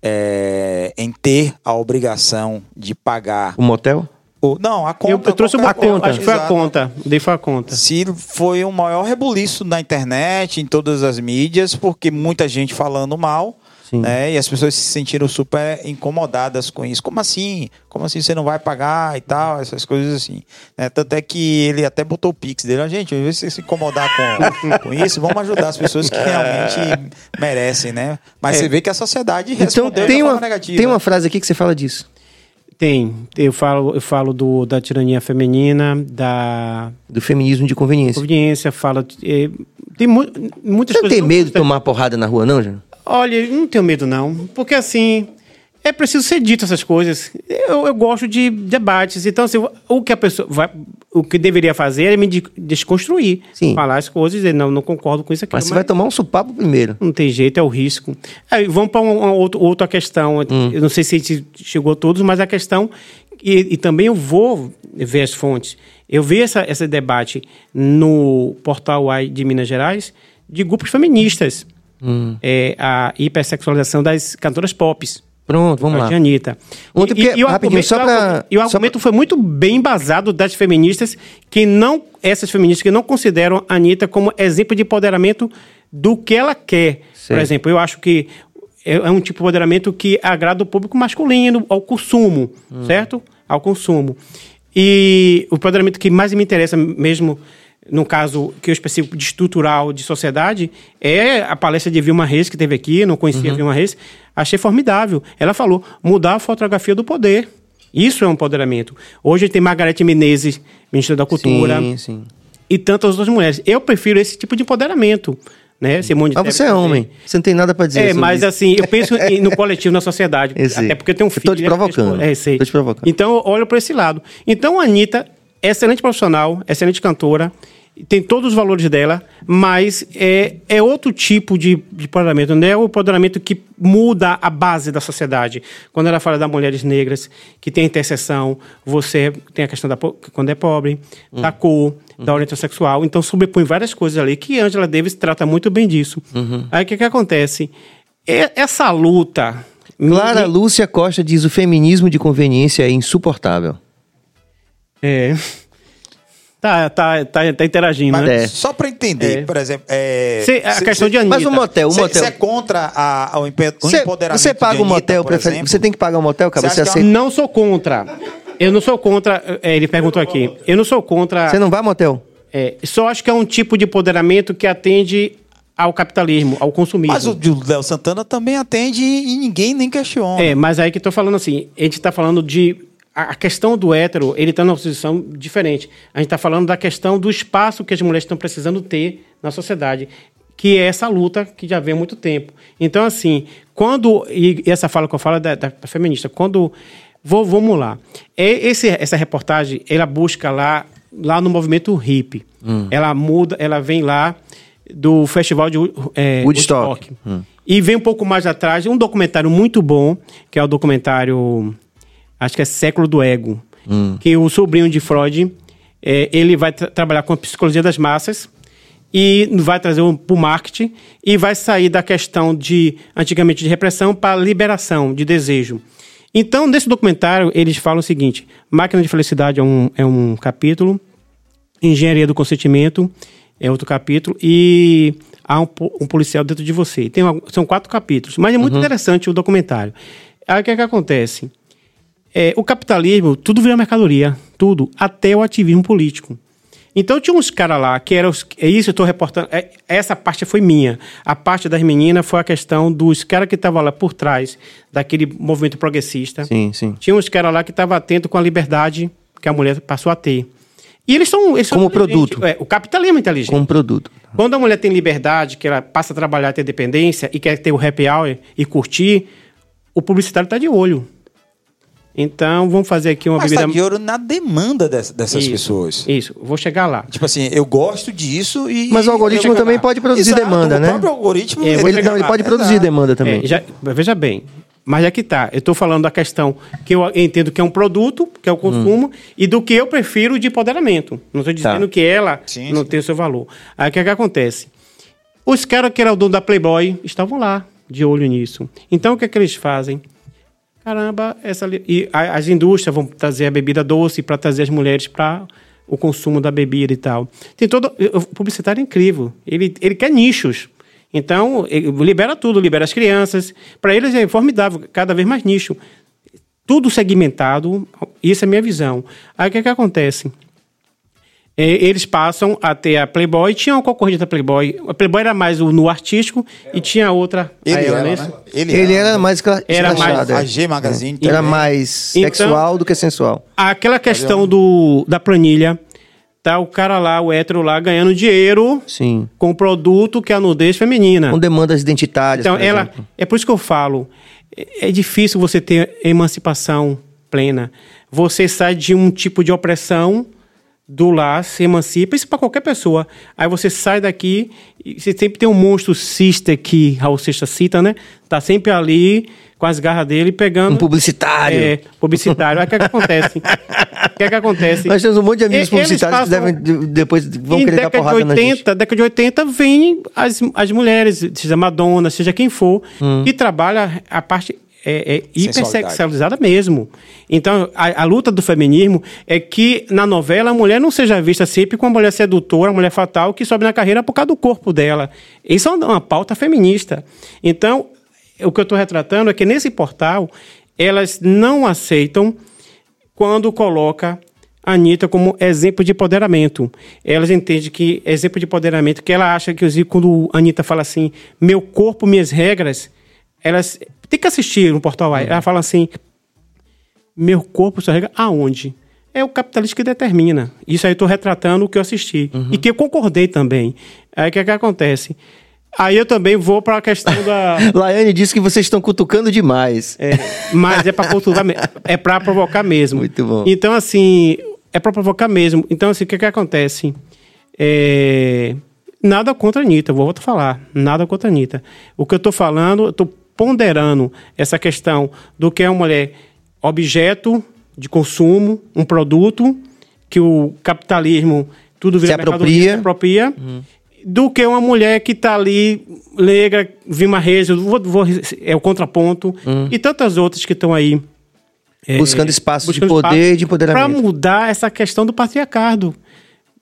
é, em ter a obrigação de pagar.
O motel?
Não, a conta.
Eu, eu trouxe uma
qualquer
conta, acho que foi a conta. Dei foi a conta.
Se foi o maior rebuliço na internet, em todas as mídias, porque muita gente falando mal, né? E as pessoas se sentiram super incomodadas com isso. Como assim? Como assim você não vai pagar e tal? Essas coisas assim. né? Tanto é que ele até botou o pix dele. "Ah, Gente, ao invés de se incomodar com, com isso, vamos ajudar as pessoas que realmente merecem, né? Mas você vê que a sociedade
Então
respondeu
tem
de
uma,
forma negativa.
tem uma frase aqui que você fala disso.
Tem. Eu falo, eu falo do, da tirania feminina, da
Do feminismo de conveniência.
conveniência, de- eh, tem mu muitas
Você não tem medo de tomar porrada na rua, não, Jânio?
Olha, eu não tenho medo, não. Porque assim. É preciso ser dito essas coisas. Eu, eu gosto de debates. Então, assim, o que a pessoa vai, o que deveria fazer é me de- desconstruir.
Sim.
Falar as coisas e dizer, não, não concordo com isso aqui.
Mas você vai tomar um supapo primeiro.
Não tem jeito, é o risco. Aí, vamos para uma, outra, outra questão. Eu não sei se a gente chegou a todos, mas a questão. E, e também eu vou ver as fontes. Eu vi essa, esse debate no portal AI de Minas Gerais de grupos feministas. É, a hipersexualização das cantoras pop.
Pronto, vamos lá.
Anitta.
Ontem, porque-
o
rapidinho,
argumento-
só pra-
E o argumento foi muito bem embasado das feministas, que não. Essas feministas que não consideram a Anitta como exemplo de empoderamento do que ela quer.
Certo.
Por exemplo, eu acho que é é um tipo de empoderamento que agrada o público masculino, ao consumo, certo? Ao consumo. E o empoderamento que mais me interessa mesmo, no caso que eu específico de estrutural de sociedade, é a palestra de Vilma Reis, que teve aqui, não conhecia a Vilma Reis, achei formidável. Ela falou, mudar a fotografia do poder. Isso é um empoderamento. Hoje tem Margarete Menezes, ministra da Cultura,
Sim, sim.
e tantas outras mulheres. Eu prefiro esse tipo de empoderamento. Né? Simone
Mas
Tebet
você é homem. Você não tem nada pra dizer
É, mas
isso.
assim, eu penso no coletivo, na sociedade.
Sei.
Até porque eu tenho um filho.
tô te provocando.
É, sei.
Tô te provocando.
Então, eu olho para esse lado. Então, a Anitta, excelente profissional, excelente cantora, tem todos os valores dela, mas é, é outro tipo de, de empoderamento, não é o empoderamento que muda a base da sociedade. Quando ela fala das mulheres negras, que tem a interseção, você tem a questão da quando é pobre,
Hum.
da cor, da orientação sexual, então sobrepõe várias coisas ali, que Angela Davis trata muito bem disso.
Uhum.
Aí o que, que acontece? E- essa luta...
Clara Lúcia Costa diz o feminismo de conveniência é insuportável.
É. Tá, tá, tá, tá interagindo,
Mas
né?
É.
só para entender,
É.
por exemplo. É,
Cê- a
cê-
questão de
cê-
Anitta.
Mas o motel, o
Você
motel.
é contra a, o, o
Você,
empoderamento
você paga
de
um motel,
por
prefere-
exemplo?
você tem que pagar um motel, cara.
Você
Você,
é
aceita.
Não sou contra. Eu não sou contra. é, Ele perguntou aqui. Eu não sou contra.
Você não vai motel?
é, só acho que é um tipo de empoderamento que atende ao capitalismo, ao consumismo.
Mas o de Léo Santana também atende e ninguém nem questiona.
É, mas aí que tô falando assim, a gente tá falando de. A questão do hétero, ele está numa posição diferente. A gente está falando da questão do espaço que as mulheres estão precisando ter na sociedade, que é essa luta que já vem há muito tempo. Então, assim, quando. E essa fala que eu falo é da, da feminista, quando. Vou, vamos lá. É, esse, essa reportagem, ela busca lá, lá no movimento hippie. Ela muda, ela vem lá do festival de é,
Woodstock.
E vem um pouco mais atrás um documentário muito bom, que é o documentário acho que é Século do Ego, que o sobrinho de Freud, é, ele vai tra- trabalhar com a psicologia das massas e vai trazer para o marketing e vai sair da questão de, antigamente, de repressão para liberação de desejo. Então, nesse documentário, eles falam o seguinte, Máquina de Felicidade é um, é um capítulo, Engenharia do Consentimento é outro capítulo e há um, um policial dentro de você. Tem uma- são quatro capítulos, mas é muito interessante o documentário. Aí o que, é que acontece? É, o capitalismo, tudo vira mercadoria, tudo, até o ativismo político. Então tinha uns caras lá que eram. É isso, eu estou reportando. é- essa parte foi minha. A parte das meninas foi a questão dos caras que estavam lá por trás daquele movimento progressista.
Sim, sim.
Tinha uns caras lá que estavam atentos com a liberdade que a mulher passou a ter. E eles são. Eles são
Como
inteligentes.
produto.
É, o capitalismo é inteligente.
Como produto.
Quando a mulher tem liberdade, que ela passa a trabalhar, ter dependência e quer ter o happy hour e curtir, o publicitário está de olho. Então, vamos fazer aqui uma
Mas
bebida.
tá de ouro na demanda dessa- dessas
Isso,
pessoas.
Isso, vou chegar lá.
Tipo assim, eu gosto disso e.
Mas o algoritmo também pode produzir
Exato,
demanda,
o
né?
próprio algoritmo.
É,
Ele, não, ele pode produzir
Exato.
demanda também.
É, já- veja bem, mas é que tá. Eu estou falando da questão que eu entendo que é um produto, que é o consumo, e do que eu prefiro de empoderamento. Não estou dizendo
Tá.
que ela
Sim,
não
sim.
tem o seu valor. Aí o que, é que acontece? Os caras que eram dono da Playboy estavam lá, de olho nisso. Então o que é que eles fazem? Caramba, essa e as indústrias vão trazer a bebida doce para trazer as mulheres para o consumo da bebida e tal. Tem todo o publicitário é incrível. Ele ele quer nichos. Então, libera tudo, libera as crianças. Para eles é formidável, cada vez mais nicho. Tudo segmentado, isso é a minha visão. Aí o que, é que acontece? É, eles passam a ter a Playboy, tinha uma concorrente da Playboy. A Playboy era mais o no artístico e tinha outra.
Ele era,
né?
né? Ele,
Ele era mais escra-
Era mais-
é.
A G Magazine.
Era
também.
mais
Então-
sexual do que sensual.
Aquela questão do, da planilha, tá o cara lá, o hétero lá, ganhando dinheiro
Sim.
com o produto que é a nudez feminina.
Com demandas identitárias,
Então,
por
ela.
exemplo.
É por isso que eu falo. É, é difícil você ter emancipação plena. Você sai de um tipo de opressão do lar, se emancipa, isso para qualquer pessoa. Aí você sai daqui e você sempre tem um monstro sister que Raul Seixas cita, né? Tá sempre ali com as garras dele pegando.
Um publicitário.
É, publicitário. Aí o que, é que acontece? O que é que acontece?
Nós temos um monte de amigos
E-
publicitários que devem, de- depois vão querer dar
década de
porrada na gente.
80, década de 80 vem as, as mulheres, seja Madonna, seja quem for,
Hum.
que trabalha a parte é, é hipersexualizada mesmo. Então, a, a luta do feminismo é que na novela a mulher não seja vista sempre como uma mulher sedutora, uma mulher fatal que sobe na carreira por causa do corpo dela. Isso é uma, uma pauta feminista. Então, o que eu estou retratando é que nesse portal elas não aceitam quando coloca a Anitta como exemplo de empoderamento. Elas entendem que exemplo de empoderamento, que ela acha que quando a Anitta fala assim, meu corpo, minhas regras, elas tem que assistir no portal
Uhum.
AI. Ela fala assim, meu corpo, sua regra, aonde? É o capitalista que determina. Isso aí eu estou retratando o que eu assisti.
Uhum.
E que eu concordei também. Aí o que, é que acontece? Aí eu também vou para a questão da.
Laiane disse que vocês estão cutucando demais.
É, mas é para culturar, me- é para provocar mesmo.
Muito bom.
Então assim, é para provocar mesmo. Então assim, o que que acontece? É, nada contra a Anitta, vou voltar a falar. Nada contra a Anitta. O que eu estou falando, eu estou ponderando essa questão do que é uma mulher objeto de consumo, um produto que o capitalismo tudo vira
Se apropria.
se apropria do que uma mulher que está ali, negra, Vilma Reis, vou, vou- é o contraponto, e tantas outras que estão aí. é,
Buscando espaço de
buscando
poder e de empoderamento.
Para mudar essa questão do patriarcado.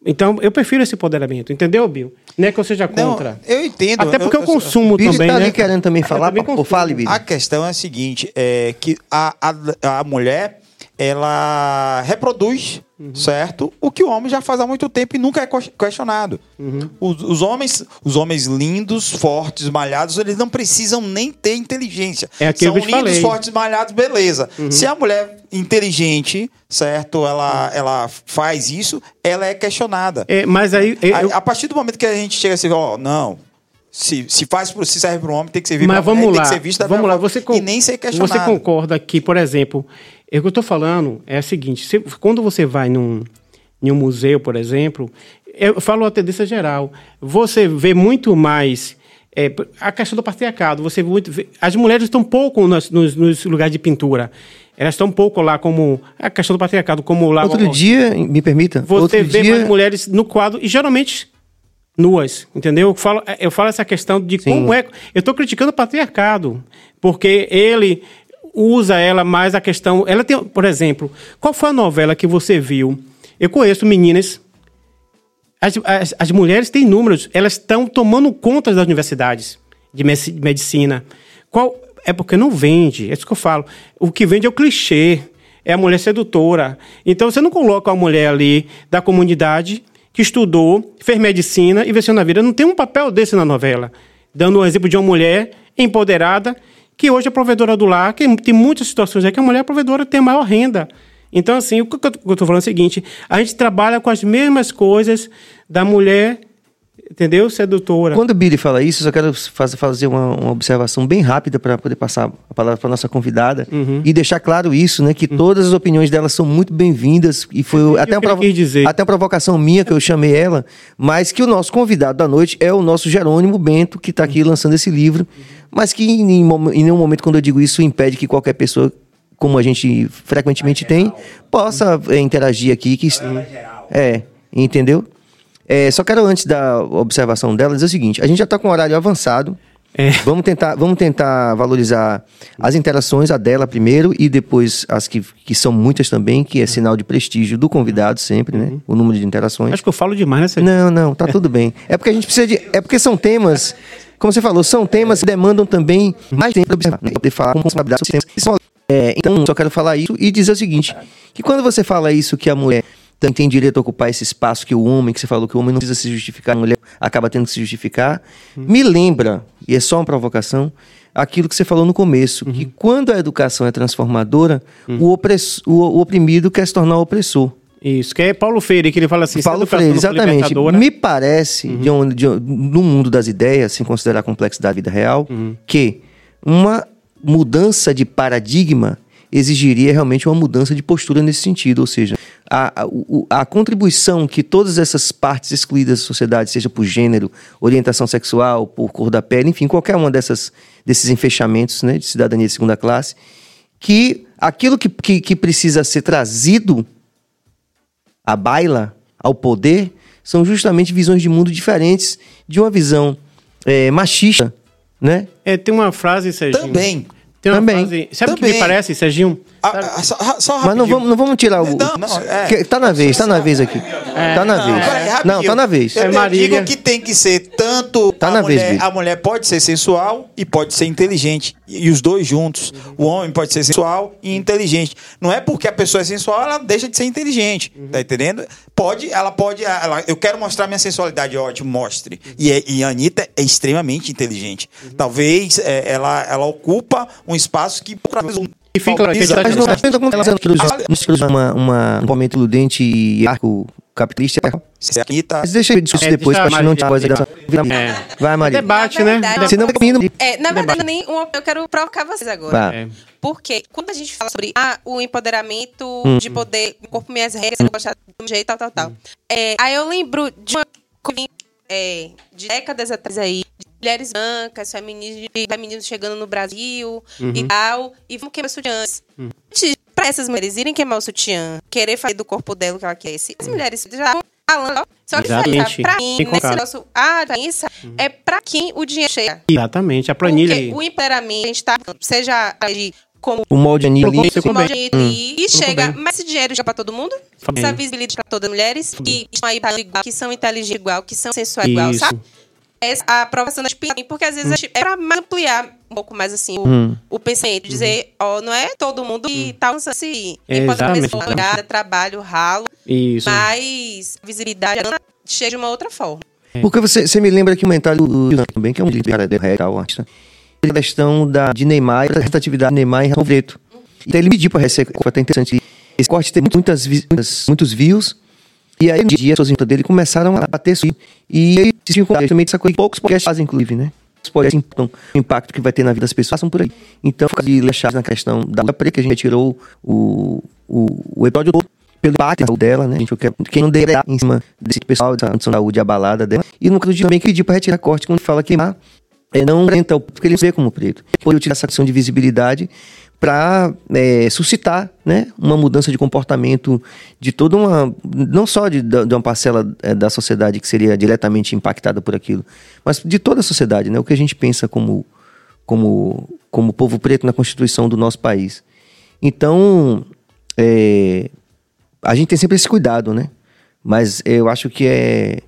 Então, eu prefiro esse empoderamento, entendeu, Bill? Não é que eu seja
Não,
contra.
eu entendo.
Até porque eu,
eu-
consumo
Billy
também,
tá
né?
ali querendo também
Eu
falar.
também
Pô, fale, Billy.
A questão é a seguinte, é que a, a, a mulher, ela reproduz, certo? O que o homem já faz há muito tempo e nunca é ques- questionado. Os, os homens, os homens lindos, fortes, malhados, eles não precisam nem ter inteligência.
É
São lindos,
falei.
fortes, malhados, beleza. Se a mulher inteligente, certo? Ela, ela faz isso, ela é questionada.
É, mas aí. eu-
A, a partir do momento que a gente chega assim, ó, não. Se, se faz pro, se serve para um homem, tem que servir para
Mas
mulher,
vamos lá.
tem que ser vista
vamos lá. Você
e nem ser questionado.
Você concorda que, por exemplo, é o que eu estou falando é o seguinte: se- quando você vai num, em um museu, por exemplo, eu falo a tendência geral, você vê muito mais. é, a questão do patriarcado, você vê muito, vê- as mulheres estão pouco nos, nos- nos lugares de pintura. Elas estão um pouco lá como a questão do patriarcado, como lá.
Outro dia, me permita,
Você
outro
vê
dia...
mais mulheres no quadro e geralmente nuas, entendeu? Eu falo, eu falo essa questão de
Sim.
como é. Eu estou criticando o patriarcado, porque ele usa ela mais a questão. Ela tem, por exemplo, qual foi a novela que você viu? Eu conheço meninas. As, as, as mulheres têm números, elas estão tomando conta das universidades de medicina. Qual é porque não vende, é isso que eu falo. O que vende é o clichê, é a mulher sedutora. Então você não coloca uma mulher ali da comunidade que estudou, fez medicina e venceu na vida. Não tem um papel desse na novela. Dando um exemplo de uma mulher empoderada que hoje é provedora do lar, que tem muitas situações aí que a mulher provedora tem a maior renda. Então, assim, o que eu estou falando é o seguinte: a gente trabalha com as mesmas coisas da mulher, entendeu? Sedutora.
Quando o Billy fala isso, eu só quero faz- fazer uma, uma observação bem rápida para poder passar a palavra para nossa convidada
Uhum.
e deixar claro isso, né? Que todas as opiniões dela são muito bem-vindas e foi até uma, provo- até uma provocação minha que eu chamei ela, mas que o nosso convidado da noite é o nosso Jerônimo Bento, que está aqui lançando esse livro, mas que em, em nenhum momento, quando eu digo isso, impede que qualquer pessoa, como a gente frequentemente tem, possa é, interagir aqui. Que, é, entendeu? É, só quero, antes da observação dela, dizer o seguinte: a gente já está com um horário avançado.
É.
Vamos tentar, vamos tentar valorizar as interações, a dela primeiro e depois as que, que são muitas também, que é sinal de prestígio do convidado sempre, né? O número de interações.
Acho que eu falo demais nessa.
Não, não, tá tudo bem. É porque a gente precisa de. É porque são temas, como você falou, são temas que demandam também mais tempo para observar, né? poder falar com responsabilidade sobre temas É, então, só quero falar isso e dizer o seguinte: que quando você fala isso, que a mulher também tem direito a ocupar esse espaço que o homem, que você falou que o homem não precisa se justificar, a mulher acaba tendo que se justificar, me lembra, e é só uma provocação, aquilo que você falou no começo, que quando a educação é transformadora, o, opress- o- o oprimido quer se tornar opressor.
Isso, que é Paulo Freire, que ele fala assim:
Paulo Freire, exatamente. Me parece, de onde, de, onde- no mundo das ideias, sem considerar a complexidade da vida real, que uma mudança de paradigma exigiria realmente uma mudança de postura nesse sentido. Ou seja, a, a, a contribuição que todas essas partes excluídas da sociedade, seja por gênero, orientação sexual, por cor da pele, enfim, qualquer uma dessas, desses enfechamentos né, de cidadania de segunda classe, que aquilo que, que, que precisa ser trazido à baila, ao poder, são justamente visões de mundo diferentes de uma visão eh, machista, né?
É, tem uma frase, Serginho.
Também.
Tem uma
Também.
frase. Sabe o que
Também.
me parece, Serginho?
Ah, ah, só, só
Mas não vamos, não vamos tirar o.
Não, não, é.
que- Tá na vez, tá na vez aqui. tá na
Não,
vez.
peraí,
não, tá na vez.
Eu,
É
eu
Marília.
digo que tem que ser tanto
Tá
a
na vez,
mulher,
Billy.
a mulher pode ser sensual e pode ser inteligente e, e os dois juntos. O homem pode ser sensual e inteligente. Não é porque a pessoa é sensual ela deixa de ser inteligente, tá entendendo? Pode, ela pode, ela, eu quero mostrar minha sensualidade, ótimo, mostre. E, é- e a Anitta é extremamente inteligente. Talvez é, ela, ela ocupa um espaço que um
E fica lá, que tá
Mas não, não, não introduz uma, uma, um momento iludente e arco capitalista.
se a Anitta
Mas deixa eu discutir
É,
depois, pra
a
gente não te voz
É.
Vai, Maria.
Debate, né?
vai caminho.
É, na verdade, nem uma- eu quero provocar vocês agora.
É.
Porque quando a gente fala sobre ah, o empoderamento
Hum.
de poder, meu corpo, minhas regras, eu gostar de um jeito, tal, tal, tal. É, aí eu lembro de uma coisa é, de décadas atrás aí, de mulheres brancas, femininos chegando no Brasil e tal, e vamos queimar sutiãs. Antes, Pra essas mulheres irem queimar o sutiã, querer fazer do corpo dela o que ela quer, as mulheres já falando, só que
Exatamente.
pra
Bem
mim, nesse nosso, ah, doença, é pra quem o dinheiro chega.
Exatamente, a planilha
Porque
aí.
o empoderamento, a gente tá, seja de como
O molde anil
Colocou
ali.
você
como
bem.
jeito e chega,
bem.
mas esse dinheiro chega pra todo mundo? Essa visibilidade pra todas as mulheres que estão aí para igual, que são inteligentes igual, que são sensuais igual, sabe? A aprovação das piadas, porque às vezes gente- é pra mais ampliar um pouco mais assim o,
Hum.
o pensamento, dizer, ó, não é todo mundo que tá usando esse
Exatamente.
empoderamento, trabalho, ralo,
Isso.
mas visibilidade chega de uma outra forma.
Porque você, você me lembra que o comentário do também, que é um livro cara, real, artista, a questão da, de Neymar, a representatividade de Neymar em Raul Preto. Então ele pediu para receber, foi até interessante, esse corte teve muitas, muitas- muitos views, e aí um dia as pessoas dele começaram a bater isso. E ele se encontrou também essa coisa poucos podcasts fazem, inclusive, né? Os podcasts então, o impacto que vai ter na vida das pessoas passam por aí. Então, fica de leixar na questão da Lua Preta, que a gente retirou o, o, o episódio todo pelo impacto dela, né? A gente quer, quem não deve em cima desse pessoal, dessa de saúde abalada dela. E no caso de também que pediu para retirar corte quando fala queimar, é, não renta, porque ele vê como preto. Pode utilizar essa questão de visibilidade para é, suscitar né, uma mudança de comportamento de toda uma. não só de, de uma parcela é, da sociedade que seria diretamente impactada por aquilo, mas de toda a sociedade, né, o que a gente pensa como, como, como povo preto na Constituição do nosso país. Então, é, a gente tem sempre esse cuidado, né? Mas eu acho que é.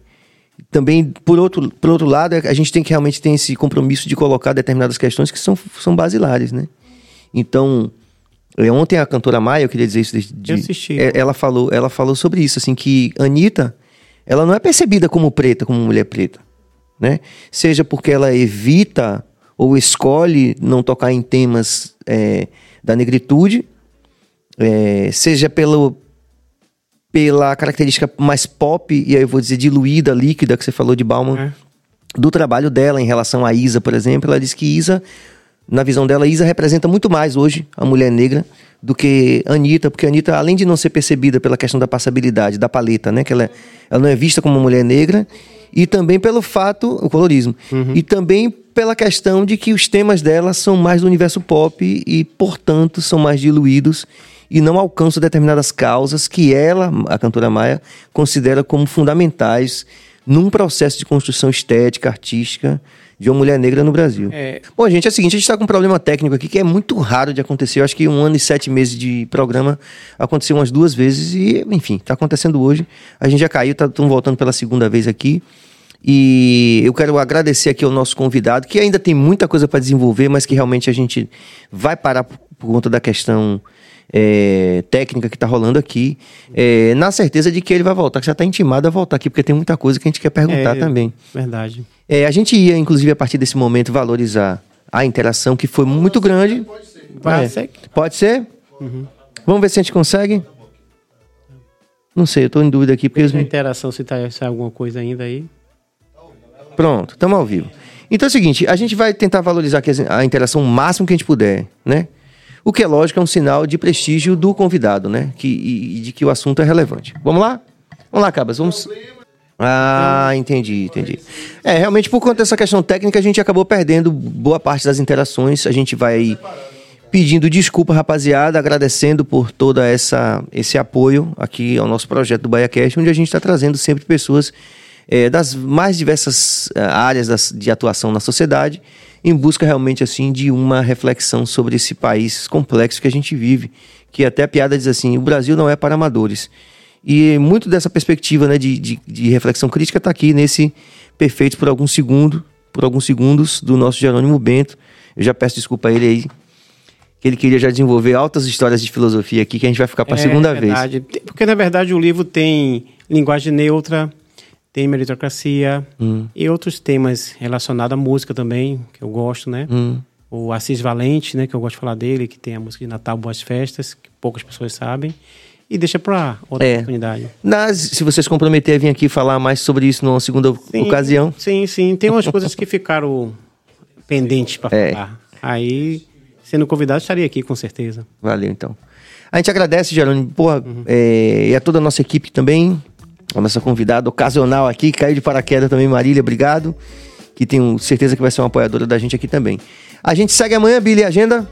Também, por outro, por outro lado, a gente tem que realmente ter esse compromisso de colocar determinadas questões que são, são basilares, né? Então, é, ontem a cantora Maia, eu queria dizer isso de, de
Eu assisti.
é, ela falou, ela falou sobre isso, assim, que Anitta, ela não é percebida como preta, como mulher preta, né? Seja porque ela evita ou escolhe não tocar em temas é, da negritude, é, seja pelo, pela característica mais pop, e aí eu vou dizer diluída, líquida, que você falou de Bauman,
É.
do trabalho dela em relação a Isa, por exemplo. Ela disse que Isa, na visão dela, Isa representa muito mais hoje a mulher negra do que Anitta, porque Anitta, além de não ser percebida pela questão da passabilidade, da paleta, né? Que ela, é- ela não é vista como uma mulher negra, e também pelo fato, o colorismo, e também pela questão de que os temas dela são mais do universo pop e, portanto, são mais diluídos e não alcançam determinadas causas que ela, a cantora Maia, considera como fundamentais num processo de construção estética, artística de uma mulher negra no Brasil.
É.
Bom, gente, é o seguinte, a gente está com um problema técnico aqui que é muito raro de acontecer. Eu acho que um ano e sete meses de programa aconteceu umas duas vezes e, enfim, está acontecendo hoje. A gente já caiu, estamos voltando pela segunda vez aqui. E eu quero agradecer aqui ao nosso convidado, que ainda tem muita coisa para desenvolver, mas que realmente a gente vai parar por, por conta da questão é, técnica que está rolando aqui, é, na certeza de que ele vai voltar, que já está intimado a voltar aqui, porque tem muita coisa que a gente quer perguntar
É,
também.
Verdade.
É, a gente ia, inclusive, a partir desse momento, valorizar a interação, que foi muito grande.
Vai
É.
ser?
Pode ser? Vamos ver se a gente consegue? Não sei, eu estou em dúvida aqui, porque... os-
A interação, se tá se é alguma coisa ainda aí.
Pronto, estamos ao vivo. Então é o seguinte, a gente vai tentar valorizar a interação o máximo que a gente puder, né? O que é lógico é um sinal de prestígio do convidado, né? Que, e, de que o assunto é relevante. Vamos lá? Vamos lá, Cabas, vamos... Ah, entendi, entendi. É, realmente por conta dessa questão técnica a gente acabou perdendo boa parte das interações. A gente vai pedindo desculpa, rapaziada, agradecendo por toda essa esse apoio aqui ao nosso projeto do BaiaCast, onde a gente está trazendo sempre pessoas eh, das mais diversas eh, áreas das- de atuação na sociedade, em busca realmente assim de uma reflexão sobre esse país complexo que a gente vive, que até a piada diz assim, o Brasil não é para amadores. E muito dessa perspectiva né, de, de, de reflexão crítica está aqui nesse Perfeitos por alguns segundos, por alguns segundos do nosso Jerônimo Bento. Eu já peço desculpa a ele aí, que ele queria já desenvolver altas histórias de filosofia aqui, que a gente vai ficar para a
É
segunda vez.
verdade. Tem- Porque, na verdade, o livro tem linguagem neutra, tem meritocracia
Hum.
e outros temas relacionados à música também, que eu gosto, né?
Hum.
O Assis Valente, né, que eu gosto de falar dele, que tem a música de Natal Boas Festas, que poucas pessoas sabem. E deixa para outra
É.
oportunidade.
Nas, se você se comprometer a vir aqui falar mais sobre isso numa segunda
Sim,
ocasião,
Sim, sim. Tem umas coisas que ficaram pendentes para
É.
falar. Aí, sendo convidado, estaria aqui com certeza.
Valeu, então. A gente agradece, Jerônimo, porra,
Uhum.
é, e a toda a nossa equipe também, a nossa convidada ocasional aqui, que caiu de paraquedas também, Marília, obrigado, que tenho certeza que vai ser uma apoiadora da gente aqui também. A gente segue amanhã, Billy, agenda?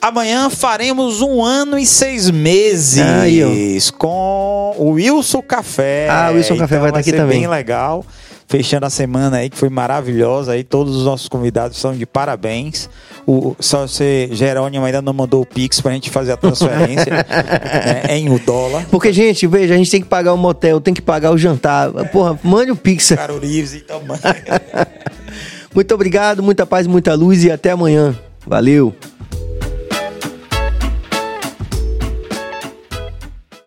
Amanhã faremos um ano e seis meses
Aí,
com o Wilson Café.
Ah, o Wilson Café
Então
vai estar aqui também.
bem legal. Fechando a semana aí, que foi maravilhosa. Aí todos os nossos convidados são de parabéns. O, só você, Jerônimo, ainda não mandou o Pix pra gente fazer a transferência né, em o dólar.
Porque, gente, veja, a gente tem que pagar o motel, tem que pagar o jantar. Porra, mande o Pix.
Caro Livres, então manda.
Muito obrigado, muita paz, muita luz e até amanhã. Valeu!